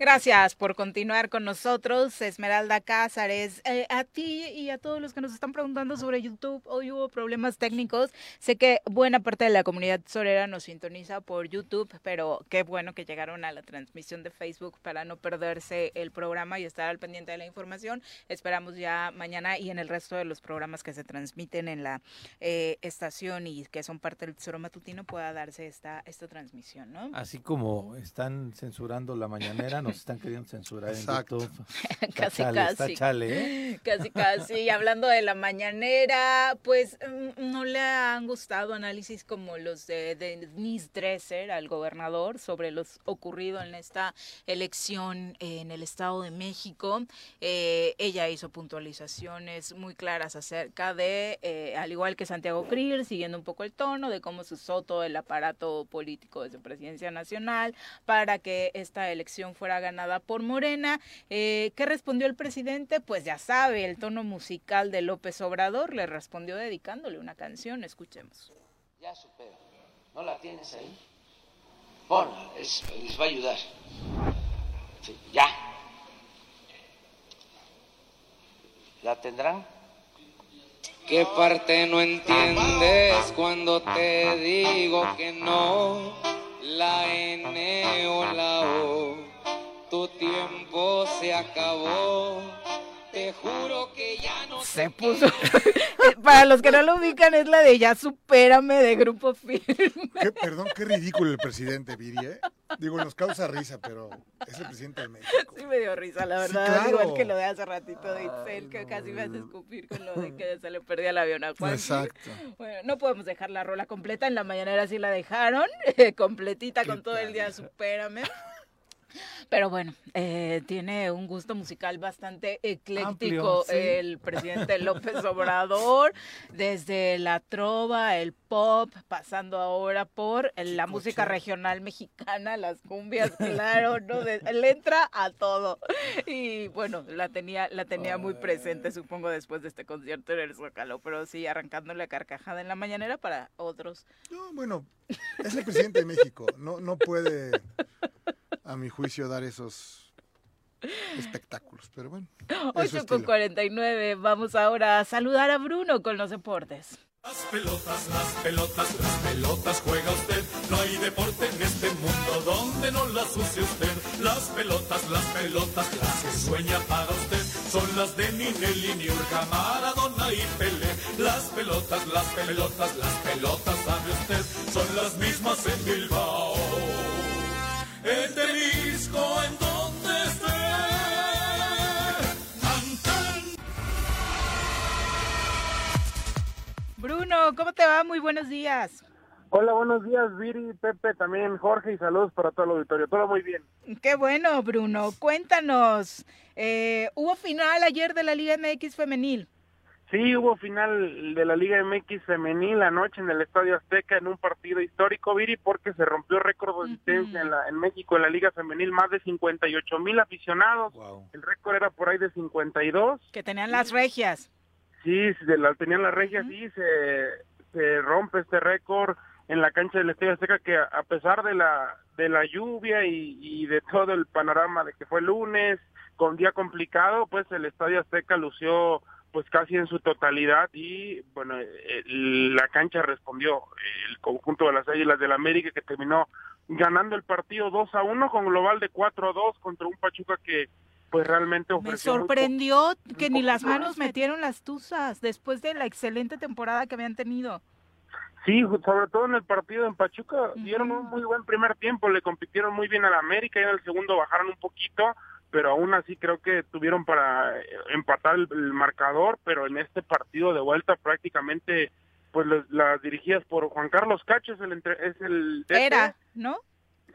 Gracias por continuar con nosotros, Esmeralda Cázares. Eh, a ti y a todos los que nos están preguntando sobre YouTube, hoy hubo problemas técnicos. Sé que buena parte de la comunidad sorera nos sintoniza por YouTube, pero qué bueno que llegaron a la transmisión de Facebook para no perderse el programa y estar al pendiente de la información. Esperamos ya mañana y en el resto de los programas que se transmiten en la eh, estación y que son parte del Tesoro Matutino pueda darse esta, esta transmisión, ¿no? Así como están censurando la mañanera, nos están queriendo censurar Exacto. en YouTube. Está casi, está casi. chale, ¿eh? Casi, casi. Y hablando de la mañanera, pues mm, no le han gustado análisis como los de, de Denise Dresser al gobernador sobre los ocurrido en esta elección en el Estado de México. Eh, ella hizo puntualizaciones muy claras acerca de, eh, al igual que Santiago Krill, siguiendo un poco el tono de cómo se usó todo el aparato político de su presidencia nacional para que esta elección fuera ganada por Morena. Eh, ¿Qué respondió el presidente? Pues ya sabe, el tono musical de López Obrador le respondió dedicándole una canción. Escuchemos. Ya supero. ¿No la tienes ahí? Ponla, es- les va a ayudar. Sí, ya. ¿La tendrán? ¿Qué parte no entiendes cuando te digo que no? La N o la O, tu tiempo se acabó. Te juro que ya no Se puso. Para los que no lo ubican, es la de Ya supérame de Grupo Firme. Qué, perdón, qué ridículo el presidente, Viri, ¿eh? Digo, nos causa risa, pero es el presidente de México. Sí me dio risa, la Sí, verdad. claro. Igual que lo de hace ratito de Itzel, que casi me hace escupir con lo de que se le perdía el avión a Juan. Exacto. Bueno, no podemos dejar la rola completa. En la mañanera sí la dejaron, completita con todo el día, supérame. Pero bueno, eh, tiene un gusto musical bastante ecléctico Amplio, sí. el presidente López Obrador, desde la trova, el pop, pasando ahora por la música regional mexicana, las cumbias, claro, ¿no? De- le entra a todo. Y bueno, la tenía, la tenía muy presente, supongo, después de este concierto en el Zócalo, pero sí, arrancándole a carcajada en la mañanera para otros. No, bueno, es el presidente de México. No, no puede, a mi juicio, dar esos espectáculos. Pero bueno, es su 8 con estilo. 49, vamos ahora a saludar a Bruno con los deportes. Las pelotas, las pelotas, las pelotas juega usted. No hay deporte en este mundo donde no las use usted. Las pelotas, las pelotas, las que sueña para usted. Son las de Ninelli, Niurka, Maradona y Pelé. Las pelotas, las pelotas, las pelotas, sabe usted. Son las mismas en Bilbao. En Tenisco, en donde esté. Bruno, ¿cómo te va? Muy buenos días. Hola, buenos días, Viri, Pepe, también Jorge y saludos para todo el auditorio. Todo muy bien. Qué bueno, Bruno. Cuéntanos, eh, hubo final ayer de la Liga MX femenil. Sí, hubo final de la Liga MX femenil anoche en el Estadio Azteca en un partido histórico, Viri, porque se rompió récord de asistencia en, la- en México en la Liga femenil, más de 58 mil aficionados. El récord era por ahí de 52. Que tenían las regias. Sí, de la, tenían la regia, sí, se, se rompe este récord en la cancha del Estadio Azteca que a, a pesar de la de la lluvia y, y de todo el panorama de que fue lunes, con día complicado, pues el Estadio Azteca lució pues casi en su totalidad y bueno, eh, la cancha respondió el conjunto de las Águilas del América que terminó ganando el partido 2 a 1 con global de 4 a 2 contra un Pachuca que pues realmente Me muy sorprendió que ni las manos metieron las tuzas después de la excelente temporada que habían tenido. Sí, sobre todo en el partido en Pachuca, dieron un muy buen primer tiempo, le compitieron muy bien al América y en el segundo bajaron un poquito, pero aún así creo que tuvieron para eh, empatar el, el marcador, pero en este partido de vuelta prácticamente pues las, las dirigidas por Juan Carlos Cacho es el, entre- es el DT. Era, ¿no?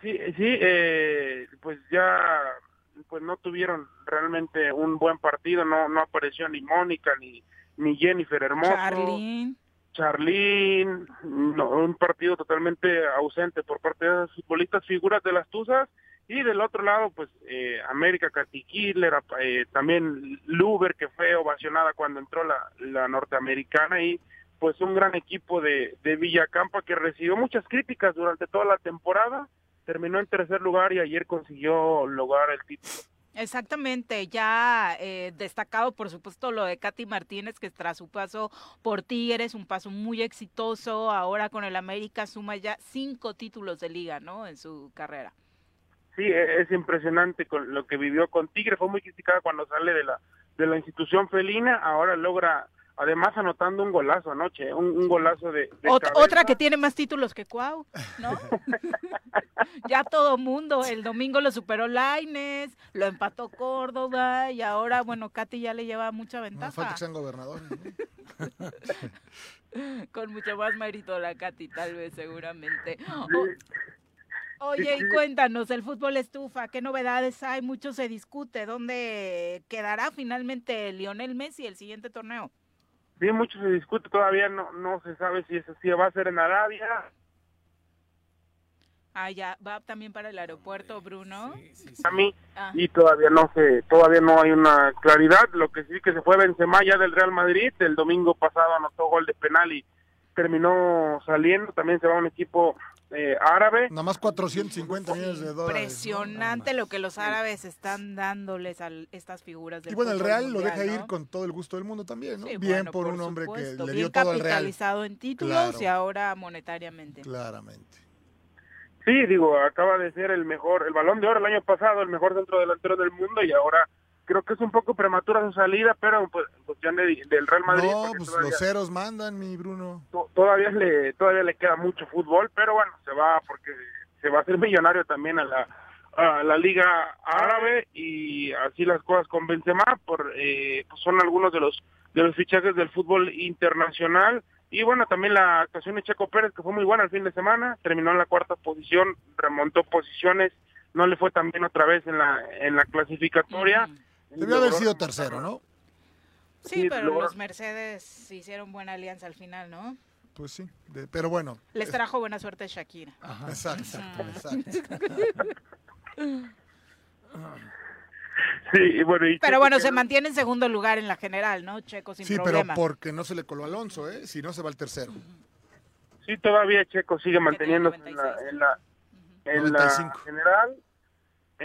Sí, sí, eh, pues ya pues no tuvieron realmente un buen partido, no no apareció ni Mónica ni ni Jennifer Hermoso. Charlene. Charlín, no, un partido totalmente ausente por parte de las futbolistas figuras de las Tuzas y del otro lado pues eh, América Catiquiller, eh, también Luber que fue ovacionada cuando entró la, la norteamericana y pues un gran equipo de, de Villacampa que recibió muchas críticas durante toda la temporada terminó en tercer lugar y ayer consiguió lograr el título. Exactamente, ya eh, destacado por supuesto lo de Katy Martínez, que tras su paso por Tigres, un paso muy exitoso, ahora con el América suma ya cinco títulos de liga, ¿no? En su carrera. Sí, e- es impresionante con lo que vivió con Tigre, fue muy criticada cuando sale de la de la institución felina, ahora logra además anotando un golazo anoche, un, un golazo de, de Ot- cabeza. otra que tiene más títulos que Cuau, ¿no? ya todo mundo, el domingo lo superó Laines, lo empató Córdoba y ahora, bueno, Katy ya le lleva mucha No falta ventaja. que sean gobernadores. ¿no? Con mucho más mérito la Katy, tal vez, seguramente. O- oye, y cuéntanos, el fútbol estufa, ¿qué novedades hay? Mucho se discute. ¿Dónde quedará finalmente Lionel Messi el siguiente torneo? Sí, mucho se discute, todavía no, no se sabe si eso sí va a ser en Arabia. Ah, ya, va también para el aeropuerto, Bruno. a mí Ah. y todavía no se todavía no hay una claridad lo que sí que se fue Benzema ya del Real Madrid el domingo pasado anotó gol de penal y terminó saliendo también se va a un equipo eh, árabe Nada más 450 millones de dólares. Impresionante lo que los árabes están dándoles a estas figuras del Y bueno, el Real lo deja ¿no? ir con todo el gusto del mundo también, ¿no? Sí, Bien bueno, por un hombre supuesto, que le bien dio todo al Real. capitalizado en títulos Claro. y ahora monetariamente. Claramente. sí digo acaba de ser el mejor el balón de oro el año pasado el mejor centro delantero del mundo y ahora creo que es un poco prematura su salida pero pues en cuestión de- del Real Madrid No, pues todavía- los ceros mandan, mi Bruno. to- todavía le todavía le queda mucho fútbol pero bueno se va porque se va a hacer millonario también a la a la liga árabe y así las cosas con Benzema por eh, pues son algunos de los de los fichajes del fútbol internacional. Y bueno también la actuación de Checo Pérez que fue muy buena el fin de semana terminó en la cuarta posición remontó posiciones no le fue tan bien otra vez en la en la clasificatoria Debió haber sido tercero, ¿no? Sí, pero los Mercedes hicieron buena alianza al final, ¿no? Pues sí, de- pero bueno. Les trajo buena suerte Shakira. Exacto, Ujú. exacto. sí y bueno y Pero bueno, se mantiene en segundo lugar en la general, ¿no? Checo sin Sí, pero porque no se le coló Alonso, ¿eh? Si no, se va al tercero. Sí, todavía Checo sigue manteniéndose en la, en la, en la 95. general,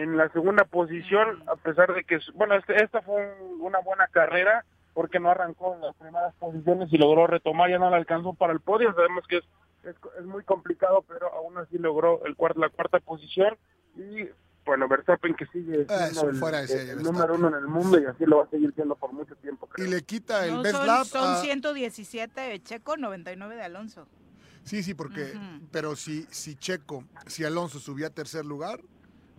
en la segunda posición, a pesar de que, bueno, este- esta fue un- una buena carrera, porque no arrancó en las primeras posiciones y logró retomar, ya no le alcanzó para el podio, sabemos que es, es, es muy complicado, pero aún así logró el cuarto, la cuarta posición, y bueno, Verstappen que sigue siendo el, fuera el Verstappen. número uno en el mundo y así lo va a seguir siendo por mucho tiempo. creo. Y le quita el No, best son, lap son a- 117 de Checo, 99 de Alonso. Sí, sí, porque, pero si, si Checo, si Alonso subía a tercer lugar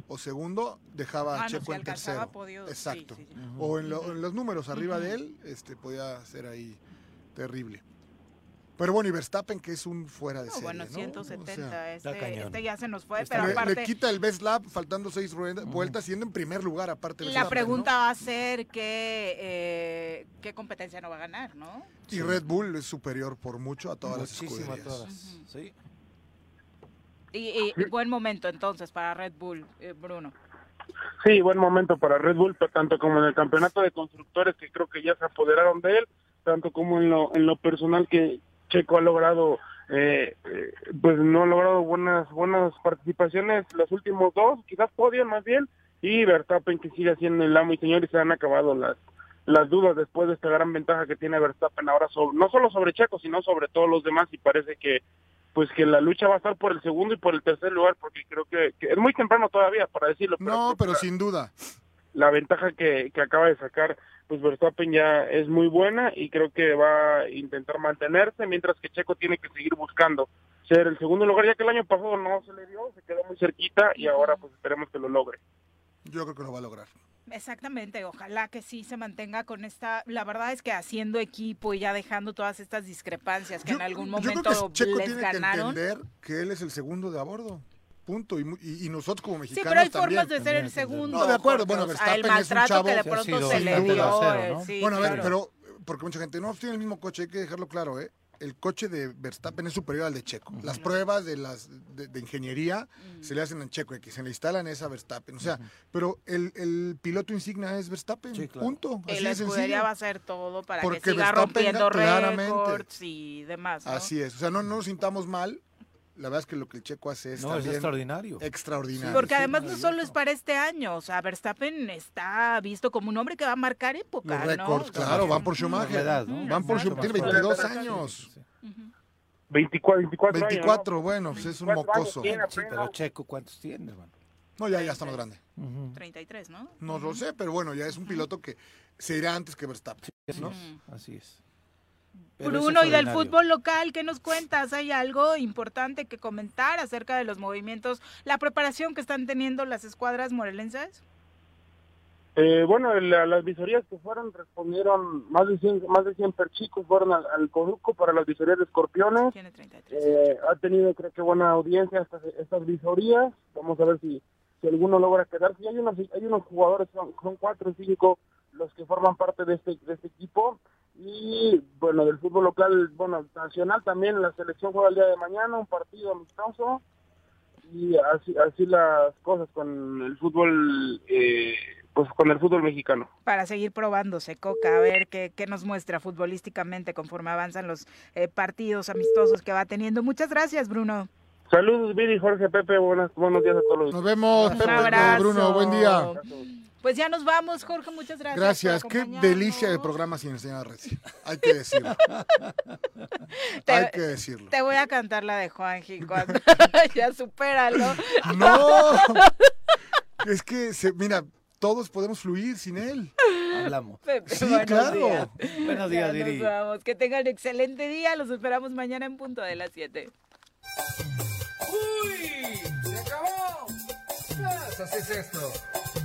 o segundo, dejaba Ah, a no, Checo si en tercero. podios, sí, Exacto. sí, sí. O en, lo- en los números arriba de él, este, podía ser ahí terrible. Pero bueno, y Verstappen, que es un fuera de No, serie, bueno, ¿no? 170, O sea, este, este ya se nos fue, este pero le, aparte... le quita el best lap faltando seis vueltas, siendo en primer lugar aparte La Verstappen, pregunta ¿no? va a ser qué, eh, qué competencia no va a ganar, ¿no? Y Red Bull es superior por mucho a todas Muchísimo a las todas. escuderías. Sí. Y, buen momento entonces para Red Bull, eh, Bruno. Sí, buen momento para Red Bull, tanto como en el campeonato de constructores, que creo que ya se apoderaron de él, tanto como en lo, en lo personal que Checo ha logrado, eh, eh, pues no ha logrado buenas buenas participaciones los últimos dos, quizás podium más bien, y Verstappen que sigue siendo el amo y señor y se han acabado las las dudas después de esta gran ventaja que tiene Verstappen ahora sobre, no solo sobre Checo, sino sobre todos los demás y parece que pues que la lucha va a estar por el segundo y por el tercer lugar porque creo que, que es muy temprano todavía para decirlo. pero No, pero la- sin duda. la ventaja que, que acaba de sacar pues Verstappen ya es muy buena y creo que va a intentar mantenerse mientras que Checo tiene que seguir buscando ser el segundo lugar ya que el año pasado no se le dio se quedó muy cerquita y ahora pues esperemos que lo logre Yo creo que lo va a lograr. Exactamente, ojalá que sí se mantenga con esta, la verdad es que haciendo equipo y ya dejando todas estas discrepancias que en algún Yo creo momento que Checo les tiene ganaron. que entender que él es el segundo de a bordo. Punto. Y, mu- y- y nosotros como Sí, mexicanos pero hay también. formas de ser el segundo. No, de acuerdo. Bueno, Verstappen el es un maltrato chavo que de pronto se le dio. eh, sí, bueno, a ver, claro. pero porque mucha gente no tiene el mismo coche, hay que dejarlo claro, ¿eh? El coche de Verstappen es superior al de Checo. Las pruebas de las de, de ingeniería se le hacen en Checo, y que se le instalan es a Verstappen. O sea, pero el, el piloto insignia es Verstappen. Punto. Y Así la de escudería va a hacer todo para Porque que siga Verstappen rompiendo récords y demás. ¿no? Así es. O sea, no, no nos sintamos mal la verdad es que lo que el checo hace es No, es extraordinario. Extraordinario. Porque además no solo es para este año, o sea, Verstappen está visto como un hombre que va a marcar época, Los ¿no? récords, claro, van por Schumacher. edad, ¿no? Van por Exacto, Schumacher, tiene más 22 joven. años. 24, 24, años, 24, ¿no? bueno, pues es un 24 años mocoso. tiene Sí, pero Checo, ¿cuántos tiene, hermano? No, ya, ya está más grande. 33, ¿no? No lo sé, pero bueno, ya es un piloto que se irá antes que Verstappen. Así ¿no? es, así es. Pero Bruno, y del fútbol local, ¿qué nos cuentas? ¿Hay algo importante que comentar acerca de los movimientos, la preparación que están teniendo las escuadras morelenses? Eh, bueno, la- las visorías que fueron respondieron, más de 100, más de 100 perchicos fueron al, al Coduco para las visorías de escorpiones. Tiene 33. Eh, ha tenido, creo que, buena audiencia estas, estas visorías. Vamos a ver si, si alguno logra quedarse. Hay unos, hay unos jugadores, son, son cuatro o cinco los que forman parte de este, de este equipo. Y bueno, del fútbol local, bueno, nacional también, la selección juega el día de mañana, un partido amistoso. Y así, así las cosas con el fútbol, eh, pues con el fútbol mexicano. Para seguir probándose, Coca, a ver qué, qué nos muestra futbolísticamente conforme avanzan los eh, partidos amistosos que va teniendo. Muchas gracias, Bruno. Saludos, Viri, Jorge, Pepe, buenas, buenos días a todos. Nos vemos, Un Pepe, abrazo. Bruno, buen día. Pues ya nos vamos, Jorge, muchas gracias. Gracias, por qué delicia de programa sin el señor Reci. Hay que decirlo. Te- Hay que decirlo. Te voy a cantar la de Juanji cuando ya supéralo. No, es que, se, mira, todos podemos fluir sin él. Hablamos. Pepe, Sí, buenos claro. días. Buenos Ya días, Viri. Nos vamos. Que tengan excelente día. Los esperamos mañana en punto de las 7. ¡Uy! ¡Se acabó! Así es esto.